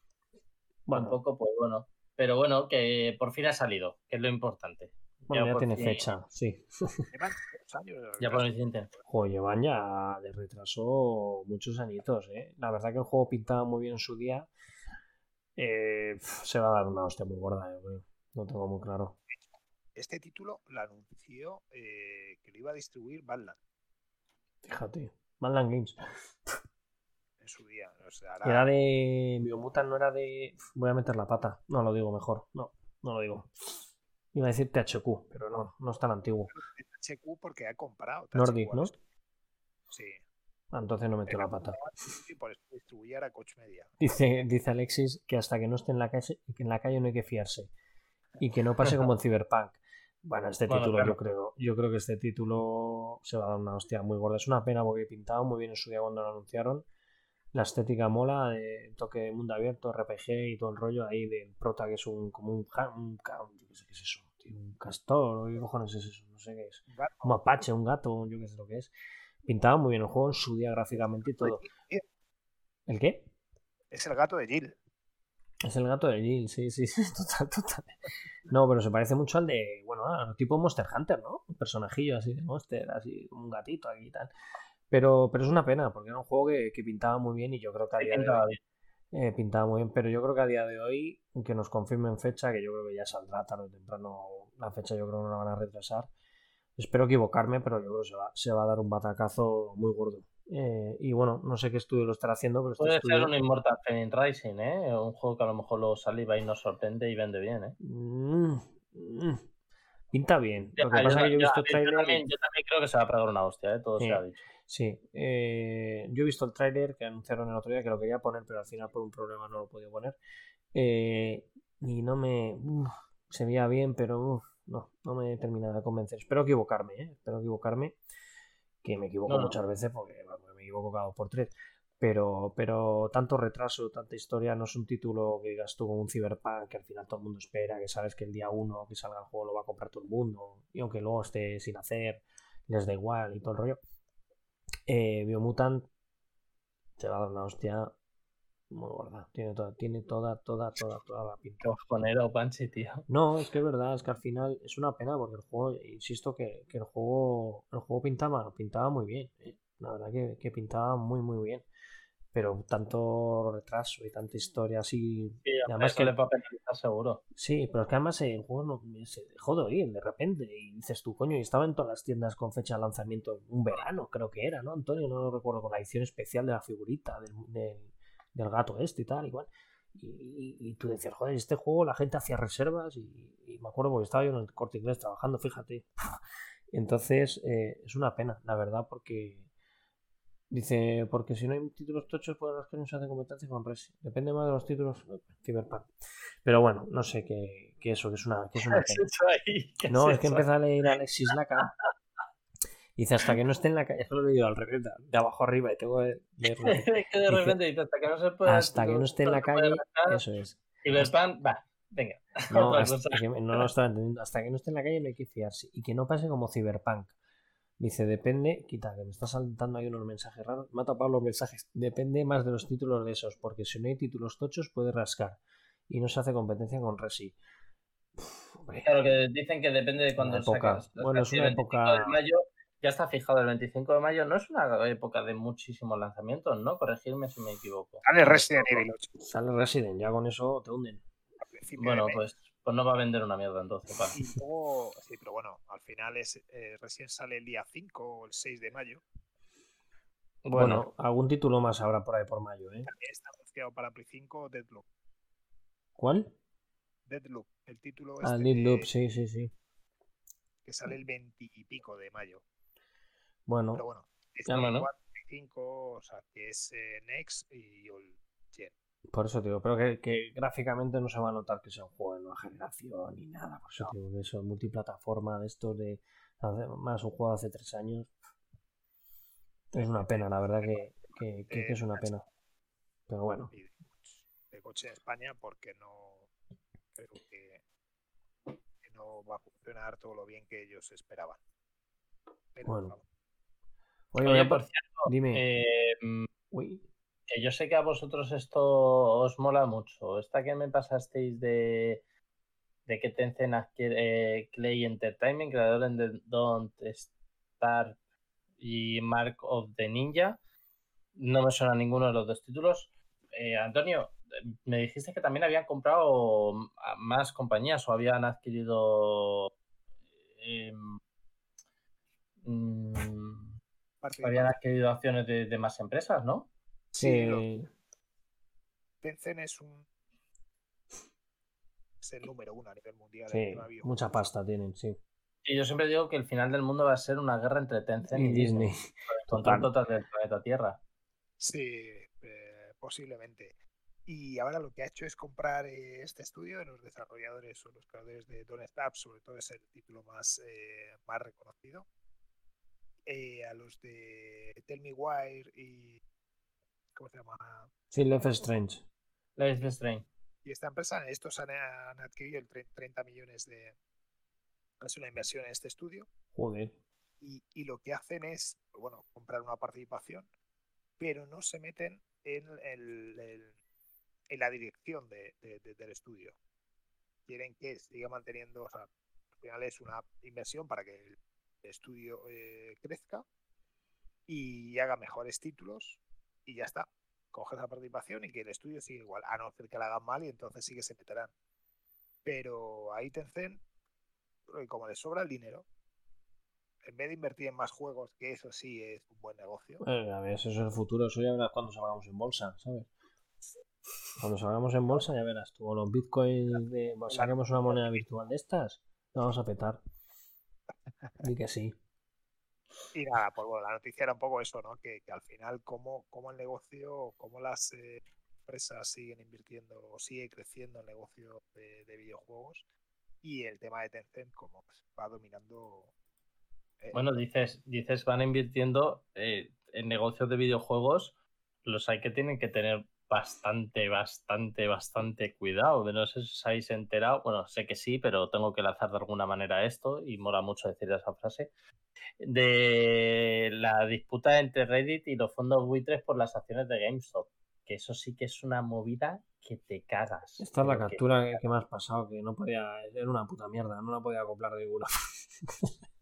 Bueno, un poco, pues bueno. Pero bueno, que por fin ha salido, que es lo importante. bueno, ya por tiene fin- fecha, sí. *laughs* Llevan años Ya por tiene. Joder, llevan ya de retraso muchos añitos, ¿eh? La verdad que el juego pintaba muy bien en su día. Eh, se va a dar una hostia muy gorda, yo creo. No tengo muy claro. Este título lo anunció eh, que lo iba a distribuir Badland Fíjate. Badland Games. en su día. O sea, Era de. Biomutant no era de. Voy a meter la pata. No lo digo mejor. No, no lo digo. Iba a decir THQ, pero no, no es tan antiguo. THQ porque ha comprado. THQ Nordic, ¿no? Sí. Ah, entonces no metió la pata. Y por eso distribuía a Coach Media. Dice, dice Alexis que hasta que no esté en la calle, que en la calle no hay que fiarse. Y que no pase como en *laughs* Cyberpunk. Bueno, este Bueno, título claro. yo creo, yo creo que este título se va a dar una hostia muy gorda. Es una pena porque pintaba muy bien en su día cuando lo anunciaron. La estética mola, de toque de mundo abierto, RPG y todo el rollo ahí del prota que es un como un, un, yo qué sé qué es eso, tío, un castor, o qué cojones es eso, no sé qué es. Un gato. Un mapache, un gato, yo qué sé lo que es. Pintaba muy bien el juego en su día gráficamente y todo. ¿El qué? Es el gato de Jill. Es el gato de Jill, sí, sí, *laughs* sí, total, total. No, pero se parece mucho al de, bueno, al tipo Monster Hunter, ¿no? Un personajillo así de Monster, así un gatito aquí y tal. Pero, pero es una pena, porque era un juego que, que pintaba muy bien y yo creo que a día de hoy eh, pintaba muy bien, pero yo creo que a día de hoy, aunque nos confirmen fecha, que yo creo que ya saldrá tarde o temprano, la fecha yo creo que no la van a retrasar. Espero equivocarme, pero yo creo que se va, se va a dar un batacazo muy gordo. Eh, y bueno, no sé qué estudio lo estará haciendo, pero este Puede estudio... ser un Immortal Phoenix Rising, ¿eh? Un juego que a lo mejor lo saliva y nos sorprende y vende bien, ¿eh? Mm, mm. Pinta bien. Ya, Lo que pasa es que yo he visto yo trailer. también, yo también creo que se va a pegar una hostia, ¿eh? Todo Sí. se ha dicho. Sí, eh, yo he visto el tráiler que anunciaron el otro día que lo quería poner, pero al final por un problema no lo he podido poner. Eh, y no me. uf, se veía bien, pero uf, no, no me termina de convencer. Espero equivocarme, ¿eh? Espero equivocarme. Que me equivoco No, no. muchas veces porque me equivoco cada dos por tres. Pero, pero tanto retraso, tanta historia, no es un título que digas tú como un Cyberpunk que al final todo el mundo espera, que sabes que el día uno que salga el juego lo va a comprar todo el mundo, y aunque luego esté sin hacer, les da igual y todo el rollo. Eh, Biomutant te va a dar una hostia muy gorda. Tiene toda, tiene toda, toda, toda, toda la pinta. Panchi, tío. No, es que es verdad, es que al final es una pena porque el juego, insisto que, que el juego, el juego pintaba, pintaba muy bien. eh. La verdad que, que pintaba muy muy bien. Pero tanto retraso y tanta historia así. Sí, además que le va a penalizar seguro. Sí, pero es que además el juego no, se dejó de oír de repente. Y dices tú, coño, y estaba en todas las tiendas con fecha de lanzamiento un verano, creo que era, ¿no, Antonio? No lo recuerdo, con la edición especial de la figurita del, del- del gato este y tal, igual. Y, y- y tú decías, joder, este juego la gente hacía reservas y, y me acuerdo porque estaba yo en el corte inglés trabajando, fíjate. *laughs* Entonces, eh, es una pena, la verdad, porque dice, porque si no hay títulos tochos, pues los que no se hace competencia con Resi. Depende más de los títulos eh, Cyberpunk. Pero bueno, no sé qué, qué eso, que es una, que es una *laughs* ¿Qué pena. No, es que empieza a leer a Alexis Laca. *laughs* Dice, hasta que no esté en la calle, es que lo he leído al revés, de- abajo arriba, y tengo que leerlo. *laughs* Es que de repente dice, hasta que no se pueda. Hasta que no esté en la calle, eso es. Cyberpunk, va, venga. *laughs* No, hasta no lo estaba entendiendo. Hasta que no esté en la calle no hay que fiarse. Y que no pase como Cyberpunk. Dice, depende, quita, que me está saltando ahí unos mensajes raros. Me ha tapado los mensajes. Depende más de los títulos de esos, porque si no hay títulos tochos puede rascar. Y no se hace competencia con Resi. Uf. Claro, que dicen que depende de cuándo sacas. Bueno, es una 25 época- de mayo ya está fijado el 25 de mayo. No es una época de muchísimos lanzamientos, ¿no? Corregirme si me equivoco. Sale Resident Evil 8. Sale Resident, ya con eso te hunden. Bueno, pues, pues no va a vender una mierda entonces. luego, sí, pero bueno, al final es eh, recién sale el día 5 o el 6 de mayo. Bueno, algún título más habrá por ahí por mayo, ¿eh? También está anunciado para Play 5 Deadloop. ¿Cuál? Deadloop, el título Ah, este Lead Loop, que- sí, sí, sí. que sale el 20 y pico de mayo. Bueno, Pero bueno, es Ya, Play bueno. 4, Play 5, o sea, que es eh, Next y All Gen. por eso te digo, pero que, que gráficamente no se va a notar que sea un juego de nueva generación ni nada. Por eso te digo que eso, multiplataforma de estos de más un juego de hace tres años. Es una pena, la verdad que, que- que- que es una pena. Pero bueno, de, coche, en España porque no, creo que, que no va a funcionar todo lo bien que ellos esperaban. Pero, Bueno. Oye, por po- cierto, dime. eh, mm, Uy, que yo sé que a vosotros esto os mola mucho. Esta que me pasasteis de, de que Tencent adquiere eh, Clay Entertainment, creador de Don't Starve y Mark of the Ninja. No me suena ninguno de los dos títulos. Eh, Antonio, me dijiste que también habían comprado más compañías o habían adquirido. eh, mm, habían adquirido acciones de, de más empresas, ¿no? Sí. Tencent es un es el número uno a nivel mundial Sí, en mucha pasta tienen, sí. Y yo siempre digo que el final del mundo va a ser una guerra entre Tencent y, Y Disney. Disney. *laughs* Total. total del planeta Tierra. Sí, eh, posiblemente. Y ahora lo que ha hecho es comprar eh, este estudio de los desarrolladores o los creadores de Don't Starve, sobre todo es el título más, eh, más reconocido. Eh, a los de Tell Me Why y. ¿Cómo se llama? Sí, Life Strange. Life Strange. Y esta empresa, estos han, han adquirido el tre- 30 millones de. Es una inversión en este estudio. Joder. y, y lo que hacen es, bueno, comprar una participación, pero no se meten en, el- el- en la dirección de- de- de- del estudio. Quieren que siga manteniendo, o sea, al final es una inversión para que el estudio eh, crezca y haga mejores títulos y ya está. Coge esa participación y que el estudio siga igual, a no ser que la hagan mal y entonces sí que se meterán. Pero ahí Tencent, como les sobra el dinero, en vez de invertir en más juegos, que eso sí es un buen negocio, a ver, eso es el futuro, eso ya verás cuando salgamos en bolsa, ¿sabes? Cuando salgamos en bolsa ya verás tú, o los bitcoins, de, saquemos una moneda virtual de estas, la vamos a petar. Y que sí. Y nada, pues bueno, la noticia era un poco eso, ¿no? Que, que al final, cómo, cómo el negocio, cómo las eh, empresas siguen invirtiendo o sigue creciendo el negocio de, de videojuegos y el tema de Tencent, como pues, va dominando. eh, Bueno, dices, dices van invirtiendo eh, en negocios de videojuegos. Los hay que tienen que tener bastante, bastante, bastante cuidado. De no sé si os habéis enterado. Bueno, sé que sí, pero tengo que lanzar de alguna manera esto y mola mucho decir esa frase. De la disputa entre Reddit y los fondos buitres por las acciones de GameStop. Que eso sí que es una movida que te cagas. Esta es la captura que, que me has pasado, que no podía, era una puta mierda, no la podía acoplar de ninguna. *laughs*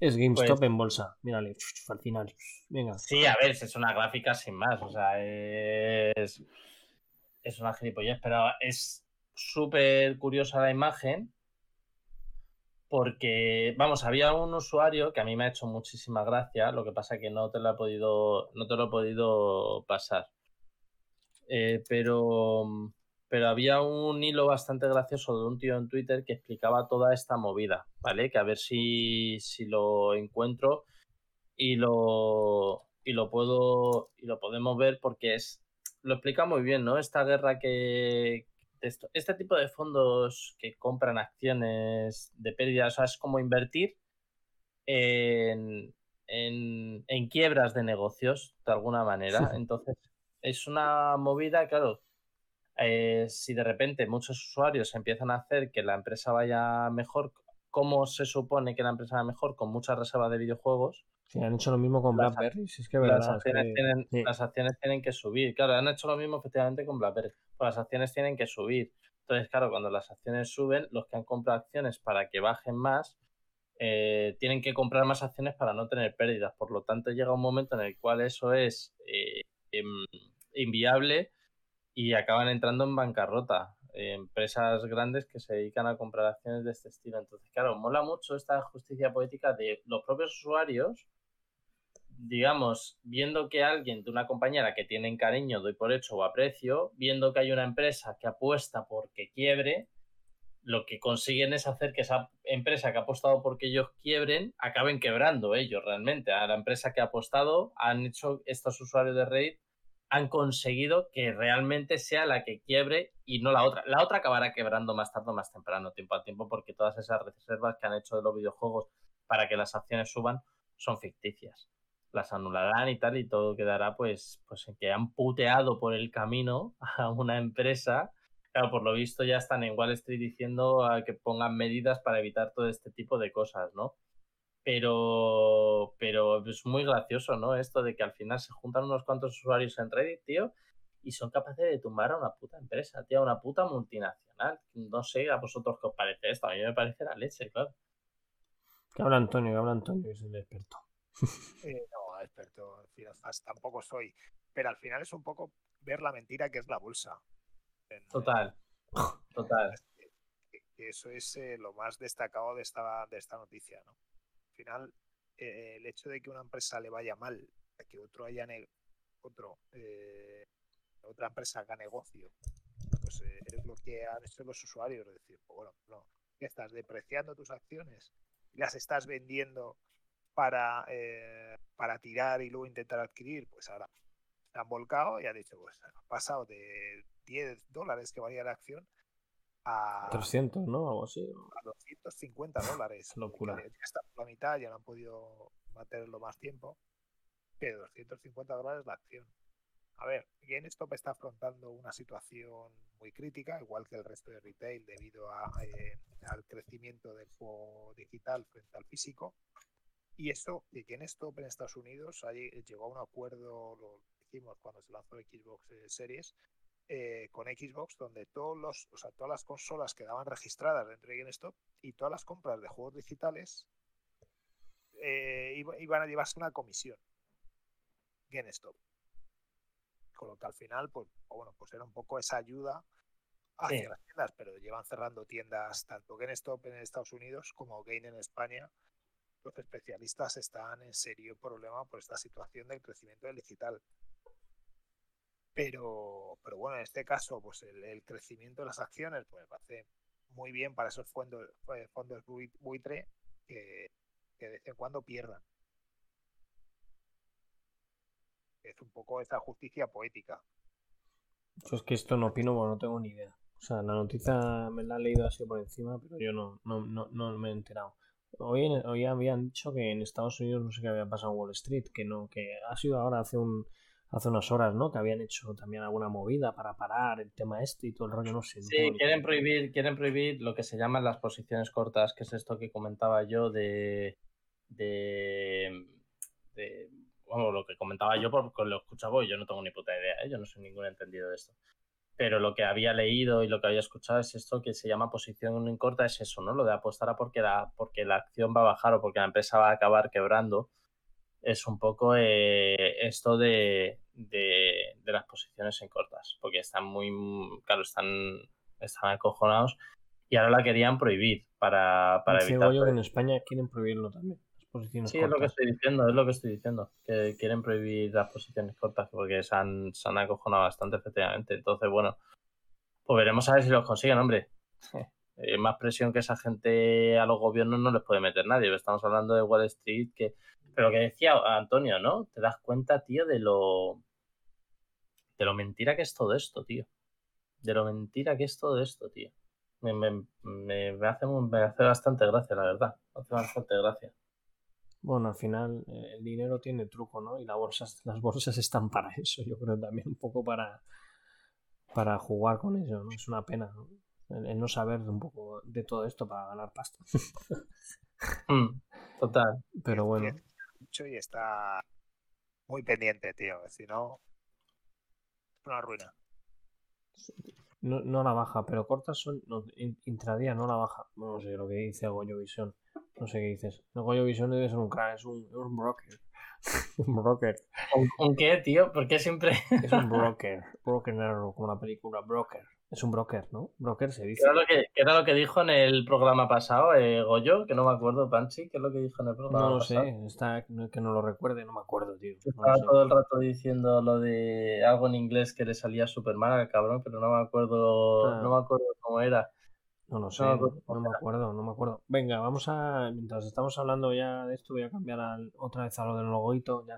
es GameStop Pues- en bolsa, mírale, al final. Venga. Sí, a ver, es una gráfica sin más, o sea, es, es una gilipollez, pero es súper curiosa la imagen porque, vamos, había un usuario que a mí me ha hecho muchísima gracia, lo que pasa que no te lo he podido, no te lo he podido pasar. Eh, pero, pero había un hilo bastante gracioso de un tío en Twitter que explicaba toda esta movida, ¿vale? Que a ver si, si lo encuentro y lo, y lo puedo y lo podemos ver porque es lo explica muy bien, ¿no? Esta guerra que esto- este tipo de fondos que compran acciones de pérdida, o sea, es como invertir en, en, en quiebras de negocios, de alguna manera. Entonces, es una movida, claro. Eh, si de repente muchos usuarios empiezan a hacer que la empresa vaya mejor, ¿cómo se supone que la empresa vaya mejor? Con muchas reservas de videojuegos, Sí, han hecho lo mismo con Las- BlackBerry, si es que las verdad, es acciones, que- tienen, sí. las acciones tienen que subir. Claro, han hecho lo mismo efectivamente con BlackBerry. Pues las acciones tienen que subir. Entonces, claro, cuando las acciones suben, los que han comprado acciones para que bajen más, eh, tienen que comprar más acciones para no tener pérdidas. Por lo tanto, llega un momento en el cual eso es eh, em, inviable y acaban entrando en bancarrota. eh, empresas grandes que se dedican a comprar acciones de este estilo. Entonces, claro, mola mucho esta justicia poética de los propios usuarios digamos, viendo que alguien de una compañía a la que tienen cariño, doy por hecho o aprecio, viendo que hay una empresa que apuesta porque quiebre, lo que consiguen es hacer que esa empresa que ha apostado porque ellos quiebren acaben quebrando ellos realmente. A la empresa que ha apostado han hecho estos usuarios de Reddit han conseguido que realmente sea la que quiebre y no la otra. La otra acabará quebrando más tarde o más temprano, tiempo a tiempo, porque todas esas reservas que han hecho de los videojuegos para que las acciones suban son ficticias las anularán y tal, y todo quedará pues, pues en que han puteado por el camino *laughs* a una empresa Claro, por lo visto ya están en Wall Street diciendo que pongan medidas para evitar todo este tipo de cosas, ¿no? Pero, pero es muy gracioso, ¿no? Esto de que al final se juntan unos cuantos usuarios en Reddit, tío, y son capaces de tumbar a una puta empresa, tío, a una puta multinacional. No sé a vosotros qué os parece esto, a mí me parece la leche, claro. Que habla Antonio, que habla Antonio, que es el experto. *laughs* Eh, no, experto, finanzas tampoco soy. Pero al final es un poco ver la mentira que es la bolsa. En- Total, total. *laughs* eso es eh, lo más destacado de esta, de esta noticia, ¿no? Al final, eh, el hecho de que una empresa le vaya mal, que otro haya otro, eh, otra empresa haga negocio, pues eh, es lo que han hecho los usuarios, es decir, pues, bueno, no, estás depreciando tus acciones y las estás vendiendo para, para tirar y luego intentar adquirir, pues ahora han volcado y han dicho, pues ha pasado de 10 dólares que valía la acción a, 300, ¿no? Algo así. a 250 dólares. Locura. Ya está por la mitad, ya no han podido mantenerlo más tiempo. Pero 250 dólares la acción. A ver, GameStop está afrontando una situación muy crítica, igual que el resto de retail, debido a, eh, al crecimiento del juego digital frente al físico. Y eso, que GameStop en Estados Unidos allí llegó a un acuerdo, lo dijimos cuando se lanzó Xbox eh, Series, eh, con Xbox, donde todos los, o sea, todas las consolas quedaban registradas dentro de GameStop y todas las compras de juegos digitales eh, iba- iban a llevarse una comisión. GameStop. Con lo que al final, pues, bueno, pues era un poco esa ayuda hacia Sí. las tiendas, pero llevan cerrando tiendas tanto GameStop en Estados Unidos como Game en España. Los especialistas están en serio problema por esta situación del crecimiento del digital. Pero, pero bueno, en este caso, pues el, crecimiento de las acciones, pues parece muy bien para esos fondos, eh, fondos bui- buitre que, que de vez en cuando pierdan. Es un poco esa justicia poética. Yo es que esto no opino porque no tengo ni idea. O sea, la noticia me la he leído así por encima, pero yo no, no, no, no me he enterado. Hoy, hoy habían dicho que en Estados Unidos no sé qué había pasado en Wall Street, que no, que ha sido ahora hace un hace unas horas, ¿no? Que habían hecho también alguna movida para parar el tema este y todo el rollo, no sé. Sí, quieren prohibir, quieren prohibir lo que se llaman las posiciones cortas, que es esto que comentaba yo de, de, de- bueno, lo que comentaba yo porque lo escuchaba y yo no tengo ni puta idea, ¿eh? yo no soy ningún entendido de esto. Pero lo que había leído y lo que había escuchado es esto que se llama posición corta, es eso, ¿no? Lo de apostar a porque la, porque la acción va a bajar o porque la empresa va a acabar quebrando. Es un poco eh, esto de, de, de las posiciones en cortas, porque están muy, claro, están, están acojonados y ahora la querían prohibir para, para evitar. En España quieren prohibirlo también. Las posiciones Sí, es lo que cortas. estoy diciendo, es lo que estoy diciendo. Que quieren prohibir las posiciones cortas porque se han, se han acojonado bastante, efectivamente. Entonces, bueno, pues veremos a ver si los consiguen, hombre. *laughs* Eh, más presión que esa gente a los gobiernos no les puede meter nadie. Estamos hablando de Wall Street, que. Pero que decía Antonio, ¿no? Te das cuenta, tío, de lo. de lo mentira que es todo esto, tío. De lo mentira que es todo esto, tío. Me, me, me, me hace, me hace bastante gracia, la verdad. Me hace bastante gracia. Bueno, al final eh, el dinero tiene truco, ¿no? Y la bolsa, las bolsas están para *laughs* eso, yo creo también un poco para, para jugar con eso, ¿no? Es una pena, ¿no? El, el no saber un poco de todo esto para ganar pasta. *laughs* Mm, total. Pero bueno, mucho y está muy pendiente, tío. Si no, es una ruina. no, no la baja, pero cortas son no, in- intradía, no la baja. No sé lo que dice Goyo Visión. No sé qué dices. El Goyo Visión debe ser un crack, es un, broker. un broker. *laughs* ¿Un, un qué, tío? ¿Por qué siempre? Es un *laughs* broker. Broken Arrow, como la película Broker. Es un broker, ¿no? Broker se ¿Qué dice. era lo que, qué era lo que dijo en el programa pasado, eh, Goyo? Que no me acuerdo, Panchi. ¿Qué es lo que dijo en el programa No lo pasado? sé, está, no- que no lo recuerde, no me acuerdo, tío. Estaba todo el rato diciendo lo de algo en inglés que le salía súper mal al cabrón, pero no me acuerdo, Ah. no me acuerdo cómo era. No lo sé, no, me acuerdo, no me acuerdo. Venga, vamos a. Mientras estamos hablando ya de esto, voy a cambiar al- otra vez a lo del logoito, ya,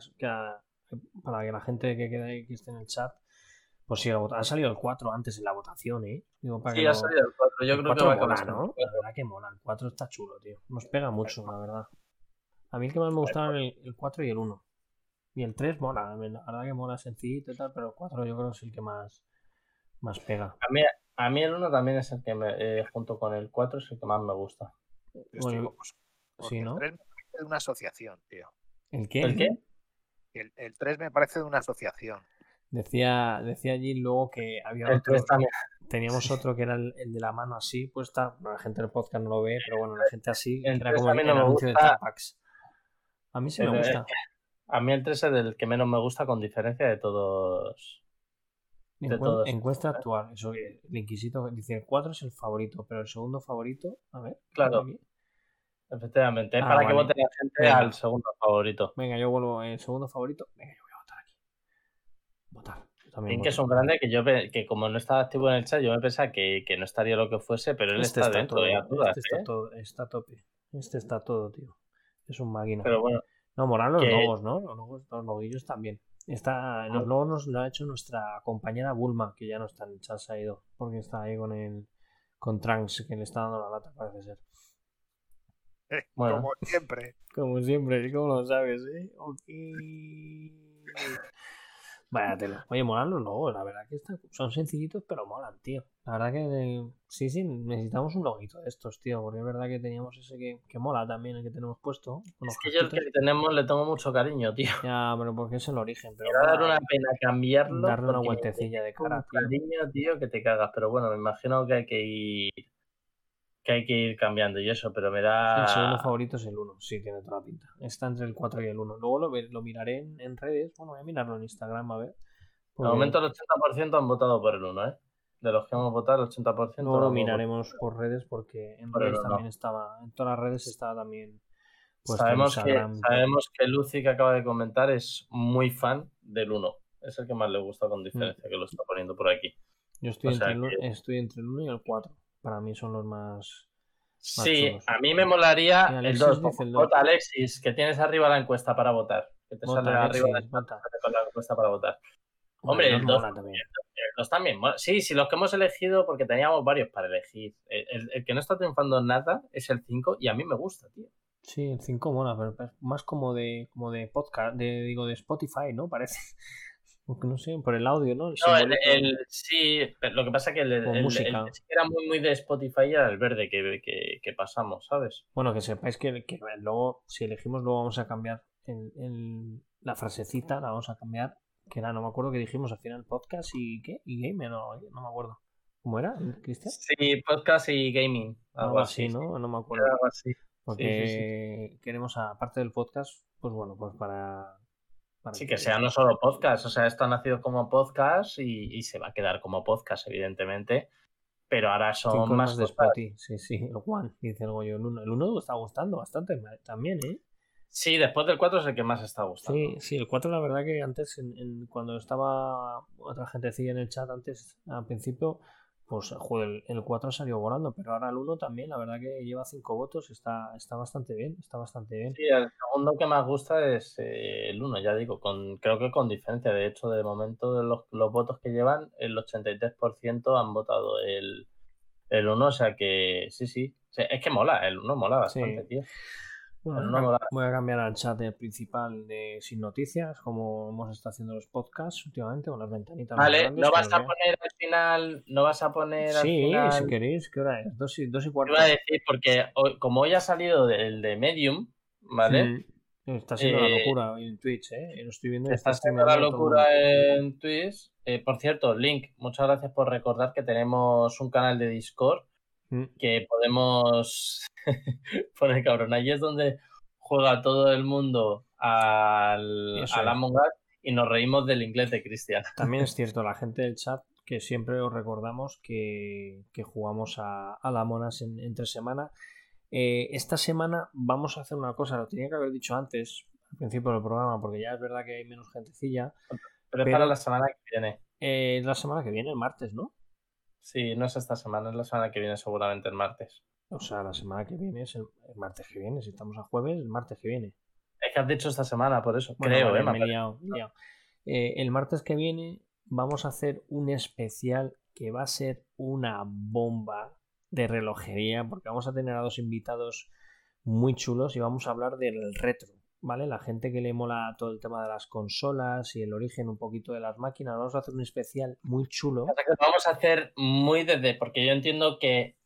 para que la gente que quede ahí, que esté en el chat, pues votando. Ha salido el 4 antes en la votación, ¿eh? Digo, para Sí, que ha no- salido el 4. Yo el creo 4 que va a mola, acabar ¿no? La verdad que mola, el 4 está chulo, tío. Nos pega mucho, la verdad. A mí el que más me gustaban el, el 4 y el 1. Y el 3 mola, la verdad que mola sencillito y tal, pero el 4 yo creo que es el que más, más pega. A mí, A mí el 1 también es el que me, eh, junto con el 4 es el que más me gusta. Bueno, sí, ¿no? El 3 me parece de una asociación, tío. ¿El qué? ¿El qué? El, el 3 me parece de una asociación. Decía, decía allí luego que había El otro, 3 también. teníamos otro que era el, el de la mano así puesta. Bueno, la gente del podcast no lo ve, pero bueno, la gente así, El era como el, no anuncio de gusta. Tampax. A mí sí me gusta. A mí el 3 es el que menos me gusta con diferencia de todos. de Encuen- todos. encuesta actual. Eso el Inquisito dice el 4 es el favorito, pero el segundo favorito, a ver. Claro. Efectivamente, es Ah, para que vote la gente Venga. al segundo favorito. Venga, yo vuelvo el segundo favorito. Venga, yo voy a votar aquí. Votar. Yo también voto. es un grande que yo que como no estaba activo en el chat, yo me pensaba que, que no estaría lo que fuese, pero él Este está, está dentro todo, de este está ¿eh? todo, está tope. Este está todo, tío. Es un máquina. Pero bueno, No, moran los que- logos, ¿no? Los, logos, los loguillos también. Está, los logos nos lo ha hecho nuestra compañera Bulma, que ya no está en el chat, se ha ido. Porque está ahí con el con Trunks, que le está dando la lata, parece ser. Eh, Bueno. Como siempre. *laughs* Como siempre, ¿cómo lo sabes, eh? Ok. Vaya tela. Oye, molan los logos, la verdad que están, son sencillitos, pero molan, tío. La verdad que eh, sí, sí, necesitamos un loguito de estos, tío, porque es verdad que teníamos ese que, que mola también, el que tenemos puesto. es que yo el que tenemos le tengo mucho cariño, tío. Ya, pero porque es el origen, pero va a dar una pena cambiarlo. darle una vueltecilla de cara, un tío. cariño, tío, que te cagas. Pero bueno, me imagino que hay que ir que hay que ir cambiando y eso, pero me da El segundo favorito es el 1, sí, tiene toda la pinta. Está entre el 4 y el 1. Luego lo, lo miraré en, en redes. Bueno, voy a mirarlo en Instagram a ver. De porque momento el 80% han votado por el 1, ¿eh? De los que hemos votado, el 80% Luego lo miraremos por redes porque en redes también estaba. En todas las redes estaba también. puesto Sabemos que, sabemos que Lucy, que acaba de comentar, es muy fan del 1. Es el que más le gusta con diferencia, que lo está poniendo por aquí. Yo estoy, o sea entre el, que- estoy entre el 1 y el 4. Para mí son los más. Más Sí, chulos. a mí me molaría el Alexis 2. dice el dos. Vota Alexis, que tienes arriba la encuesta para votar. Que te Vota, sale arriba la, Alexis, vota. la encuesta para votar. Hombre, el nos 2 mola también. El 2 también. Sí, sí, los que hemos elegido, porque teníamos varios para elegir. El, el- el que no está triunfando en nada es el 5 y a mí me gusta, tío. Sí, el 5 mola, pero más como de, como de podcast, de, digo, de Spotify, ¿no? Parece. Aunque no sé, por el audio, ¿no? El No, el, el- sí, pero lo que pasa es que el, el- música. que sí era muy, muy de Spotify era el verde que, que, que pasamos, ¿sabes? Bueno, que sepáis que, que luego, si elegimos, luego vamos a cambiar la frasecita, la vamos a cambiar, que era, no me acuerdo que dijimos al final, podcast y qué, y gamer, no, no me acuerdo. ¿Cómo era, Cristian? Sí, podcast y gaming. Algo, Algo así, sí, ¿no? No me sí, acuerdo. algo así. Porque queremos, aparte del podcast, pues bueno, pues para... Sí, que sea no solo podcast, o sea, esto ha nacido como podcast y, y se va a quedar como podcast, evidentemente, pero ahora son más de. Spotify, sí, sí, el One, dice el Goyo, el 1. El 1 está gustando bastante también, ¿eh? Sí, después del 4 es el que más está gustando. Sí, sí, el 4 la verdad que antes, en, en- cuando estaba otra gentecilla en el chat antes, al principio, pues joder, el, el 4 salió volando, pero ahora el 1 también, la verdad que lleva 5 votos, está, está bastante bien, está bastante bien. Sí, el segundo que más gusta es eh, el 1, ya digo, con, creo que con diferencia. De hecho, de momento, de los, los votos que llevan, el 83% han votado el, el 1, o sea que sí, sí. O sea, es que mola, el 1 mola bastante, Sí. tío. Bueno, voy a voy cambiar al chat del principal de Sin Noticias, como hemos estado haciendo los podcasts últimamente, con las ventanitas más Vale, grandes no vas a poner al final, no vas a poner al Sí, final. si queréis, ¿qué hora es? Dos y, dos y Te cuarto. iba a decir, porque hoy- como hoy ha salido el de Medium, ¿vale? Mm. Está siendo la Eh, locura hoy en Twitch, ¿eh? Lo estoy viendo. Está está haciendo la locura en Twitch. Eh, por cierto, Link, muchas gracias por recordar que tenemos un canal de Discord Mm. que podemos *laughs* poner cabrón. Ahí es donde juega todo el mundo al, al. Among Us y nos reímos del inglés de Cristian. *laughs* También es cierto, la gente del chat, que siempre os recordamos que, que jugamos a, a la Monas en, entre semana. Eh, esta semana vamos a hacer una cosa, lo tenía que haber dicho antes, al principio del programa, porque ya es verdad que hay menos gentecilla. Pero, es Pero- para la semana que viene. Eh, la semana que viene, el martes, ¿no? Sí, no es esta semana, es la semana que viene seguramente el martes. O sea, la semana que viene es el, el martes que viene. Si estamos a jueves, el martes que viene. Es que has dicho esta semana, por eso. Bueno, Creo, vale, ¿eh? me he Me liado, me he liado. Eh, el martes que viene vamos a hacer un especial que va a ser una bomba de relojería porque vamos a tener a dos invitados muy chulos y vamos a hablar del retro. ¿Vale? La gente que le mola todo el tema de las consolas y el origen un poquito de las máquinas, vamos a hacer un especial muy chulo. Vamos a hacer muy desde, porque yo entiendo que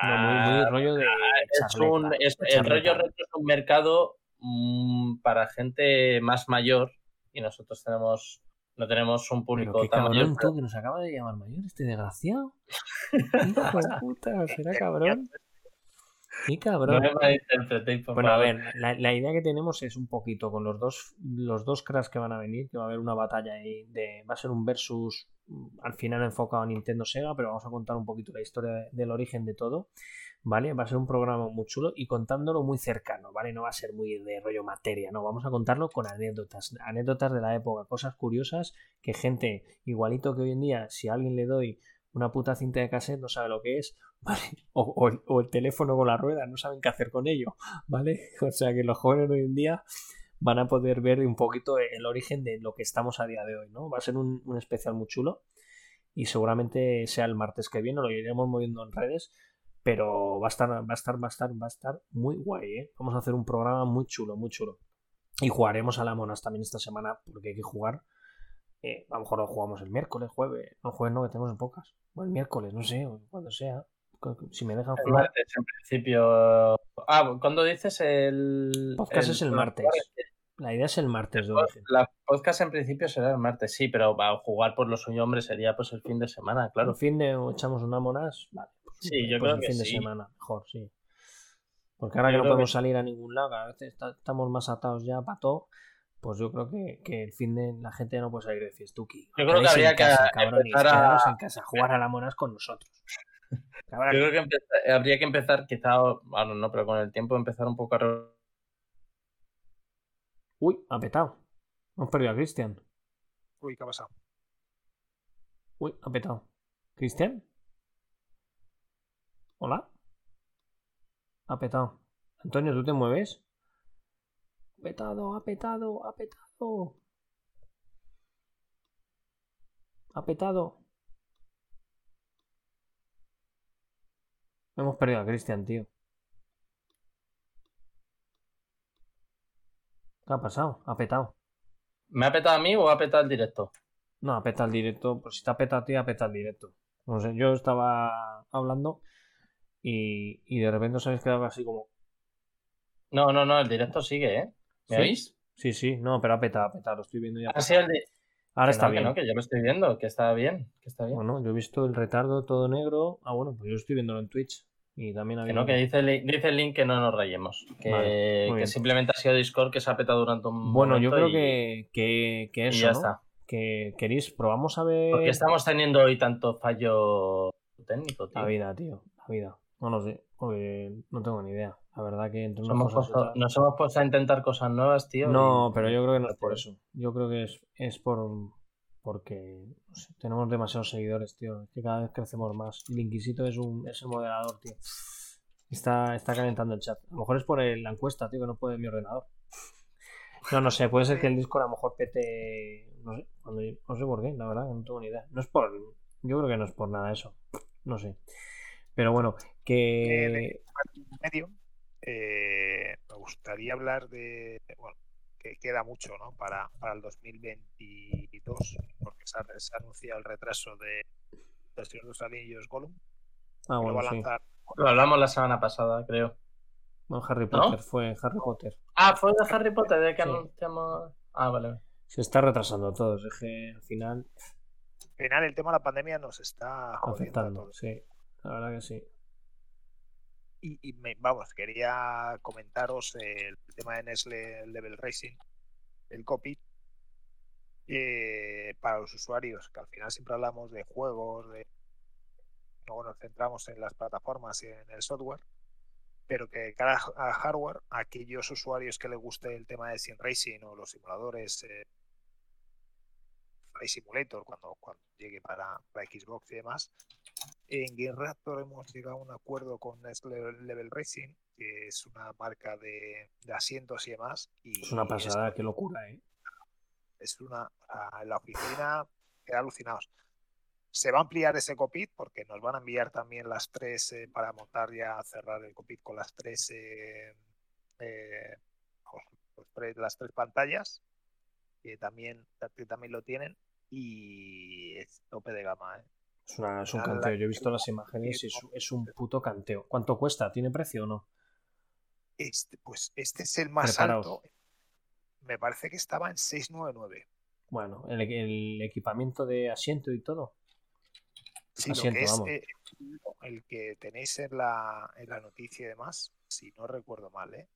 No, muy, muy ah, rollo de es charleta, un, es- de el rollo retro es un mercado mm, para gente más mayor y nosotros tenemos no tenemos un Pero público qué tan mayor. cabrón tú, que nos acaba de llamar mayor, este desgraciado. *laughs* Hijo de puta, será *laughs* cabrón. No cabrón. por Bueno, a ver, la, la idea que tenemos es un poquito con los dos, los dos cracks que van a venir, que va a haber una batalla ahí de. Va a ser un versus mm, al final enfocado a Nintendo Sega, pero vamos a contar un poquito la historia de- del origen de todo. ¿Vale? Va a ser un programa muy chulo y contándolo muy cercano, ¿vale? No va a ser muy de rollo materia, no, vamos a contarlo con anécdotas, anécdotas de la época, cosas curiosas que gente igualito que hoy en día, si a alguien le doy una puta cinta de cassette, no sabe lo que es, *laughs* ¿vale? O, el- teléfono con la rueda, no saben qué hacer con ello. *laughs* ¿vale? *laughs* O sea que los jóvenes hoy en día van a poder ver un poquito el origen de lo que estamos a día de hoy, ¿no? Va a ser un, un especial muy chulo y seguramente sea el martes que viene, lo iremos moviendo en redes, pero va a estar, va a estar, va a estar, va a estar muy guay, ¿eh? Vamos a hacer un programa muy chulo, muy chulo. Y jugaremos a la Monas también esta semana porque hay que jugar. Eh, a lo mejor lo jugamos el miércoles, jueves, no jueves no, que tenemos en pocas. O el miércoles, no sé, o cuando sea. Si me dejan El jugar. martes, en principio. Ah, ¿cuándo dices el. Podcast es el martes. La idea es el martes de. La podcast en principio será el martes, sí, pero va a jugar por lo suyo, hombre, sería pues el fin de semana, claro. Un fin de echamos una monas, vale. pues, Sí, yo pues creo el que fin de sí. semana, mejor, sí. Porque ahora Yo que no podemos que- salir a ningún lado, estamos más atados ya para todo, pues yo creo que, que el fin de la gente ya no puede salir de fiestuki. Yo creo que habría que casa, cabrones, empezar a- en casa, jugar a la monas con nosotros. *laughs* Yo creo que habría que empezar, quizá, bueno, no, pero con el tiempo empezar un poco a. re- Uy, ha petado. Hemos perdido a Cristian. Uy, ¿qué ha pasado? Uy, ha petado. ¿Cristian? ¿Hola? Ha petado. Antonio, ¿tú te mueves? Ha petado, ha petado, ha petado. Ha petado. Hemos perdido a Cristian, tío. ¿Qué ha pasado? Ha petado. ¿Me ha petado a mí o ha petado el directo? No, apeta el directo. Pues si te apeta a ti, apeta el directo. No sé, yo estaba hablando y, y de repente os habéis quedado así como. No, no, no, el directo sigue, ¿eh? ¿Me ¿Sí? Sí, sí, no, pero apeta, apeta, lo estoy viendo ya. Ha el di- Ahora que está no, que bien. no, que yo lo estoy viendo, que está bien, que está bien. Bueno, yo he visto el retardo todo negro. Ah, bueno, pues yo estoy viéndolo en Twitch. Y también Que había. no, que dice el, dice el link que no nos rayemos. Que, Vale, que bien. simplemente ha sido Discord que se ha petado durante un Bueno, yo creo y- que, que, que y eso, ya ¿no? está. Que queréis, probamos a ver. Porque estamos teniendo hoy tanto fallo técnico, tío. La vida, tío, la vida. No lo sé, porque no tengo ni idea. La verdad que entre puesto, otras- nos hemos puesto a intentar cosas nuevas, tío. No, y- pero yo creo que no es por eso. Yo creo que es, es por porque no sé, tenemos demasiados seguidores, tío. Es que cada vez crecemos más. El Inquisito es un es el moderador, tío. Está, está calentando el chat. A lo mejor es por el- la encuesta, tío, que no puede mi ordenador. No, no sé, puede ser que el Discord a lo mejor pete. No sé, cuando, no sé por qué, la verdad, no tengo ni idea. No es por. Yo creo que no es por nada eso. No sé. Pero bueno, que. medio, eh, me gustaría hablar de, bueno, que queda mucho, ¿no? Para, para el 2022, porque se ha, se ha anunciado el retraso de del Señor de los Anillos Gollum, Ah, lo bueno, va a sí. Lo hablamos la semana pasada, creo. Bueno, Harry ¿No? Potter, fue Harry Potter. Ah, fue de Harry Potter de que Sí. anunciamos. Ah, vale. Se está retrasando todo. Es que al final Al final, el tema de la pandemia nos está jodiendo afectando. Sí, la verdad que sí. Y, y me- vamos, quería comentaros el tema de Nestle Level Racing, el copy, eh, para los usuarios, que al final siempre hablamos de juegos, de luego nos centramos en las plataformas y en el software, pero que cada h- a hardware, aquellos usuarios que les guste el tema de Sim Racing o los simuladores eh, Simulator cuando, cuando llegue para, para Xbox y demás, en Game hemos llegado a un acuerdo con Level Racing, que es una marca de, de asientos y demás. Y Es una pasada, qué locura, ¿eh? es una a- en la oficina queda alucinados se va a ampliar ese copit porque nos van a enviar también las tres eh, para montar ya cerrar el copit con las tres eh, eh, los tres- las tres pantallas, que también, que también lo tienen, y es tope de gama. ¿eh? Es, una- es un canteo. Yo he visto las imágenes y es, es un *laughs* puto canteo. ¿Cuánto cuesta? ¿Tiene precio o no? Este, pues este es el más Preparaos. alto. Me parece que estaba en 699. Bueno, el, el equipamiento de asiento y todo. Sí, Asiento, que es vamos. eh, el que tenéis en la, en la noticia y demás, si no recuerdo mal, ¿eh?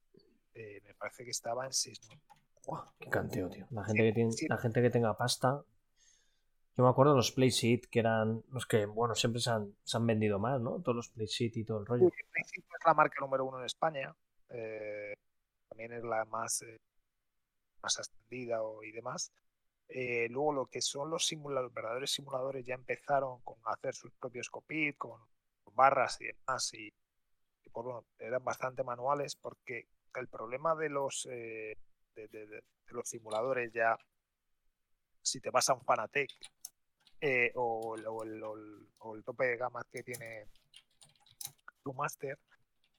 Eh, me parece que estaba en 699. Buah, qué canteo, tío. La gente, Sí, que tiene, sí. la gente que tenga pasta. Yo me acuerdo de los Playseat, que eran los que, bueno, siempre se han, se han vendido más, ¿no? Todos los Playseat y todo el rollo. Principio es la marca número uno en España. eh, también es la más, eh, más extendida o- y demás. Eh, luego lo que son los simuladores, verdaderos simuladores ya empezaron con hacer sus propios cockpit, con, con barras y demás. Y, y, pues, bueno, eran bastante manuales porque el problema de los, eh, de- de- de los simuladores ya, si te vas a un Fanatec eh, o, el- o el, o el- o el tope de gama que tiene tu máster,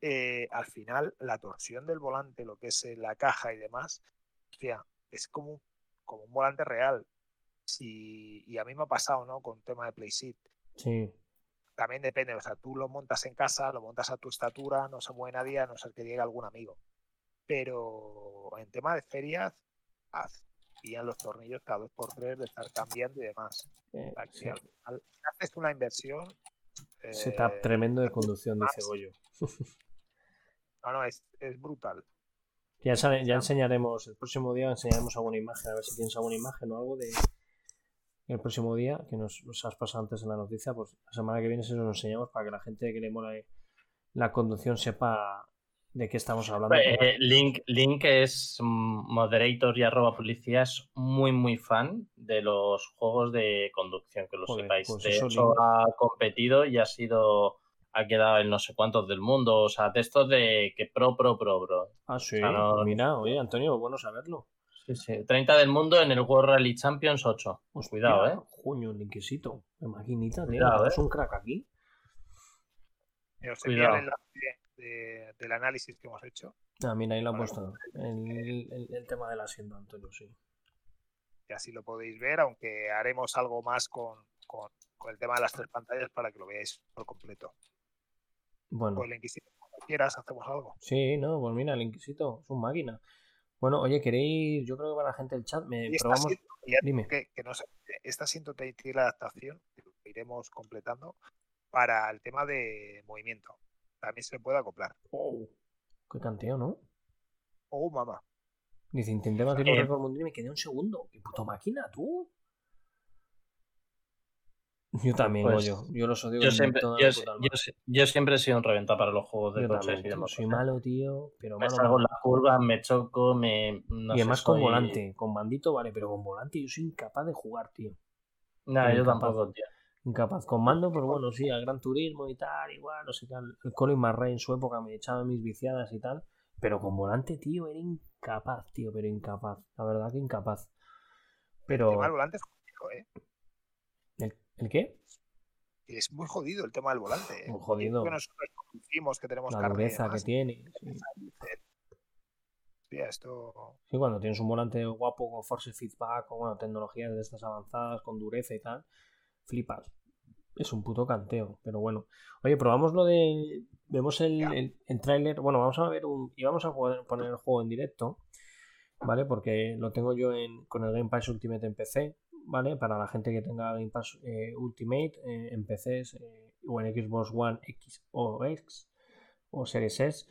eh, al final la torsión del volante, lo que es eh, la caja y demás, es como, un- como un volante real. Si, y a mí me ha pasado, ¿no? Con tema de PlaySeat. Sí. También depende, o sea, tú lo montas en casa, lo montas a tu estatura, no se mueve nadie, a no ser que llegue algún amigo. Pero en tema de ferias, haz, pillan los tornillos cada dos por tres de estar cambiando y demás. eh, sí. al haces una inversión. Setup eh, tremendo de conducción, dice. Goyo. *laughs* No, no, es, es brutal. Ya, sale- ya enseñaremos, el próximo día enseñaremos alguna imagen, a ver si tienes alguna imagen o algo de el próximo día, que nos, nos has pasado antes en la noticia, pues la semana que viene se lo enseñamos para que la gente que le mola la conducción sepa de qué estamos hablando. Eh, Link, Link es moderator y arroba policía, es muy muy fan de los juegos de conducción, que lo Joder, sepáis. pues de hecho, Link. ha competido y ha sido, ha quedado en no sé cuántos del mundo, o sea, de estos de que pro, pro, pro, pro. ah, sí, sea, no- pues mira, oye, Antonio, bueno saberlo. Sí, sí. 30 del mundo en el World Rally Champions 8. Hostia, Cuidado, eh. Coño, el Inquisito, maquinita, tío. Cuidado, Es eh. un crack aquí. Eh, Cuidado. De- del análisis que hemos hecho. Ah, mira, ahí lo ha puesto. El, el- el tema del asiento, Antonio, sí. Y así lo podéis ver, aunque haremos algo más con, con- con el tema de las tres pantallas para que lo veáis por completo. Bueno. O el Inquisitor, cuando quieras, hacemos algo. Sí, no, pues mira, el Inquisito es un máquina. Bueno, oye, ¿queréis? Yo creo que para la gente del chat me probamos. asiento, ya Dime. que, que no sé, la adaptación, que lo iremos completando, para el tema de movimiento. También se le puede acoplar. Oh, qué canteo, ¿no? Oh, mamá. Dice, intenté batir un récord mundial y me quedé un segundo. ¡Qué puto máquina, tú! Yo también, Pues, yo. Yo los odio Yo siempre, yo, siempre he sido un reventado para los juegos de Yo coches también, tío, soy malo, tío, pero Me malo. salgo en las curvas, me choco, me. no y sé, además con soy- volante, con bandito vale, pero con volante yo soy incapaz de jugar, tío. Soy yo incapaz. tampoco, tío. Incapaz. Con mando, pues bueno, sí, al Gran Turismo y tal, igual, no sé qué. El Colin McRae en su época me echaba mis viciadas y tal. Pero con volante, tío, era incapaz, tío, pero incapaz. La verdad que incapaz. El Pero. tema del volante es jodido, ¿eh? ¿El, el qué? Es muy jodido el tema del volante. ¿eh? Muy jodido. Que nosotros conducimos, que tenemos La dureza que tiene. Sí. hostia, esto Sí, cuando tienes un volante guapo con force feedback o bueno, tecnologías de estas avanzadas, con dureza y tal, flipas. Es un puto canteo, pero bueno. Oye, probamos lo de. Vemos el, el, el tráiler. Bueno, vamos a ver un. Y vamos a poder poner el juego en directo. ¿Vale? Porque lo tengo yo en, con el Game Pass Ultimate en PC. ¿Vale? Para la gente que tenga Game Pass eh, Ultimate eh, en PCs eh, o en Xbox One X o X o Series S.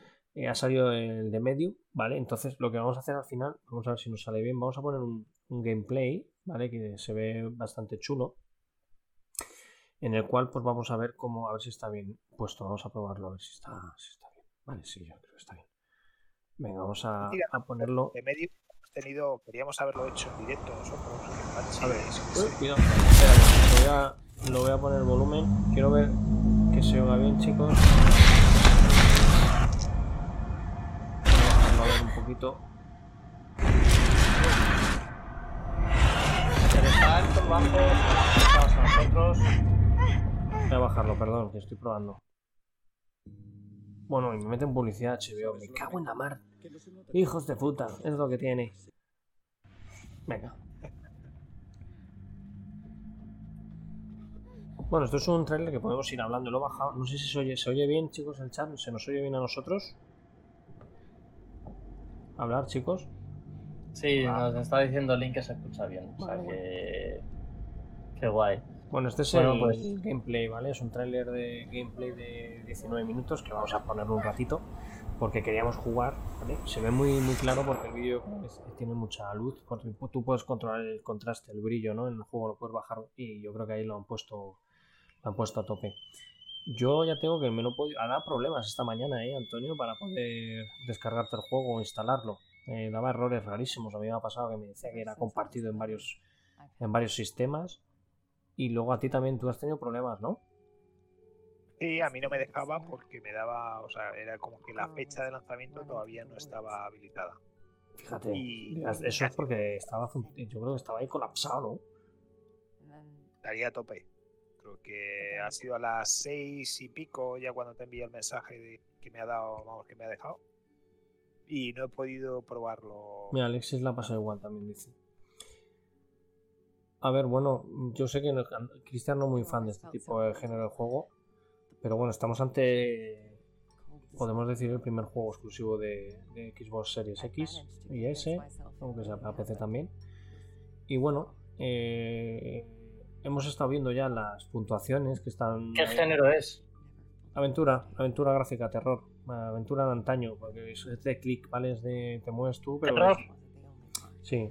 ha salido el de Medium, ¿vale? Entonces lo que vamos a hacer al final, vamos a ver si nos sale bien, vamos a poner un, un gameplay, ¿vale? Que se ve bastante chulo. En el cual pues vamos a ver cómo, a ver si está bien puesto, vamos a probarlo, a ver si está, si está bien. Vale, sí, yo creo que está bien. Venga, vamos a, Mira. a ponerlo. de medio hemos tenido, queríamos haberlo hecho en directo nosotros. en A ver, uy, cuidado, lo voy a, lo voy a poner volumen. Quiero ver que se oiga bien, chicos. Vamos a ver un poquito. Alto, bajo, vamos a nosotros. Voy a bajarlo, perdón, que estoy probando. Bueno, y me meten publicidad HBO. Me cago en la mar. Hijos de puta, es lo que tiene. Venga. Bueno, esto es un trailer que podemos ir hablando. Lo he bajado. No sé si se oye, ¿se oye bien, chicos, el chat. ¿Se nos oye bien a nosotros? Hablar, chicos. Sí, nos está diciendo Link que se escucha bien. O sea que. Qué guay. Bueno, este es Bueno, el pues- gameplay, ¿vale? Es un tráiler de gameplay de 19 minutos que vamos a poner un ratito porque queríamos jugar, ¿vale? Se ve muy, muy claro porque el vídeo como que es- tiene mucha luz, porque tú puedes controlar el contraste, el brillo, ¿no? En el juego lo puedes bajar y yo creo que ahí lo han puesto, lo han puesto a tope. Yo ya tengo que me lo podido... Ha dado problemas esta mañana, ¿eh, Antonio? Para poder descargarte el juego o instalarlo. Eh, daba errores rarísimos. A mí me ha pasado que me decía que era compartido en varios, en varios sistemas. Y luego a ti también tú has tenido problemas, ¿no? Y a mí no me dejaba porque me daba, o sea, era como que la fecha de lanzamiento todavía no estaba habilitada. Fíjate. Y Eso es porque estaba, yo creo que estaba ahí colapsado, ¿no? estaría a tope. Creo que ha sido a las seis y pico ya cuando te envié el mensaje de que me ha dado, vamos, que me ha dejado. Y no he podido probarlo. Mira, Alexis la pasa igual también, dice. A ver, bueno, yo sé que no- Cristian no es muy fan de este tipo de género de juego, pero bueno, estamos ante, podemos decir, el primer juego exclusivo de, de Xbox Series X y S, aunque sea para PC también. Y bueno, eh, hemos estado viendo ya las puntuaciones que están... ¿Qué género es? Aventura, aventura gráfica, terror, aventura de antaño, porque es es de click, ¿vale? Es de te mueves tú, pero... ¿Terror? Sí.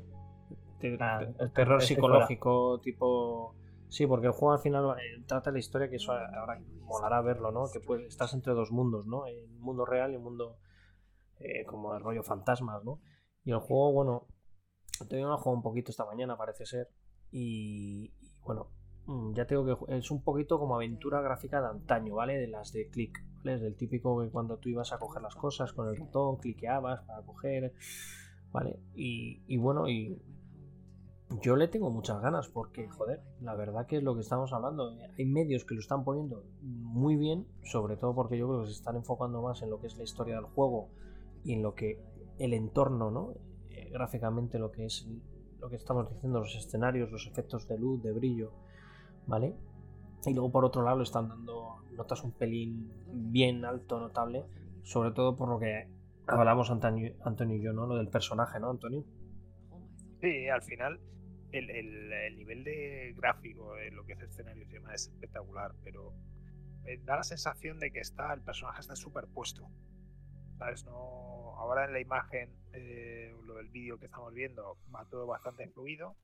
Te- Ah, te- estoy- terror psicológico, tipo... Sí, porque el juego al final eh, trata la historia que eso ahora molará verlo, ¿no? Que pues, estás entre dos mundos, ¿no? El mundo real y el mundo eh, como el rollo fantasmas, ¿no? Y el juego, bueno, todavía lo he jugado un poquito esta mañana, parece ser. Y, y, bueno, mm, ya tengo que es un poquito como aventura gráfica de antaño, ¿vale? De las de click, ¿vale? Es del típico que cuando tú ibas a coger las cosas con el ratón, cliqueabas para coger, ¿vale? Y, y bueno, y yo le tengo muchas ganas porque, joder, la verdad que es lo que estamos hablando. Hay medios que lo están poniendo muy bien, sobre todo porque yo creo que se están enfocando más en lo que es la historia del juego y en lo que el entorno, ¿no? Eh, gráficamente lo que es lo que estamos diciendo, los escenarios, los efectos de luz, de brillo, ¿vale? Y luego por otro lado le están dando notas un pelín bien alto, notable, sobre todo por lo que hablamos Antonio, Antonio y yo, ¿no? Lo del personaje, ¿no, Antonio? Sí, al final el, el- el nivel de gráfico de lo que es escenario y demás es espectacular, pero me da la sensación de que está el personaje está superpuesto. ¿Sabes? No, ahora en la imagen, eh, lo del vídeo que estamos viendo, va todo bastante fluido,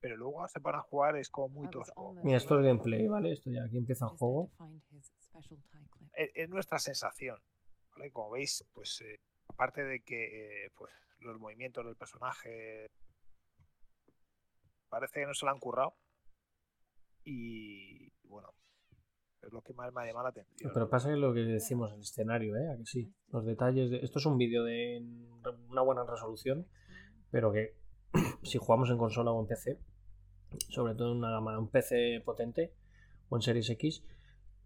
pero luego se van a jugar es como muy tosco. Mira, esto es gameplay, ¿vale? Esto ya aquí empieza el juego. Es, es nuestra sensación. ¿vale? Como veis, pues eh, aparte de que eh, pues, los movimientos del personaje parece que no se lo han currado. Y bueno, es lo que más me ha llamado la atención. Pero pasa que lo que decimos, el escenario, ¿eh? ¿A que sí? Los detalles de... Esto es un vídeo de una buena resolución, pero que *clears throat* si jugamos en consola o en PC, sobre todo en una gama, un PC potente o en Series X,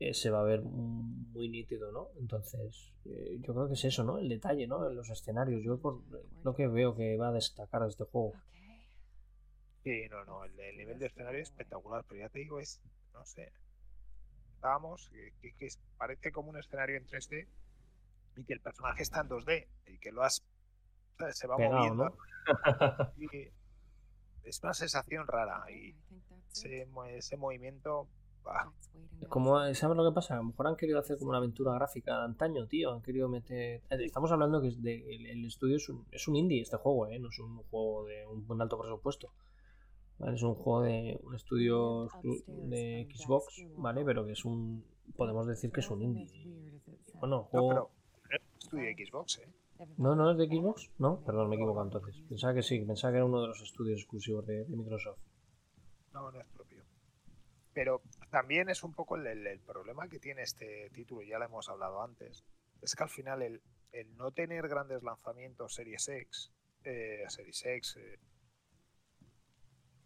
eh, se va a ver muy nítido, ¿no? Entonces, eh, yo creo que es eso, ¿no? El detalle, ¿no? En los escenarios. Yo por lo que veo que va a destacar de este juego. Sí, no, no, el, el nivel de escenario es espectacular, pero ya te digo, es, no sé, estábamos, que, que- es- parece como un escenario en 3D y que el personaje está en 2D y que lo has, se va Pegado, moviendo. ¿no? *laughs* Y es una sensación rara y ese, ese movimiento, bah, Como, ¿Sabes lo que pasa? A lo mejor han querido hacer como una aventura gráfica de antaño, tío. Han querido meter. Estamos hablando que es de, el, el estudio es un, es un indie este juego, ¿eh? No es un juego de un, un alto presupuesto. ¿Vale? Es un juego de un estudio de Xbox, ¿vale? Pero que es un. Podemos decir que es un indie. Bueno, no, juego. pero no un estudio de Xbox, ¿eh? No, no es de Xbox. No, perdón, me he equivocado entonces. Pensaba que sí, pensaba que era uno de los estudios exclusivos de, de Microsoft. No, no es propio. Pero también es un poco el, el- el problema que tiene este título, ya lo hemos hablado antes, es que al final el, el no tener grandes lanzamientos Series X, eh, Series X, eh,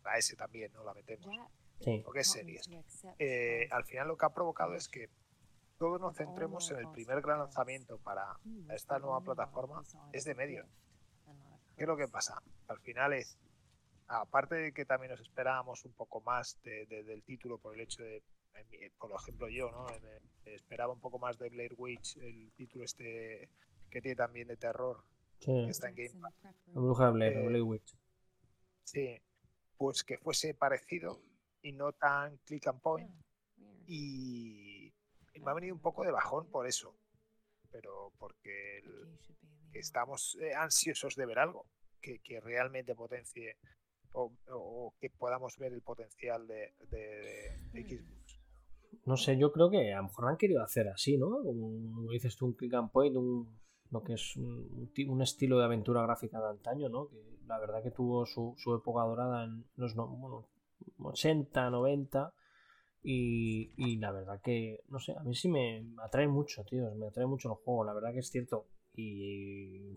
la S también, ¿no? La metemos. Sí. Que es Series. Eh, al final lo que ha provocado es que todos nos centremos en el primer gran lanzamiento para esta nueva plataforma, es de medio. ¿Qué es lo que pasa? Al final es, aparte de que también nos esperábamos un poco más del título por el hecho de, por ejemplo yo, ¿no? esperaba un poco más de Blair Witch, el título este que tiene también de terror, que está en Game Pass. La bruja de Blair, Eh, Blair Witch. Sí, pues que fuese parecido y no tan click and point. Y, y me ha venido un poco de bajón por eso. Pero porque el- que estamos eh, ansiosos de ver algo que, que realmente potencie o, o que podamos ver el potencial de, de- de Xbox. No sé, yo creo que a lo mejor han querido hacer así, ¿no? Como como dices tú, un click and point, un, lo que es un, un ti- un estilo de aventura gráfica de antaño, ¿no? Que la verdad que tuvo su, su época dorada en los no- bueno, 80, 90. Y, y la verdad que, no sé, a mí sí me atrae mucho, tío. Me atrae mucho el juego, la verdad que es cierto. Y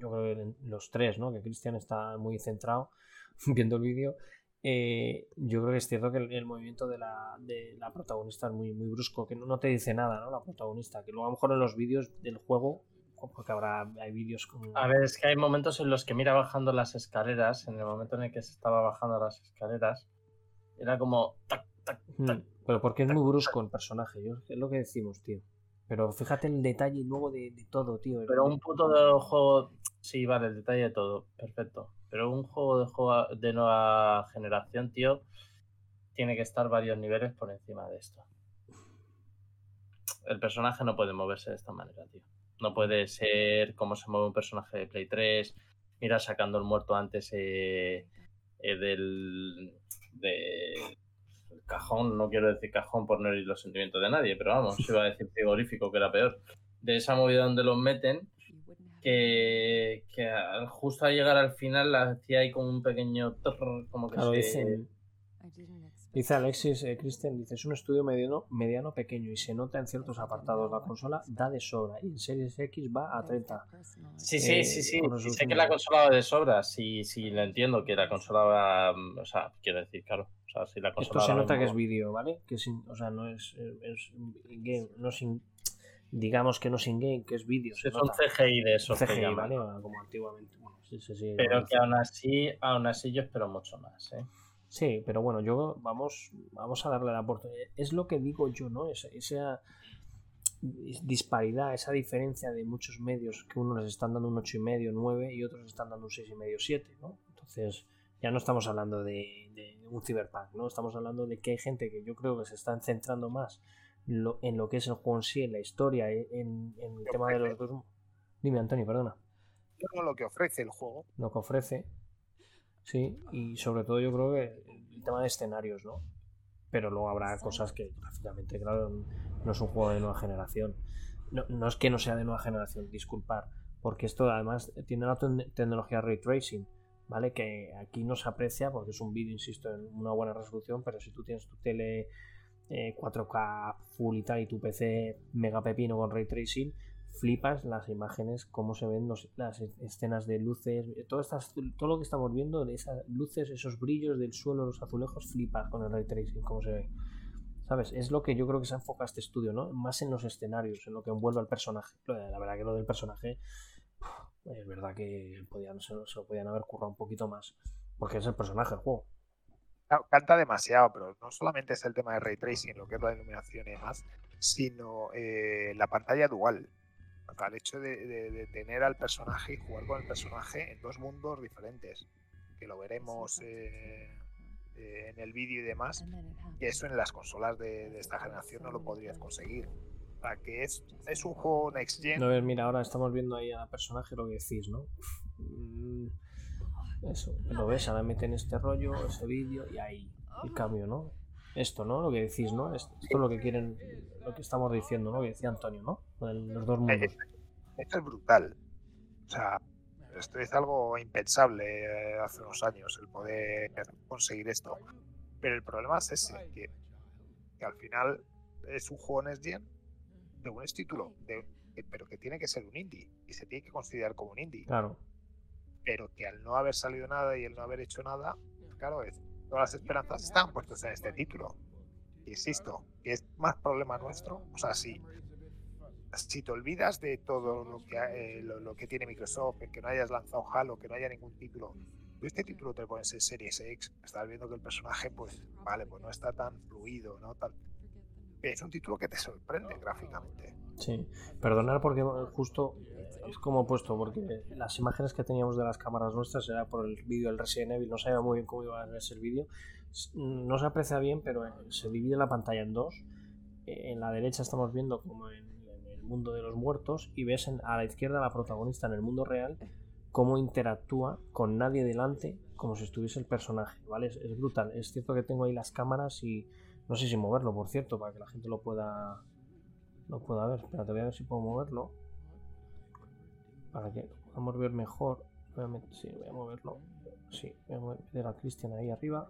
yo creo que los tres, ¿no? Que Cristian está muy centrado *laughs* viendo el vídeo. Eh, yo creo que es cierto que el, el movimiento de la, de la protagonista es muy, muy brusco, que no, no te dice nada, ¿no? La protagonista, que luego a lo mejor en los vídeos del juego, porque habrá hay vídeos con... A ver, es que hay momentos en los que mira bajando las escaleras, en el momento en el que se estaba bajando las escaleras, era como... tac, tac, Mm, tac. Pero porque es muy brusco el personaje, yo, es lo que decimos, tío. Pero fíjate el detalle luego de, de todo, tío. Pero un puto de juego... Sí, vale, el detalle de todo, perfecto. Pero un juego de, juego de nueva generación, tío, tiene que estar varios niveles por encima de esto. El personaje no puede moverse de esta manera, tío. No puede ser como se mueve un personaje de Play 3. Mira, sacando el muerto antes eh, eh, del, de- del cajón, no quiero decir cajón por no herir los sentimientos de nadie, pero vamos, iba a decir frigorífico que era peor. De esa movida donde los meten, que, justo al llegar al final la hacía ahí como un pequeño trrr, como que Claro, se- dice Alexis, eh, Cristian, dice, es un estudio mediano, mediano pequeño y se nota en ciertos apartados. La consola da de sobra y en Series X va a 30. Sí, sí, eh, sí, sí. Sé que la consola va de sobra, sí, sí, lo entiendo, que la consola va, mm, o sea, quiero decir, claro, o sea, si la consola Esto se nota que es vídeo, ¿vale? Que es in- o sea, no es, es in-game, no es in- digamos que no es in-game, que es vídeo. es un. CGI de que CGI. ¿vale? Como antiguamente. Bueno, sí, sí, sí, Pero que aún así, aún así yo espero mucho más, ¿eh? Sí, pero bueno, yo vamos, vamos a darle la oportunidad. Es lo que digo yo, ¿no? Esa, esa disparidad, esa diferencia de muchos medios que unos les están dando un 8,5, 9 y otros están dando un 6,5, 7, ¿no? Entonces, ya no estamos hablando de, de un cyberpunk, ¿no? Estamos hablando de que hay gente que yo creo que se están centrando más lo- en lo que es el juego en sí, en la historia, en, en el tema de los dos. Dime, Antonio, perdona. Todo lo que ofrece el juego. lo que ofrece. Sí, y sobre todo yo creo que el tema de escenarios, ¿no? Pero luego habrá cosas que gráficamente, claro, no es un juego de nueva generación. No, no es que no sea de nueva generación, disculpar, porque esto además tiene la tecnología ray tracing, ¿vale? Que aquí no se aprecia porque es un vídeo, insisto, en una buena resolución, pero si tú tienes tu tele eh, 4K full y tal y tu PC mega pepino con ray tracing, flipas las imágenes, cómo se ven los- las escenas de luces, todo, estas, todo lo que estamos viendo, esas luces, esos brillos del suelo, los azulejos, flipas con el ray tracing, cómo se ve. ¿Sabes? Es lo que yo creo que se enfoca este estudio, ¿no? Más en los escenarios, en lo que envuelve al personaje. La verdad que lo del personaje, es verdad que podían, se lo podían haber currado un poquito más. Porque es el personaje del juego. Claro, Canta demasiado, pero no solamente es el tema de ray tracing, lo que es la iluminación y demás, sino eh, la pantalla dual. El hecho de, de- de tener al personaje y jugar con el personaje en dos mundos diferentes, que lo veremos eh, eh, en el vídeo y demás, y eso en las consolas de, de esta generación no lo podrías conseguir. O sea, que es, es un juego next gen. No, ves, mira, ahora estamos viendo ahí al personaje lo que decís, ¿no? Mm, Eso, lo ves, ahora meten este rollo, ese vídeo y ahí el cambio, ¿no? Esto, ¿no? Lo que decís, ¿no? Esto esto es lo que quieren, lo que estamos diciendo, ¿no? Que decía Antonio, ¿no? Lo de Los dos mundos. Esto es brutal. O sea, esto es algo impensable eh, hace unos años, el poder conseguir esto. Pero el problema es ese, que, que al final es un juego Next Gen de un título, de, pero que tiene que ser un indie y se tiene que considerar como un indie. Claro. Pero que al no haber salido nada y el no haber hecho nada, claro, es, todas las esperanzas están puestas en este título. Insisto, que es más problema nuestro. O sea, si si te olvidas de todo lo que, eh, lo, que tiene Microsoft, que no hayas lanzado Halo, que no haya ningún título, este título te pones en Series X, estás viendo que el personaje, pues, vale, pues no está tan fluido, ¿no? Tal. Es un título que te sorprende gráficamente. Sí, perdonar porque justo es como puesto, porque las imágenes que teníamos de las cámaras nuestras era por el vídeo del Resident Evil, no sabía muy bien cómo iba a verse el vídeo. No se aprecia bien, pero se divide la pantalla en dos. Eh, En la derecha estamos viendo como en, el mundo de los muertos y ves en- a la izquierda la protagonista en el mundo real cómo interactúa con nadie delante como si estuviese el personaje, ¿vale? Es, brutal. Es cierto que tengo ahí las cámaras y no sé si moverlo, por cierto, para que la gente lo pueda lo pueda ver. Espérate, voy a ver si puedo moverlo. Para que podamos ver mejor. Voy a sí, voy a moverlo. Sí, voy a meter a Cristian ahí arriba.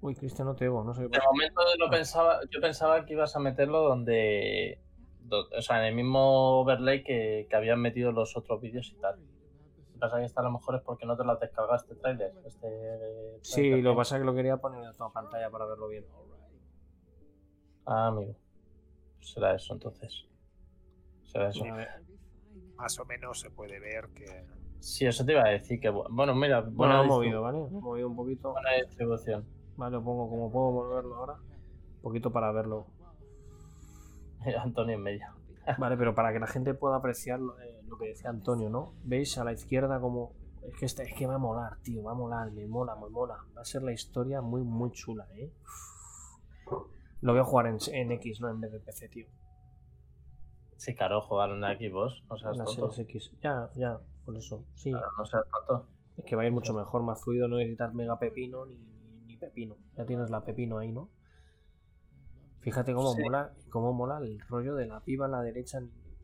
Uy, Cristian, no te oigo, no sé qué De pasa. momento lo pensaba, yo pensaba que ibas a meterlo donde, do- o sea, en el mismo overlay que, que habían metido los otros vídeos y tal. Lo que pasa que está a lo mejor es porque no te lo has descargado este tráiler. Este Sí, tráiler lo que pasa es que lo quería poner en toda pantalla para verlo bien. Ah, amigo. Será eso entonces. Será eso. Más o menos se puede ver que Sí, eso te iba a decir que bu- bueno, mira, Bueno, buena he movido, ¿vale? He movido un poquito. buena distribución. Vale, lo pongo como puedo moverlo ahora. Un poquito para verlo. *laughs* Antonio en medio. Vale, pero para que la gente pueda apreciar lo, eh, lo que decía Antonio, ¿no? ¿Veis a la izquierda como... Es que, este- es que va a molar, tío, va a molar, me mola, me mola. Va a ser la historia muy, muy chula, ¿eh? Lo voy a jugar en, en X, no en vez de PC, tío. Sí, claro, jugar en Xbox, no seas tonto. Series X. Ya, ya, por eso. Sí, Claro, no seas tonto. es que va a ir mucho mejor, más fluido, no necesitas mega pepino ni, pepino. Ya tienes la pepino ahí, ¿no? Fíjate cómo Sí. mola, cómo mola el rollo de la piba en la derecha,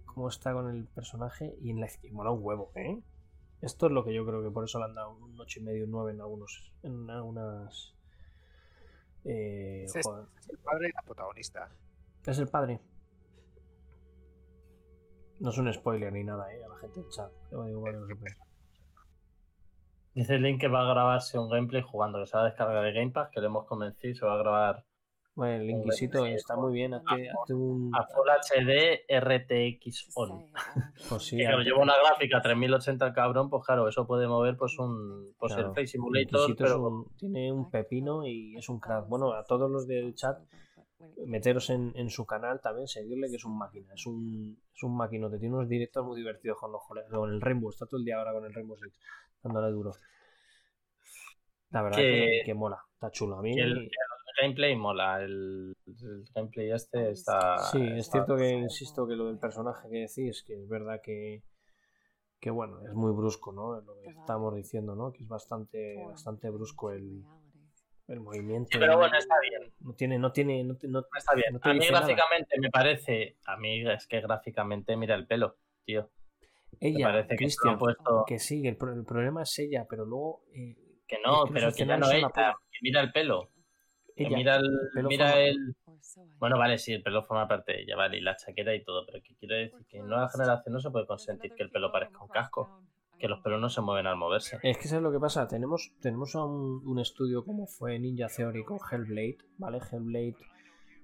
cómo está con el personaje y en la izquierda. Mola un huevo, ¿eh? Esto es lo que yo creo que por eso le han dado un 8 y medio, un 9 en algunos. En algunas. Eh, joder. es el padre y la protagonista. Es el padre. No es un spoiler ni nada, ¿eh? A la gente del chat. Lo digo lo sepáis. Dice Link que va a grabarse un gameplay jugando, que se va a descargar de Game Pass, que le hemos convencido y se va a grabar Bueno, el Inquisito está muy bien. Hazte, hazte un. a Full HD RTX On. Pues sí, Que hazte- lleva una gráfica 3080 el cabrón, pues claro, eso puede mover pues un pues Claro. el Play el Simulator, pero un- tiene un pepino y es un crack. Bueno, a todos los del chat, meteros en, en su canal también, seguirle que es un máquina, es un, es un maquinote. Tiene unos directos muy divertidos con los colegas, con el Rainbow, está todo el día ahora con el Rainbow Six, dándole duro. La verdad Que- que, que mola, está chulo. A mí, el, el gameplay mola, el, el gameplay este está... sí, es está- cierto que insisto que lo del personaje que decís, que es verdad que, que bueno, es muy brusco, ¿no? Lo que estamos diciendo, ¿no? Que es bastante, bastante brusco el, el movimiento. Sí, pero bueno, está bien. No tiene, no tiene, no, no- Está bien. no a mí nada. gráficamente me parece, a mí es que gráficamente mira el pelo, tío. Ella, parece que puesto- que sí, el, pro- el problema es ella, pero luego eh, Que no, Es que pero que ya no ella, que mira el pelo. que ella, mira el, pelo mira forma- el, Bueno, vale, sí, el pelo forma parte de ella, vale, y la chaqueta y todo, pero que quiero decir que en nueva generación no se puede consentir que el pelo parezca un casco, que los pelos no se mueven al moverse. Es que ¿sabes lo que pasa? Tenemos, tenemos a un, un estudio como fue Ninja Theory con Hellblade, ¿vale? Hellblade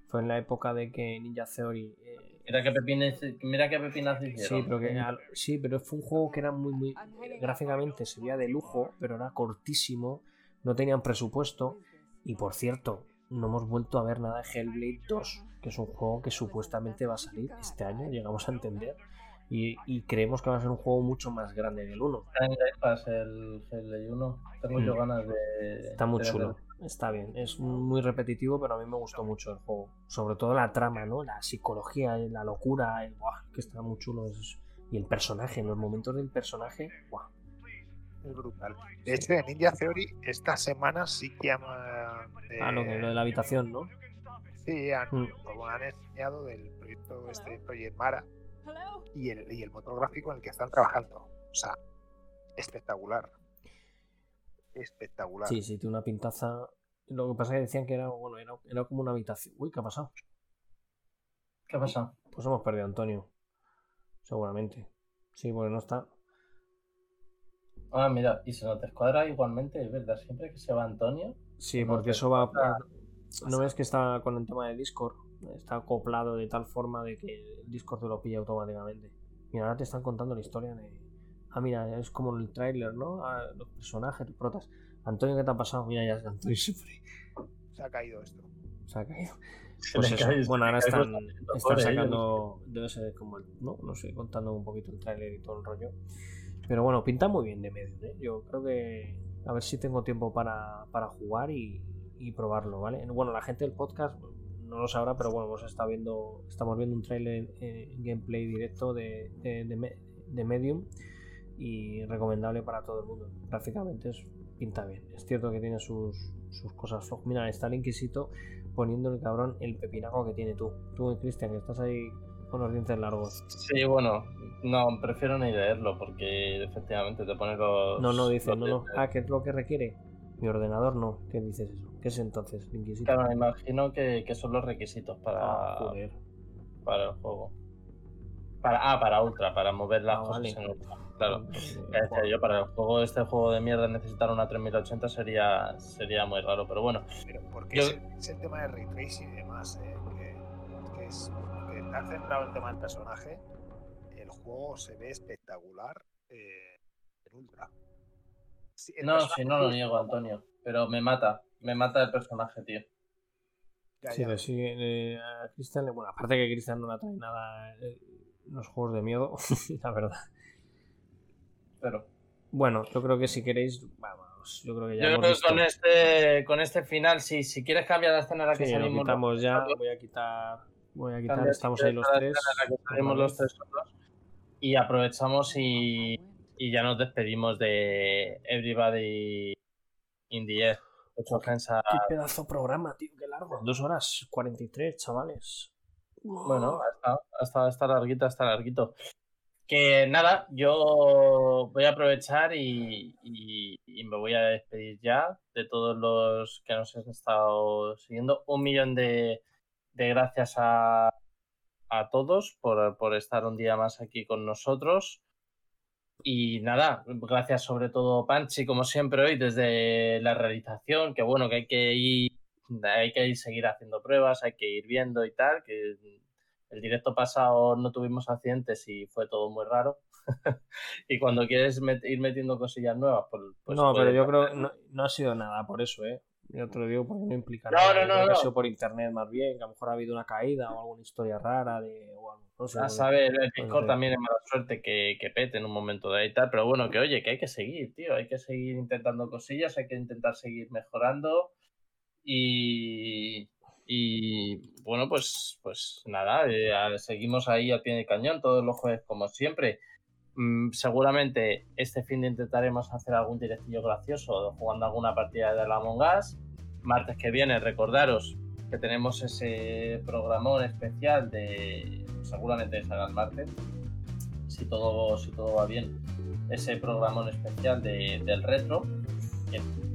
fue en la época de que Ninja Theory... eh, Mira qué pepinas, mira qué pepinas sí, pero que, sí, pero fue un juego que era muy, muy... Gráficamente se veía de lujo, pero era cortísimo, no tenían presupuesto, y por cierto, no hemos vuelto a ver nada de Hellblade 2, que es un juego que supuestamente va a salir este año, llegamos a entender, y, y creemos que va a ser un juego mucho más grande que el 1. Está en Game Pass el Hellblade 1. Tengo yo Mm. ganas de. Está muy de chulo. Está bien. Es muy repetitivo, pero a mí me gustó mucho el juego. Sobre todo la trama, ¿no? La psicología, la locura, el, ¡buah! que está muy chulo. Y el personaje, en los momentos del personaje, ¡buah! Es brutal. De hecho, en Ninja Theory, esta semana sí que han. eh, Ah, lo, lo de la habitación, ¿no? Sí, han, Mm. como han enseñado del proyecto este Project Mara y el, y el motor gráfico en el que están trabajando. O sea, espectacular. Espectacular. Sí, sí, tiene una pintaza. Lo que pasa es que decían que era, bueno, era, era como una habitación. Uy, ¿qué ha pasado? ¿Qué pasa? Pues hemos perdido a Antonio. Seguramente. Sí, porque no está. Ah, mira, y se nos descuadra igualmente, es verdad, siempre que se va Antonio. Sí, porque eso va. está- no ves que está con el tema de Discord, está acoplado de tal forma de que el Discord te lo pilla automáticamente. Mira, ahora te están contando la historia de. Ah, mira, es como el tráiler, ¿no? Ah, los personajes, los protas. Antonio, ¿qué te ha pasado? Mira, ya es Antonio Sufre. Se ha caído esto. Se ha caído. Pues eso. cae- Bueno, ahora están, sacando. Debe ser como el. No, no sé, contando un poquito el tráiler y todo el rollo. Pero bueno, pinta muy bien de medio, ¿eh? Yo creo que. A ver si tengo tiempo para, para jugar y, y probarlo, ¿vale? Bueno, la gente del podcast no lo sabrá, pero bueno, hemos estado viendo. Estamos viendo un tráiler eh, gameplay directo de, de, de Me- de Medium y recomendable para todo el mundo. Gráficamente es, pinta bien. Es cierto que tiene sus, sus cosas flojas. Mira, está el Inquisito poniendo el cabrón el pepinaco que tiene tú. Tú, Cristian, que estás ahí con los dientes largos. Sí, bueno, no, prefiero ni leerlo porque efectivamente te pone los. No, no, dice, no, no. Ah, ¿qué es lo que requiere? Mi ordenador no. ¿Qué dices eso? ¿Qué es entonces Inquisito? Claro, me imagino que, que son los requisitos para, Ah, para el juego. Para, ah, para Ultra, para mover las Ah, cosas vale. en Ultra. Claro. Eh, decía yo, para el juego, este juego de mierda, necesitar una 3080 sería, sería muy raro, pero bueno. Pero porque Yo- es, el, es el tema de ray tracing y demás, eh, que, que es que has centrado en el tema del personaje. El juego se ve espectacular eh, en ultra. Sí, No, si no lo niego, Antonio, pero me mata, me mata el personaje, tío. Ya, Sí, ya. sí, eh, a Cristian, bueno, aparte que Cristian no le atrae nada eh, los juegos de miedo, *laughs* la verdad. Pero Bueno, yo creo que si queréis, vamos, yo creo que ya yo hemos creo que con este, con este final, si, si quieres cambiar la escena en la que Sí, lo salimos quitamos ya, voy a quitar, voy a quitar, cambia, estamos si ahí los tres. la que salimos los tres solos, y aprovechamos y, y ya nos despedimos de Everybody in the Air. Qué pedazo de programa, tío, qué largo. Dos horas 43, chavales. Bueno, hasta, hasta, hasta larguito, hasta larguito. Que nada, yo voy a aprovechar y, me voy a despedir ya de todos los que nos han estado siguiendo. Un millón de, de gracias a, a todos por, por estar un día más aquí con nosotros. Y nada, gracias sobre todo Panchi, como siempre hoy, desde la realización, que bueno, que hay que ir, hay que ir seguir haciendo pruebas, hay que ir viendo y tal, que el directo pasado no tuvimos accidentes y fue todo muy raro. *laughs* y cuando quieres met- ir metiendo cosillas nuevas, pues, pues no, pero yo creo que no, no ha sido nada por eso, ¿eh? Yo te lo digo porque no implica No, nada. no, no, no. ha sido por internet más bien, que a lo mejor ha habido una caída o alguna historia rara de. O algo, no sé, A saber, el Discord ser. también es mala suerte que, que pete en un momento de ahí y tal, pero bueno, que oye, que hay que seguir, tío, hay que seguir intentando cosillas, hay que intentar seguir mejorando y, y bueno, pues, pues nada, eh, seguimos ahí al pie del cañón todos los jueves como siempre. Mm, seguramente este fin de intentaremos hacer algún directillo gracioso jugando alguna partida de la Among. Martes que viene, recordaros que tenemos ese programón especial de seguramente salga el martes si todo si todo va bien ese programón especial de- del retro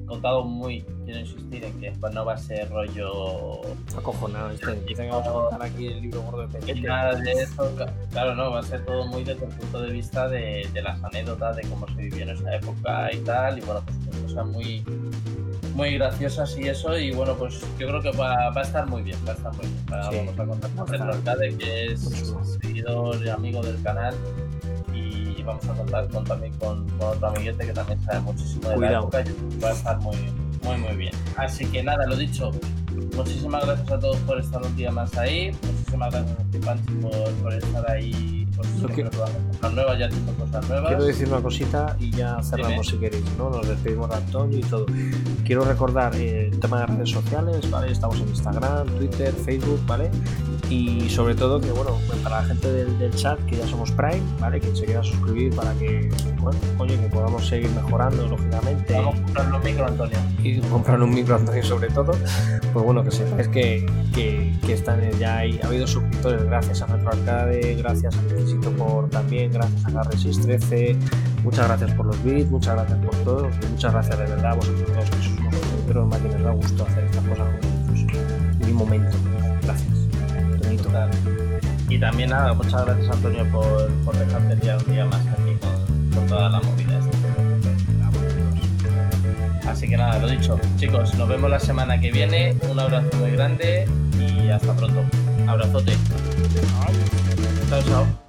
contado muy quiero insistir en que pues, no va a ser rollo Acojonado, este. Dice *laughs* que vamos a contar aquí el libro gordo de y Petete. nada de eso claro no va a ser todo muy desde el punto de vista de, de las anécdotas de cómo se vivió en esa época y tal y bueno pues cosas muy muy graciosas y eso y bueno pues yo creo que va, va a estar muy bien va a estar muy bien. Sí, vamos a contar con estar Arcade que es seguidor y amigo del canal y vamos a contar con, también con, con otro amiguete que también sabe muchísimo de Cuidado. la época y va a estar muy muy muy bien así que nada lo dicho muchísimas gracias a todos por estar un día más ahí muchísimas gracias a ti Panchi por, por estar ahí probando cosas nuevas ya haciendo cosas nuevas Quiero decir una cosita y ya cerramos si queréis, ¿no? Nos despedimos de Antonio y todo. Quiero recordar eh, el tema de redes sociales, ¿vale? Estamos en Instagram, Twitter, Facebook, ¿vale? Y sobre todo que, bueno, pues para la gente del, del chat, que ya somos Prime, ¿vale? Que se quiera suscribir para que, bueno, oye, que podamos seguir mejorando, lógicamente. vamos a comprar un micro Antonio y comprar un micro Antonio sobre todo, pues bueno, que sepáis que, que, que están ya hay, ha habido suscriptores gracias a Retro Arcade, gracias a Por también, gracias a Garre613, muchas gracias por los bits, muchas gracias por todo, muchas gracias de verdad a vosotros todos que sois suscriptores más que nos da gusto hacer estas cosas juntos. Mi momento. Gracias. Tonito. Y también nada, muchas gracias Antonio por, por dejarte ya un día más aquí con, con toda la movida Así que nada, lo dicho, chicos, nos vemos la semana que viene. Un abrazo muy grande y hasta pronto. Abrazote. Chao, chao.